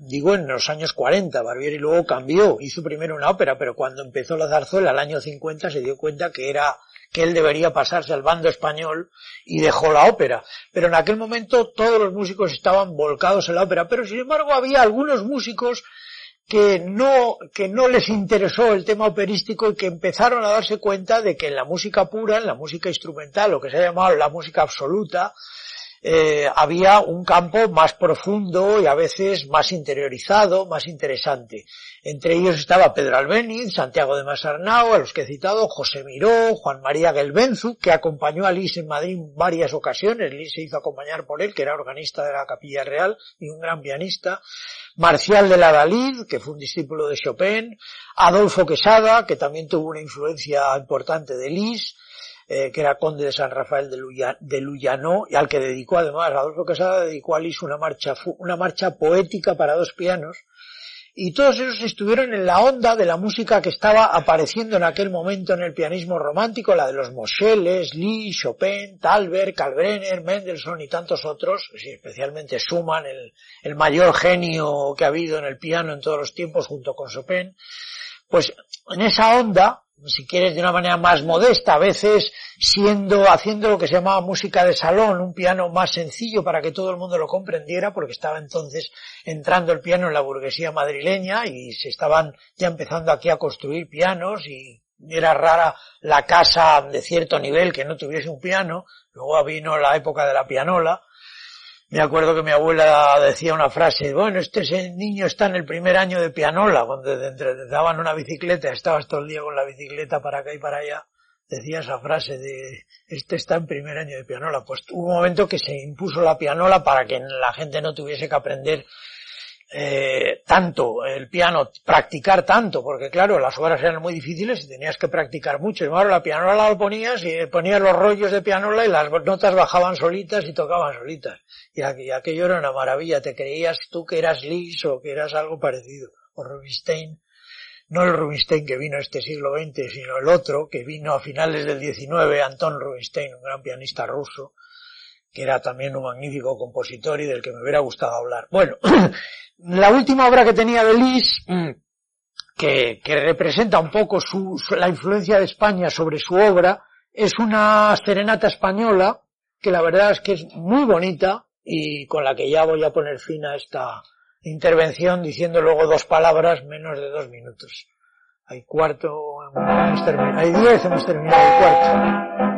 digo en los años 40, Barbieri luego cambió, hizo primero una ópera, pero cuando empezó la zarzuela al año 50 se dio cuenta que era, que él debería pasarse al bando español y dejó la ópera. Pero en aquel momento todos los músicos estaban volcados en la ópera, pero sin embargo había algunos músicos que no, que no les interesó el tema operístico y que empezaron a darse cuenta de que en la música pura, en la música instrumental, lo que se ha llamado la música absoluta, eh, había un campo más profundo y a veces más interiorizado, más interesante. Entre ellos estaba Pedro Albéniz, Santiago de Masarnau, a los que he citado, José Miró, Juan María Gelbenzu, que acompañó a Lis en Madrid varias ocasiones. Lis se hizo acompañar por él, que era organista de la Capilla Real y un gran pianista. Marcial de la Dalid, que fue un discípulo de Chopin. Adolfo Quesada, que también tuvo una influencia importante de Lis. Eh, que era conde de San Rafael de, Luyanó, y al que dedicó además, Adolfo Quesada dedicó a Lis una marcha, una marcha poética para dos pianos, y todos esos estuvieron en la onda de la música que estaba apareciendo en aquel momento en el pianismo romántico, la de los Moscheles, Lis, Chopin, Talbert, Kalbrenner, Mendelssohn y tantos otros, especialmente Schumann, el, el mayor genio que ha habido en el piano en todos los tiempos junto con Chopin, pues en esa onda si quieres de una manera más modesta, a veces siendo, haciendo lo que se llamaba música de salón, un piano más sencillo para que todo el mundo lo comprendiera, porque estaba entonces entrando el piano en la burguesía madrileña y se estaban ya empezando aquí a construir pianos y era rara la casa de cierto nivel que no tuviese un piano, luego vino la época de la pianola, me acuerdo que mi abuela decía una frase, bueno, este niño está en el primer año de pianola, cuando te daban una bicicleta, estabas todo el día con la bicicleta para acá y para allá, decía esa frase de, este está en primer año de pianola. Pues hubo un momento que se impuso la pianola para que la gente no tuviese que aprender eh, tanto el piano, practicar tanto, porque claro, las obras eran muy difíciles y tenías que practicar mucho. Y ahora la pianola lo ponías y ponías los rollos de pianola y las notas bajaban solitas y tocaban solitas. Y, aquello era una maravilla, te creías tú que eras Lis o que eras algo parecido. O Rubinstein, no el Rubinstein que vino este siglo XX, sino el otro que vino a finales del XIX, Anton Rubinstein, un gran pianista ruso, que era también un magnífico compositor y del que me hubiera gustado hablar. Bueno, (clears throat) la última obra que tenía de Lis, mm, que, que representa un poco su, la influencia de España sobre su obra, es una serenata española, que la verdad es que es muy bonita y con la que ya voy a poner fin a esta intervención diciendo luego dos palabras menos de dos minutos. Hay cuarto, hemos terminado, hay diez, hemos terminado el cuarto.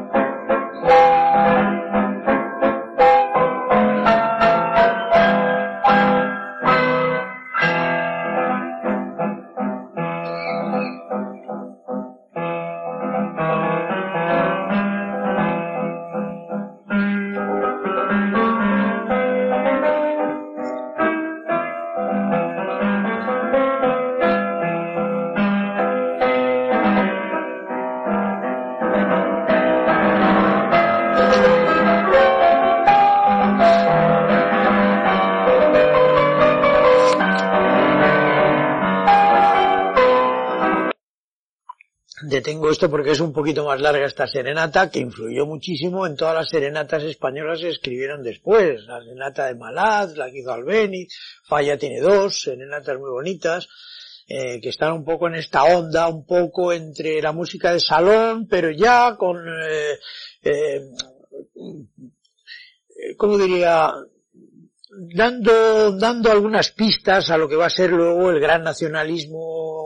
Esto porque es un poquito más larga esta serenata que influyó muchísimo en todas las serenatas españolas que escribieron después. La serenata de Malaz, la que hizo Albeni, Falla tiene dos, serenatas muy bonitas, eh, que están un poco en esta onda, un poco entre la música de salón, pero ya con, eh, eh, ¿cómo diría? Dando, dando algunas pistas a lo que va a ser luego el gran nacionalismo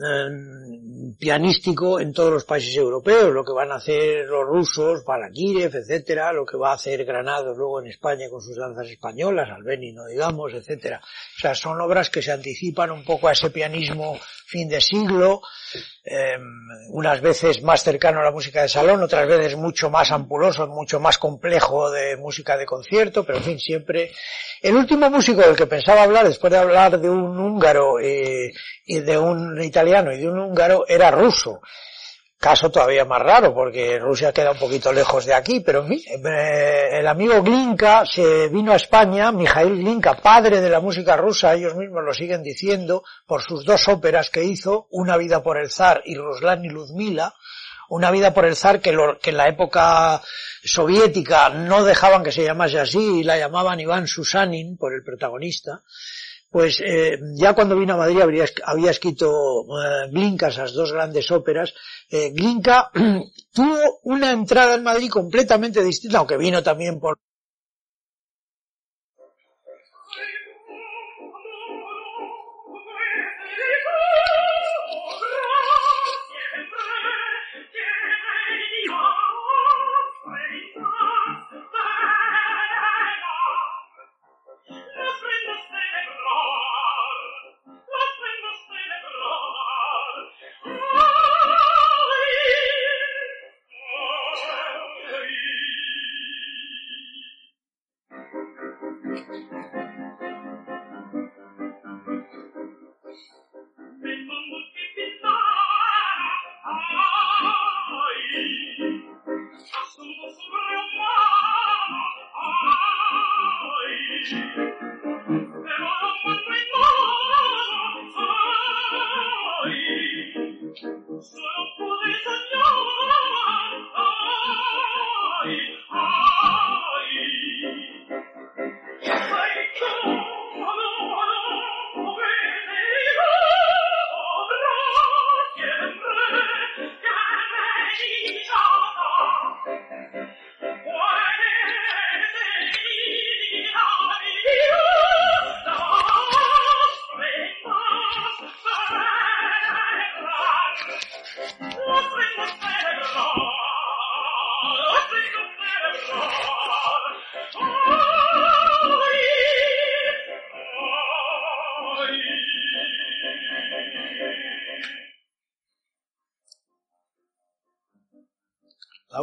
Em, pianístico en todos los países europeos, lo que van a hacer los rusos, Balakirev, etcétera, lo que va a hacer Granados luego en España con sus danzas españolas, Albeni no digamos, etcétera. O sea, son obras que se anticipan un poco a ese pianismo fin de siglo, Em, unas veces más cercano a la música de salón, otras veces mucho más ampuloso, mucho más complejo de música de concierto, pero en fin, siempre. El último músico del que pensaba hablar, después de hablar de un húngaro eh, y de un italiano y de un húngaro, era ruso. Caso todavía más raro porque Rusia queda un poquito lejos de aquí, pero el amigo Glinka se vino a España, Mijail Glinka, padre de la música rusa, ellos mismos lo siguen diciendo, por sus dos óperas que hizo, Una vida por el zar y Ruslan y Luzmila, una vida por el zar que, que en la época soviética no dejaban que se llamase así y la llamaban Iván Susanin por el protagonista pues eh, ya cuando vino a Madrid habría, había escrito eh, Glinka esas dos grandes óperas. Eh, Glinka (clears throat) tuvo una entrada en Madrid completamente distinta, aunque vino también por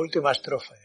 última estrofa.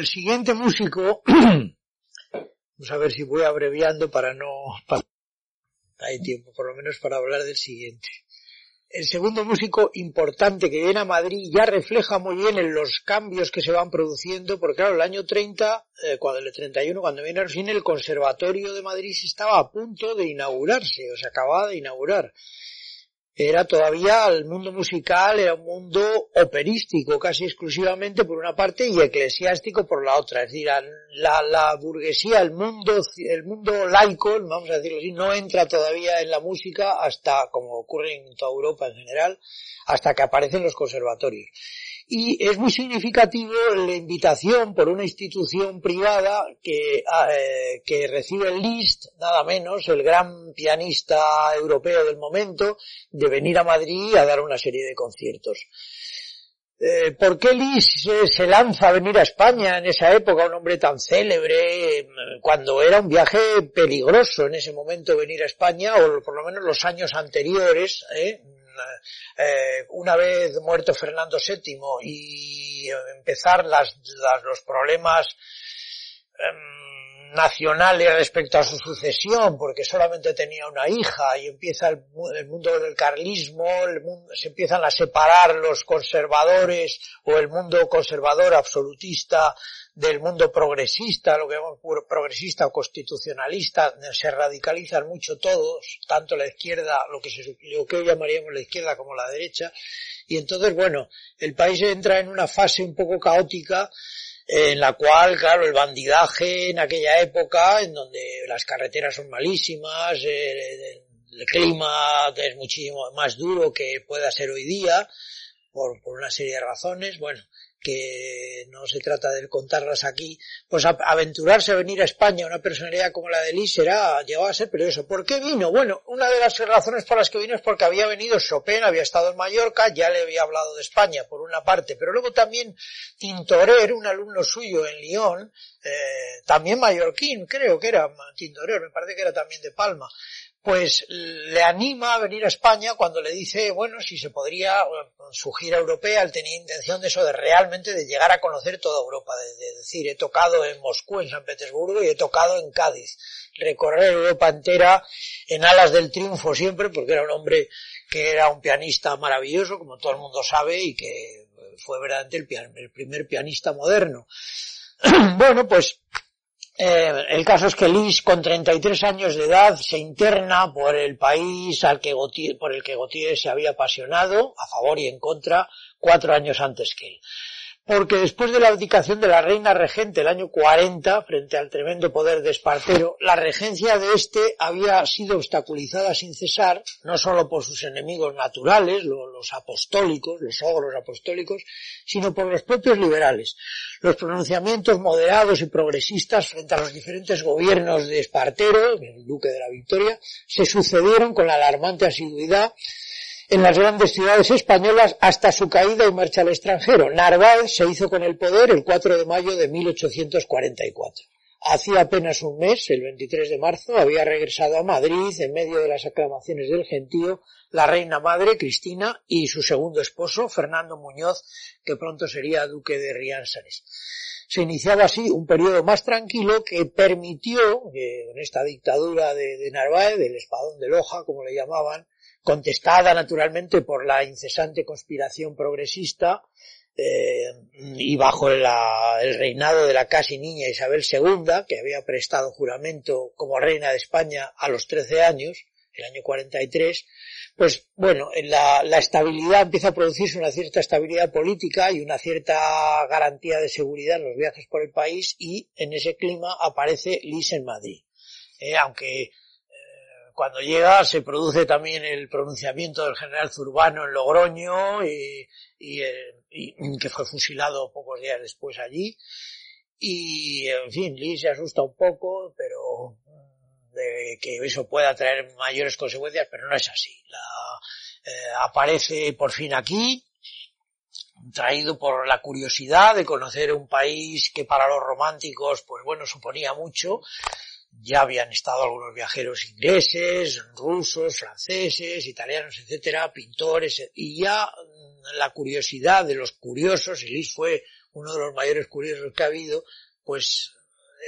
El siguiente músico, (clears throat) vamos a ver si voy abreviando para no... Hay tiempo, por lo menos para hablar del siguiente. El segundo músico importante que viene a Madrid ya refleja muy bien en los cambios que se van produciendo, porque claro, el año 30, eh, cuando el 31, cuando viene al fin, el Conservatorio de Madrid estaba a punto de inaugurarse, o se acababa de inaugurar era todavía el mundo musical, era un mundo operístico casi exclusivamente por una parte y eclesiástico por la otra. Es decir, la, la burguesía, el mundo, el mundo laico, vamos a decirlo así, no entra todavía en la música hasta, como ocurre en toda Europa en general, hasta que aparecen los conservatorios y es muy significativo la invitación por una institución privada que, eh, que recibe Liszt, nada menos, el gran pianista europeo del momento, de venir a Madrid a dar una serie de conciertos. Eh, ¿Por qué Liszt se lanza a venir a España en esa época, un hombre tan célebre, cuando era un viaje peligroso en ese momento venir a España, o por lo menos los años anteriores, ¿eh? una vez muerto Fernando VII y empezar los problemas em, nacionales respecto a su sucesión, porque solamente tenía una hija y empieza el, mundo del carlismo, se empiezan a separar los conservadores o el mundo conservador absolutista del mundo progresista, lo que llamamos progresista o constitucionalista, se radicalizan mucho todos, tanto la izquierda, lo que, se, lo que hoy llamaríamos la izquierda como la derecha, y entonces, bueno, el país entra en una fase un poco caótica, en la cual, claro, el bandidaje en aquella época, en donde las carreteras son malísimas, el, el clima es muchísimo más duro que pueda ser hoy día, por una serie de razones, bueno, que no se trata de contarlas aquí, pues aventurarse a venir a España una personalidad como la de Lis será, llegó a ser peligroso. ¿Por qué vino? Bueno, una de las razones por las que vino es porque había venido Chopin, había estado en Mallorca, ya le había hablado de España por una parte, pero luego también Tintorer, un alumno suyo en Lyon, eh, también mallorquín, creo que era Tintorer, me parece que era también de Palma, pues le anima a venir a España cuando le dice, bueno, si se podría, su gira europea, él tenía intención de eso, de realmente de llegar a conocer toda Europa, de, decir, he tocado en Moscú, en San Petersburgo y he tocado en Cádiz, recorrer Europa entera en alas del triunfo siempre, porque era un hombre que era un pianista maravilloso, como todo el mundo sabe, y que fue verdaderamente el, el primer pianista moderno. (clears throat) bueno, pues eh, el caso es que Lis, con 33 años de edad, se interna por el país al que por el que Gautier se había apasionado, a favor y en contra, cuatro años antes que él porque después de la abdicación de la reina regente el año 40, frente al tremendo poder de Espartero, la regencia de éste había sido obstaculizada sin cesar, no solo por sus enemigos naturales, los apostólicos, los ogros apostólicos, sino por los propios liberales. Los pronunciamientos moderados y progresistas frente a los diferentes gobiernos de Espartero, el duque de la Victoria, se sucedieron con la alarmante asiduidad en las grandes ciudades españolas hasta su caída y marcha al extranjero. Narváez se hizo con el poder el 4 de mayo de 1844. Hacía apenas un mes, el 23 de marzo, había regresado a Madrid en medio de las aclamaciones del gentío la reina madre Cristina y su segundo esposo Fernando Muñoz, que pronto sería duque de Riánsares. Se iniciaba así un periodo más tranquilo que permitió, en esta dictadura de, de Narváez, del espadón de Loja, como le llamaban, contestada naturalmente por la incesante conspiración progresista eh, y bajo el reinado de la casi niña Isabel II, que había prestado juramento como reina de España a los 13 años, el año 43, pues bueno, la, la estabilidad empieza a producirse una cierta estabilidad política y una cierta garantía de seguridad en los viajes por el país y en ese clima aparece Lis en Madrid. Eh, aunque cuando llega se produce también el pronunciamiento del general Zurbano en Logroño y, que fue fusilado pocos días después allí. Y, en fin, Lee se asusta un poco, pero de que eso pueda traer mayores consecuencias, pero no es así. La, eh, aparece por fin aquí, traído por la curiosidad de conocer un país que para los románticos, pues bueno, suponía mucho, ya habían estado algunos viajeros ingleses, rusos, franceses, italianos, etcétera, pintores, y ya mm, la curiosidad de los curiosos, y Lis fue uno de los mayores curiosos que ha habido, pues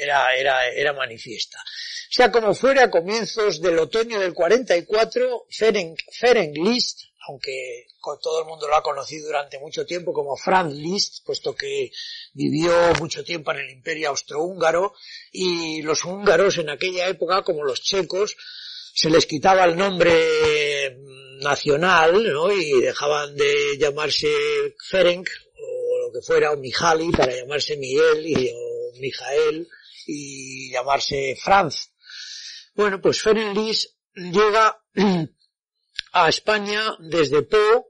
era, era, era manifiesta. Sea, como fuera, a comienzos del otoño del 44, Ferenc, Ferenc Liszt, aunque todo el mundo lo ha conocido durante mucho tiempo como Franz Liszt, puesto que vivió mucho tiempo en el imperio austrohúngaro, y los húngaros en aquella época, como los checos, se les quitaba el nombre nacional, ¿no? Y dejaban de llamarse Ferenc, o lo que fuera, o Mihaly, para llamarse Miguel, y, o Mijael, y llamarse Franz. Bueno, pues Ferenc Liszt llega (clears throat) a España desde Po,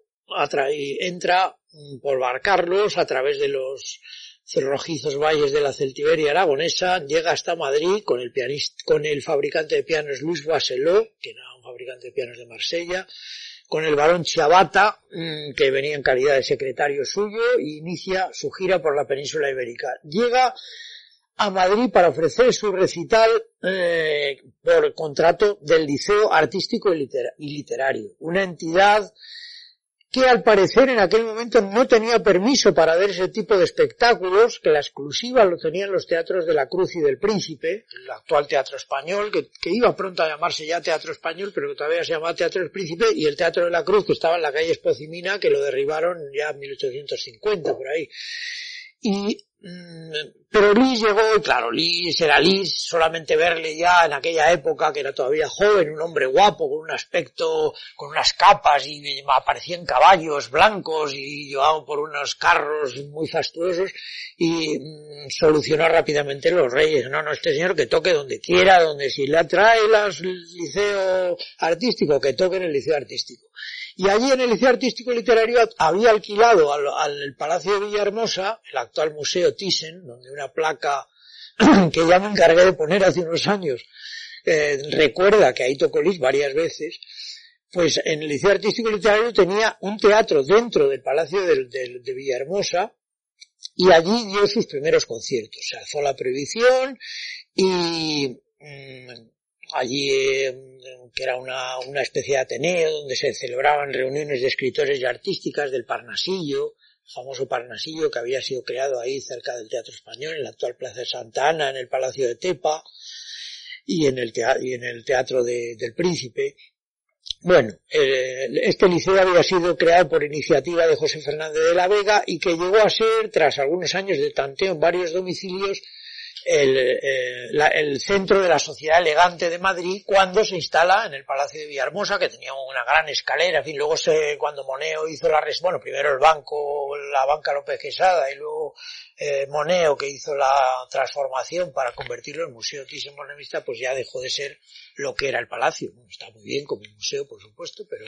entra por Barcarlos a través de los cerrojizos valles de la Celtiberia aragonesa, llega hasta Madrid con el pianista, con el fabricante de pianos Luis Baseló, que era un fabricante de pianos de Marsella, con el barón Chiavata, mm, que venía en calidad de secretario suyo, e inicia su gira por la península ibérica. Llega a Madrid para ofrecer su recital eh, por contrato del Liceo Artístico y, Literario, una entidad que al parecer en aquel momento no tenía permiso para ver ese tipo de espectáculos, que la exclusiva lo tenían los teatros de la Cruz y del Príncipe, el actual Teatro Español, que, iba pronto a llamarse ya Teatro Español, pero que todavía se llamaba Teatro del Príncipe, y el Teatro de la Cruz, que estaba en la calle Espocimina, que lo derribaron ya en 1850, por ahí. Y pero Liz llegó, y claro, Liz era Liz, solamente verle ya en aquella época, que era todavía joven, un hombre guapo, con un aspecto, con unas capas, y aparecían caballos blancos, y llevado por unos carros muy fastuosos, y mm, solucionó rápidamente los reyes. No, no, este señor que toque donde quiera, donde si le atrae el liceo artístico, que toque en el liceo artístico. Y allí en el Liceo Artístico Literario había alquilado al, Palacio de Villahermosa, el actual Museo Thyssen, donde una placa (clears throat) que ya me encargué de poner hace unos años, eh, recuerda que ahí tocó Lis varias veces, pues en el Liceo Artístico Literario tenía un teatro dentro del Palacio de, Villahermosa, y allí dio sus primeros conciertos. Se alzó la prohibición y mm, allí que era una, una especie de ateneo donde se celebraban reuniones de escritores y artísticas del Parnasillo, famoso Parnasillo que había sido creado ahí cerca del Teatro Español, en la actual Plaza de Santa Ana, en el Palacio de Tepa y en el, teatro, y en el Teatro del Príncipe. Bueno, eh, este liceo había sido creado por iniciativa de José Fernández de la Vega y que llegó a ser, tras algunos años de tanteo en varios domicilios, el, eh, el, centro de la sociedad elegante de Madrid cuando se instala en el Palacio de Villahermosa, que tenía una gran escalera, en fin, luego se, cuando Moneo hizo la bueno, primero el banco, la banca López Quesada y luego eh, Moneo que hizo la transformación para convertirlo en museo thyssen pues ya dejó de ser lo que era el palacio. está muy bien como museo, por supuesto, pero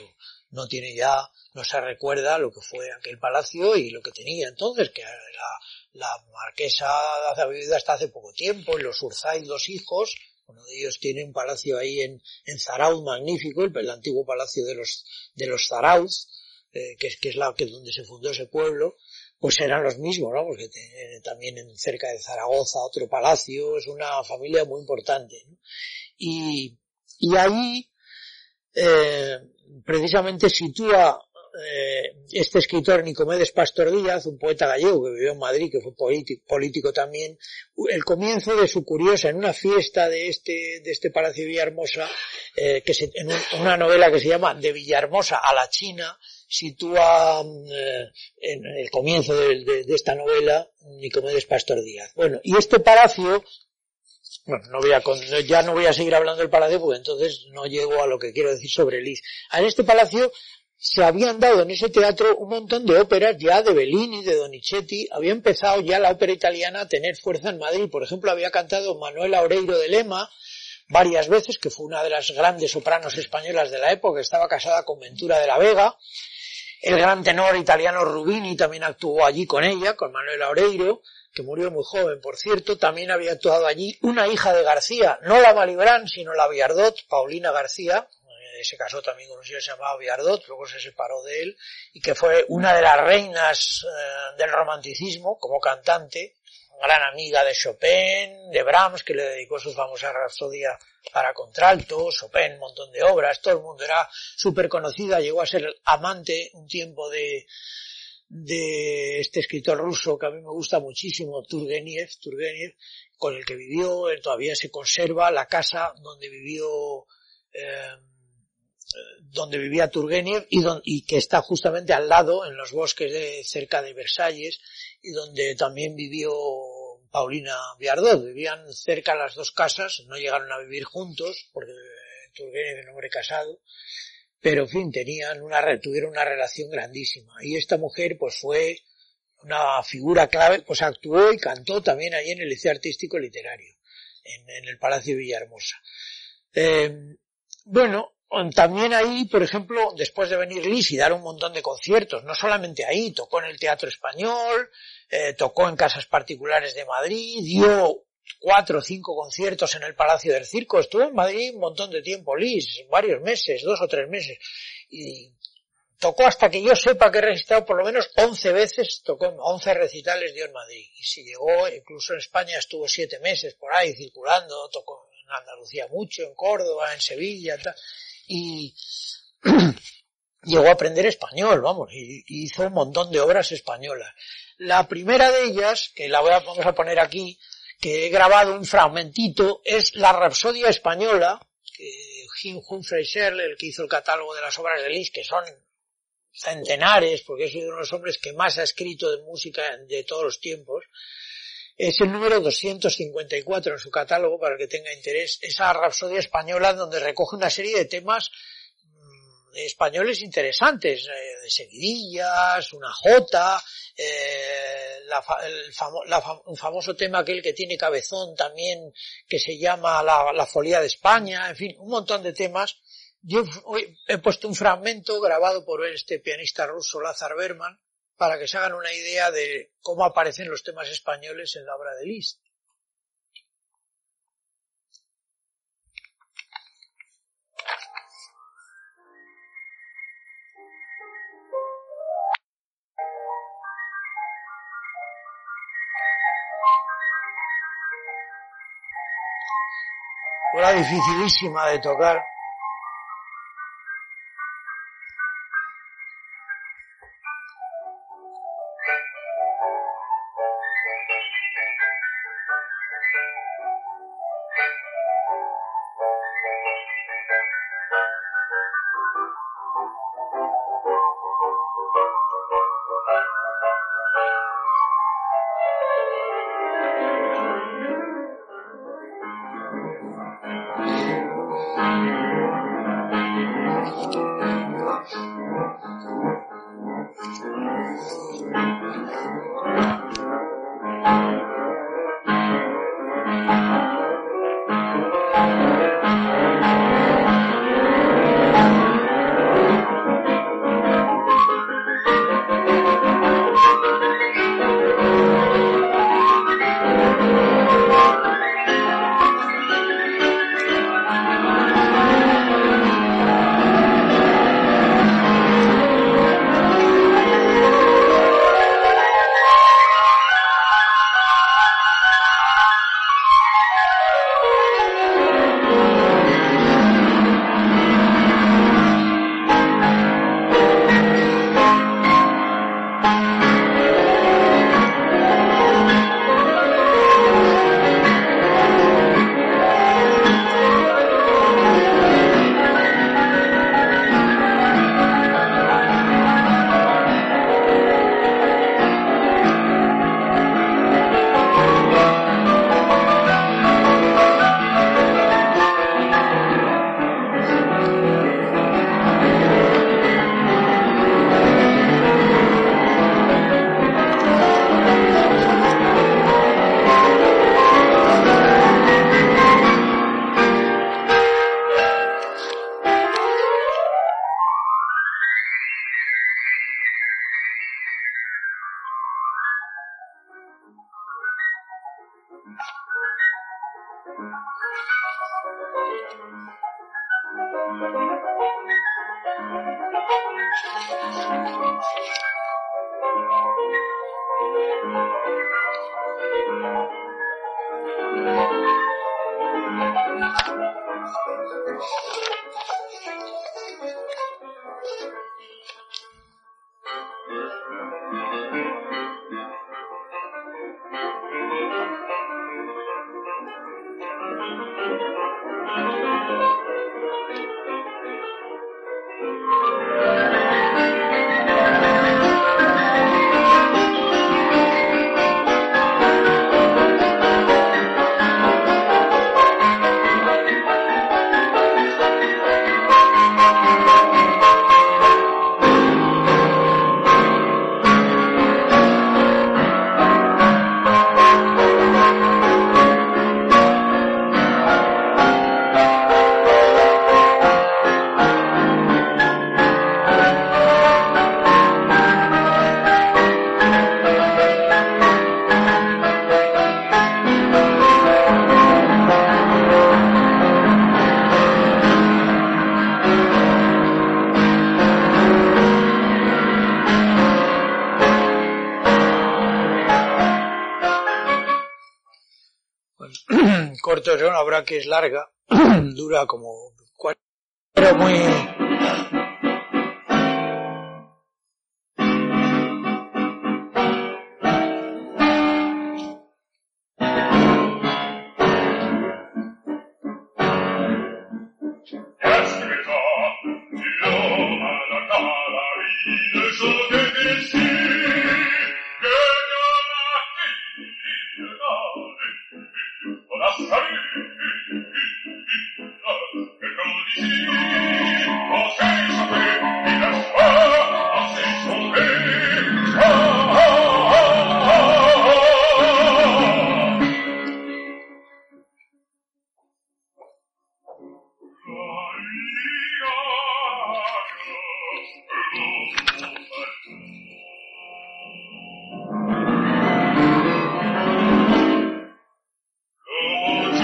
no tiene ya, no se recuerda lo que fue aquel palacio y lo que tenía entonces, que era la marquesa ha vivido hasta hace poco tiempo, y los Urzáiz, los hijos, uno de ellos tiene un palacio ahí en, en Zarauz magnífico, el, antiguo palacio de los, de los Zarauz, eh, que, es, que es la que donde se fundó ese pueblo, pues eran los mismos, ¿no? Porque tiene también en, cerca de Zaragoza otro palacio, es una familia muy importante, Y, y ahí, eh, precisamente sitúa eh, este escritor Nicomedes Pastor Díaz, un poeta gallego que vivió en Madrid, que fue político, también, el comienzo de su curiosa, en una fiesta de este, de este Palacio Villahermosa, eh, que se, en una novela que se llama De Villahermosa a la China, sitúa eh, en el comienzo de, esta novela Nicomedes Pastor Díaz. Bueno, y este palacio bueno, no voy a, ya no voy a seguir hablando del palacio porque entonces no llego a lo que quiero decir sobre Lis. En este palacio se habían dado en ese teatro un montón de óperas ya de Bellini, de Donizetti, había empezado ya la ópera italiana a tener fuerza en Madrid. Por ejemplo, había cantado Manuela Oreiro de Lema varias veces, que fue una de las grandes sopranos españolas de la época, estaba casada con Ventura de la Vega. El gran tenor italiano Rubini también actuó allí con ella, con Manuela Oreiro, que murió muy joven, por cierto. También había actuado allí una hija de García, no la Malibran, sino la Viardot, Paulina García, se casó también con un señor llamado Viardot, luego se separó de él, y que fue una de las reinas eh, del romanticismo como cantante, gran amiga de Chopin, de Brahms, que le dedicó su famosa Rapsodia para contralto, Chopin, un montón de obras, todo el mundo era súper conocida, llegó a ser amante un tiempo de, de este escritor ruso que a mí me gusta muchísimo, Turgenev, Turgenev, con el que vivió, todavía se conserva la casa donde vivió eh, donde vivía Turgenev y, que está justamente al lado, en los bosques de, cerca de Versalles, y donde también vivió Paulina Viardot. Vivían cerca las dos casas, no llegaron a vivir juntos, porque Turgenev era un hombre casado, pero en fin, tenían una, tuvieron una relación grandísima. Y esta mujer, pues fue una figura clave, pues actuó y cantó también allí en el Liceo Artístico Literario, en, el Palacio Villahermosa. Eh, bueno, también ahí, por ejemplo, después de venir Liz y dar un montón de conciertos, no solamente ahí, tocó en el Teatro Español, eh, tocó en casas particulares de Madrid, dio cuatro o cinco conciertos en el Palacio del Circo, estuvo en Madrid un montón de tiempo Liz, varios meses, dos o tres meses, y tocó hasta que yo sepa que he registrado por lo menos once veces, tocó once recitales dio en Madrid, y si llegó, incluso en España estuvo siete meses por ahí circulando, tocó en Andalucía mucho, en Córdoba, en Sevilla, tal y (clears throat) llegó a aprender español, vamos, y hizo un montón de obras españolas. La primera de ellas, que la voy a, vamos a poner aquí, que he grabado un fragmentito, es la Rapsodia Española, que Jim Humphrey el que hizo el catálogo de las obras de Liszt, que son centenares, porque es uno de los hombres que más ha escrito de música de todos los tiempos, es el número 254 en su catálogo, para el que tenga interés, esa Rapsodia Española donde recoge una serie de temas mm, españoles interesantes, eh, de seguidillas, una jota, eh, un famoso tema aquel que tiene cabezón también, que se llama la, la folía de España, en fin, un montón de temas. Yo he puesto un fragmento grabado por este pianista ruso Lazar Berman, para que se hagan una idea de cómo aparecen los temas españoles en la obra de Liszt. Una dificilísima de tocar. Que es larga,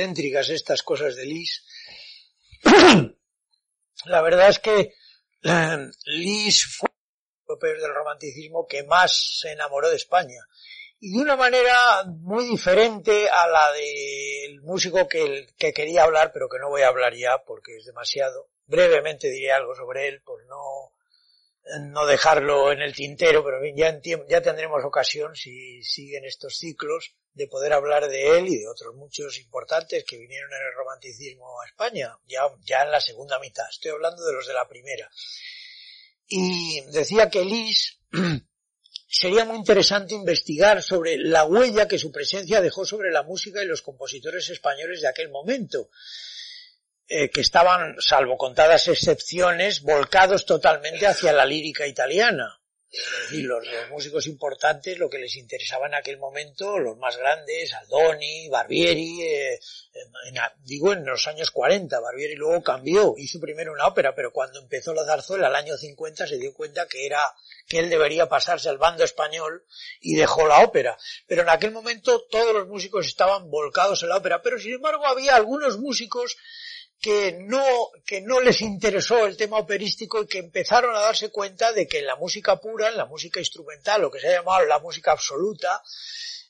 excéntricas estas cosas de Lis. La verdad es que eh, Lis fue el del romanticismo que más se enamoró de España. Y de una manera muy diferente a la del músico que, que quería hablar, pero que no voy a hablar ya porque es demasiado. Brevemente diré algo sobre él, por no, no dejarlo en el tintero, pero ya, ya tendremos ocasión si siguen estos ciclos de poder hablar de él y de otros muchos importantes que vinieron en el romanticismo a España, ya, ya en la segunda mitad. Estoy hablando de los de la primera. Y decía que Lis (clears throat) sería muy interesante investigar sobre la huella que su presencia dejó sobre la música y los compositores españoles de aquel momento, eh, que estaban, salvo contadas excepciones, volcados totalmente hacia la lírica italiana. Y los, músicos importantes, lo que les interesaba en aquel momento, los más grandes, Aldoni, Barbieri, eh, digo en los años 40, Barbieri luego cambió, hizo primero una ópera, pero cuando empezó la zarzuela al año 50 se dio cuenta que era, que él debería pasarse al bando español y dejó la ópera. Pero en aquel momento todos los músicos estaban volcados en la ópera, pero sin embargo había algunos músicos que no, que no les interesó el tema operístico y que empezaron a darse cuenta de que en la música pura, en la música instrumental, lo que se ha llamado la música absoluta,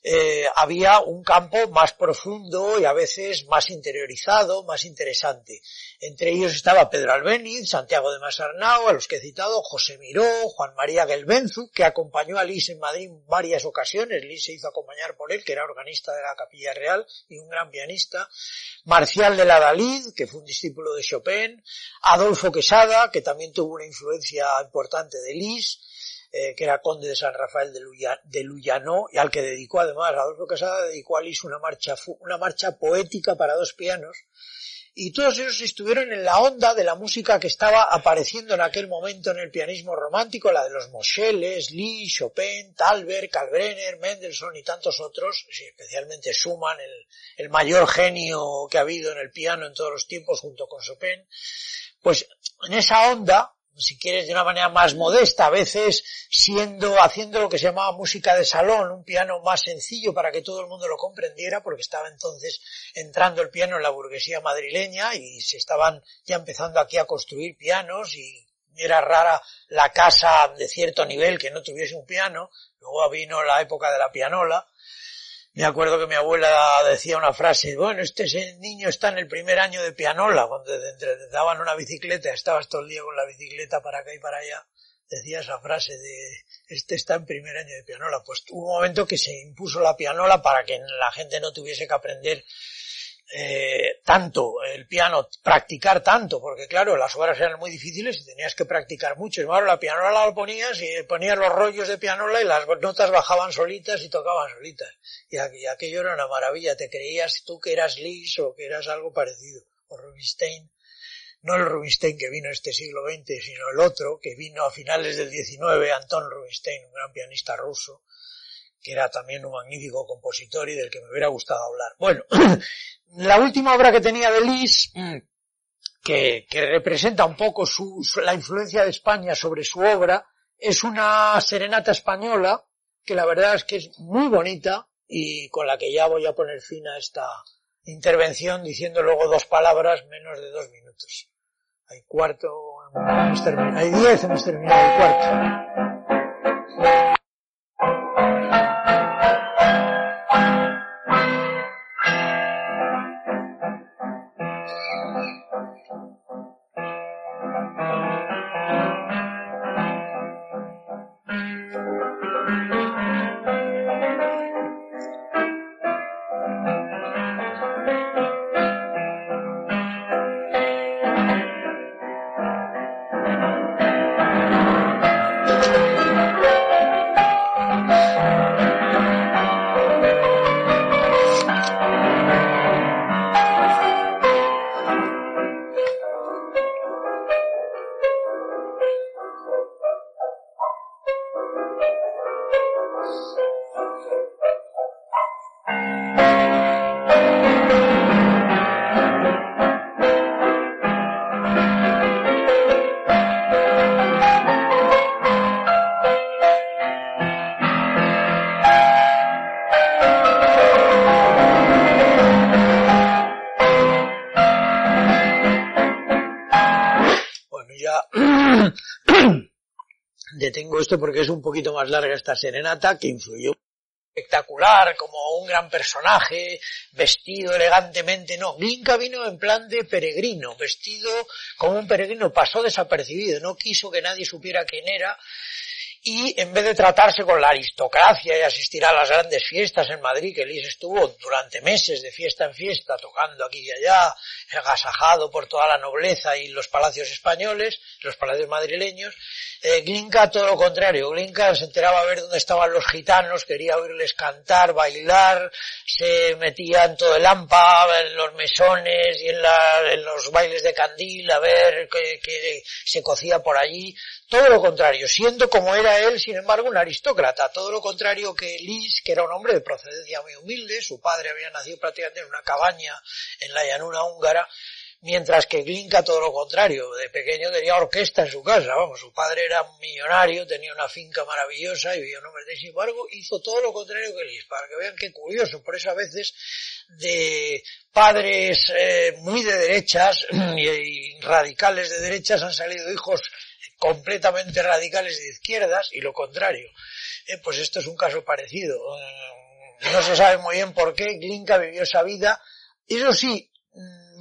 eh, había un campo más profundo y a veces más interiorizado, más interesante. Entre ellos estaba Pedro Albéniz, Santiago de Masarnau, a los que he citado, José Miró, Juan María Gelbenzu, que acompañó a Lis en Madrid varias ocasiones. Lis se hizo acompañar por él, que era organista de la Capilla Real y un gran pianista. Marcial de la Dalid, que fue un discípulo de Chopin. Adolfo Quesada, que también tuvo una influencia importante de Lis eh, que era conde de San Rafael de, Luyano, y al que dedicó además, Adolfo Casada dedicó a Lis una marcha, una marcha poética para dos pianos, y todos ellos estuvieron en la onda de la música que estaba apareciendo en aquel momento en el pianismo romántico, la de los Moscheles, Lis, Chopin, Talbert, Kalbrenner, Mendelssohn y tantos otros, especialmente Schumann, el, el mayor genio que ha habido en el piano en todos los tiempos junto con Chopin, pues en esa onda si quieres de una manera más modesta, a veces siendo, haciendo lo que se llamaba música de salón, un piano más sencillo para que todo el mundo lo comprendiera, porque estaba entonces entrando el piano en la burguesía madrileña y se estaban ya empezando aquí a construir pianos y era rara la casa de cierto nivel que no tuviese un piano, luego vino la época de la pianola, me acuerdo que mi abuela decía una frase, bueno, este niño está en el primer año de pianola, cuando te daban una bicicleta, estabas todo el día con la bicicleta para acá y para allá, decía esa frase de, este está en primer año de pianola. Pues hubo un momento que se impuso la pianola para que la gente no tuviese que aprender eh, tanto el piano, practicar tanto, porque claro, las obras eran muy difíciles y tenías que practicar mucho. Y claro, la pianola la ponías y ponías los rollos de pianola y las notas bajaban solitas y tocaban solitas. Y, aquello era una maravilla, te creías tú que eras Lis o que eras algo parecido, o Rubinstein. No el Rubinstein que vino este siglo XX, sino el otro que vino a finales del XIX, Anton Rubinstein, un gran pianista ruso, que era también un magnífico compositor y del que me hubiera gustado hablar. Bueno, (clears throat) la última obra que tenía de Lis, mm, que, representa un poco su, la influencia de España sobre su obra, es una serenata española que la verdad es que es muy bonita y con la que ya voy a poner fin a esta intervención diciendo luego dos palabras menos de dos minutos. Hay cuarto, hay diez, hemos terminado el cuarto. Porque es un poquito más larga esta serenata que influyó espectacular, como un gran personaje, vestido elegantemente, no, Glinka vino en plan de peregrino, vestido como un peregrino, pasó desapercibido, no quiso que nadie supiera quién era, y en vez de tratarse con la aristocracia y asistir a las grandes fiestas en Madrid, que Lis estuvo durante meses de fiesta en fiesta, tocando aquí y allá, agasajado por toda la nobleza y los palacios españoles, los palacios madrileños, eh, Glinka todo lo contrario, Glinka se enteraba a ver dónde estaban los gitanos, quería oírles cantar, bailar, se metía en todo el AMPA, en los mesones y en, en los bailes de candil, a ver qué se cocía por allí, todo lo contrario, siendo como era él, sin embargo, un aristócrata, todo lo contrario que Lis, que era un hombre de procedencia muy humilde, su padre había nacido prácticamente en una cabaña en la llanura húngara, mientras que Glinka todo lo contrario, de pequeño tenía orquesta en su casa, vamos, su padre era un millonario, tenía una finca maravillosa y vivía un hombre de sin embargo hizo todo lo contrario que Lis, para que vean qué curioso, por eso a veces de padres eh, muy de derechas (clears throat) y radicales de derechas han salido hijos completamente radicales de izquierdas y lo contrario. Eh, pues esto es un caso parecido. Mm, no se sabe muy bien por qué Glinka vivió esa vida. Eso sí,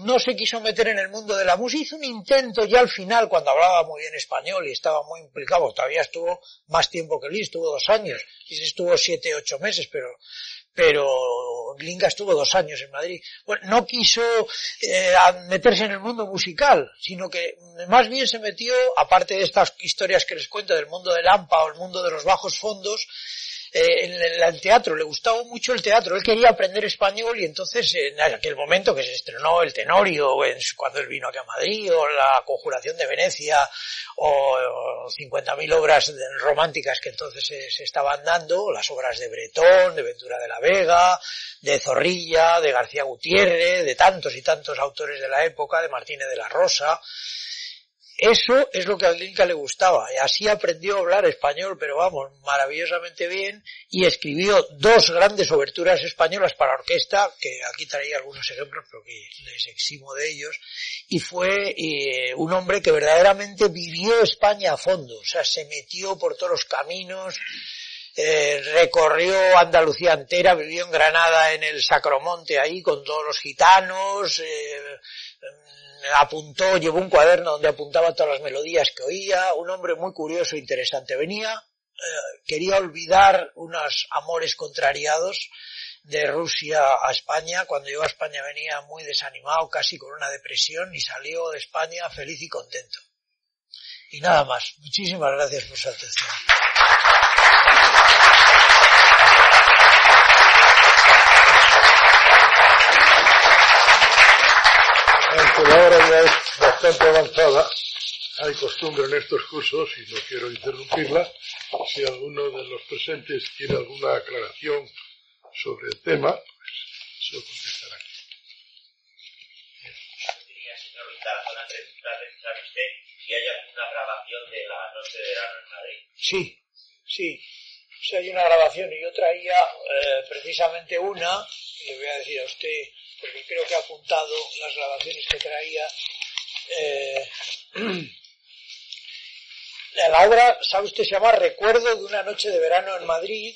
no se quiso meter en el mundo de la música, hizo un intento ya al final cuando hablaba muy bien español y estaba muy implicado, todavía estuvo más tiempo que Liz, estuvo dos años, Liz estuvo siete, ocho meses, pero pero Glinka estuvo dos años en Madrid. Bueno, no quiso eh, meterse en el mundo musical, sino que más bien se metió, aparte de estas historias que les cuento del mundo del AMPA o el mundo de los bajos fondos, eh, el teatro, le gustaba mucho el teatro, él quería aprender español y entonces en aquel momento que se estrenó el Tenorio, en, cuando él vino aquí a Madrid, o la Conjuración de Venecia, o, 50.000 obras románticas que entonces se, estaban dando, las obras de Bretón, de Ventura de la Vega, de Zorrilla, de García Gutiérrez, de tantos y tantos autores de la época, de Martínez de la Rosa, eso es lo que a Glinka le gustaba. Así aprendió a hablar español, pero vamos, maravillosamente bien, y escribió dos grandes oberturas españolas para orquesta, que aquí traía algunos ejemplos, pero que les eximo de ellos, y fue eh, un hombre que verdaderamente vivió España a fondo, o sea, se metió por todos los caminos, eh, recorrió Andalucía entera, vivió en Granada en el Sacromonte ahí con todos los gitanos, eh, apuntó, llevó un cuaderno donde apuntaba todas las melodías que oía, un hombre muy curioso e interesante. Venía, eh, quería olvidar unos amores contrariados de Rusia a España. Cuando llegó a España venía muy desanimado, casi con una depresión, y salió de España feliz y contento. Y nada más. Muchísimas gracias por su atención. Aunque la hora ya es bastante avanzada, hay costumbre en estos cursos, y no quiero interrumpirla, si alguno de los presentes tiene alguna aclaración sobre el tema, pues se lo contestará. ¿Sabe usted si hay alguna grabación de la noche de verano en Madrid? Sí, sí. si hay una grabación y yo traía eh, precisamente una, y le voy a decir a usted, porque creo que ha apuntado las grabaciones que traía. Eh, (clears throat) la obra, sabe usted, se llama Recuerdo de una noche de verano en Madrid,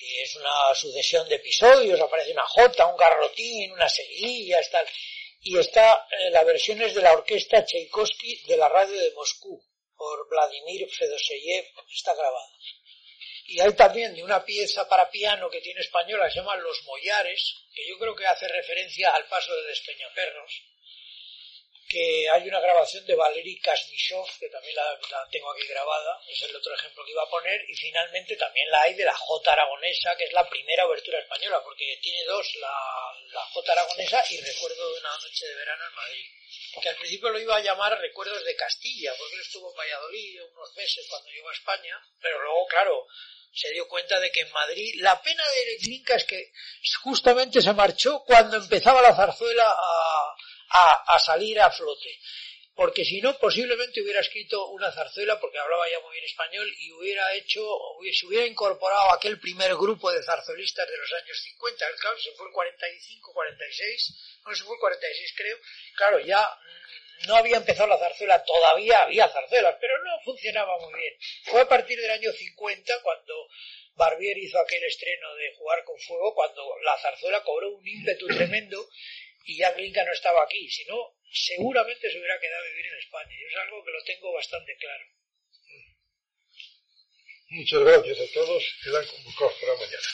y es una sucesión de episodios, aparece una jota, un garrotín, una seguilla, tal, y está, eh, la versión es de la orquesta Tchaikovsky de la radio de Moscú, por Vladimir Fedoseyev, está grabada. Y hay también de una pieza para piano que tiene española, se llama Los Mollares, que yo creo que hace referencia al paso de Despeñaperros, que hay una grabación de Valery Kasmishov, que también la, tengo aquí grabada, es el otro ejemplo que iba a poner, y finalmente también la hay de la J aragonesa, que es la primera obertura española, porque tiene dos, la, la J aragonesa y Recuerdo de una noche de verano en Madrid que al principio lo iba a llamar Recuerdos de Castilla, porque él estuvo en Valladolid unos meses cuando llegó a España, pero luego, claro, se dio cuenta de que en Madrid la pena de Glinka es que justamente se marchó cuando empezaba la zarzuela a, a salir a flote porque si no, posiblemente hubiera escrito una zarzuela, porque hablaba ya muy bien español, y hubiera hecho, se hubiera incorporado a aquel primer grupo de zarzuelistas de los años 50, claro, se fue el 45, 46, no, se fue el 46 creo, claro, ya no había empezado la zarzuela, todavía había zarzuelas, pero no funcionaba muy bien. Fue a partir del año 50 cuando Barbier hizo aquel estreno de Jugar con Fuego, cuando la zarzuela cobró un ímpetu tremendo y ya Glinka no estaba aquí, si no, seguramente se hubiera quedado a vivir en España. Y es algo que lo tengo bastante claro. Muchas gracias a todos. Quedan convocados para mañana.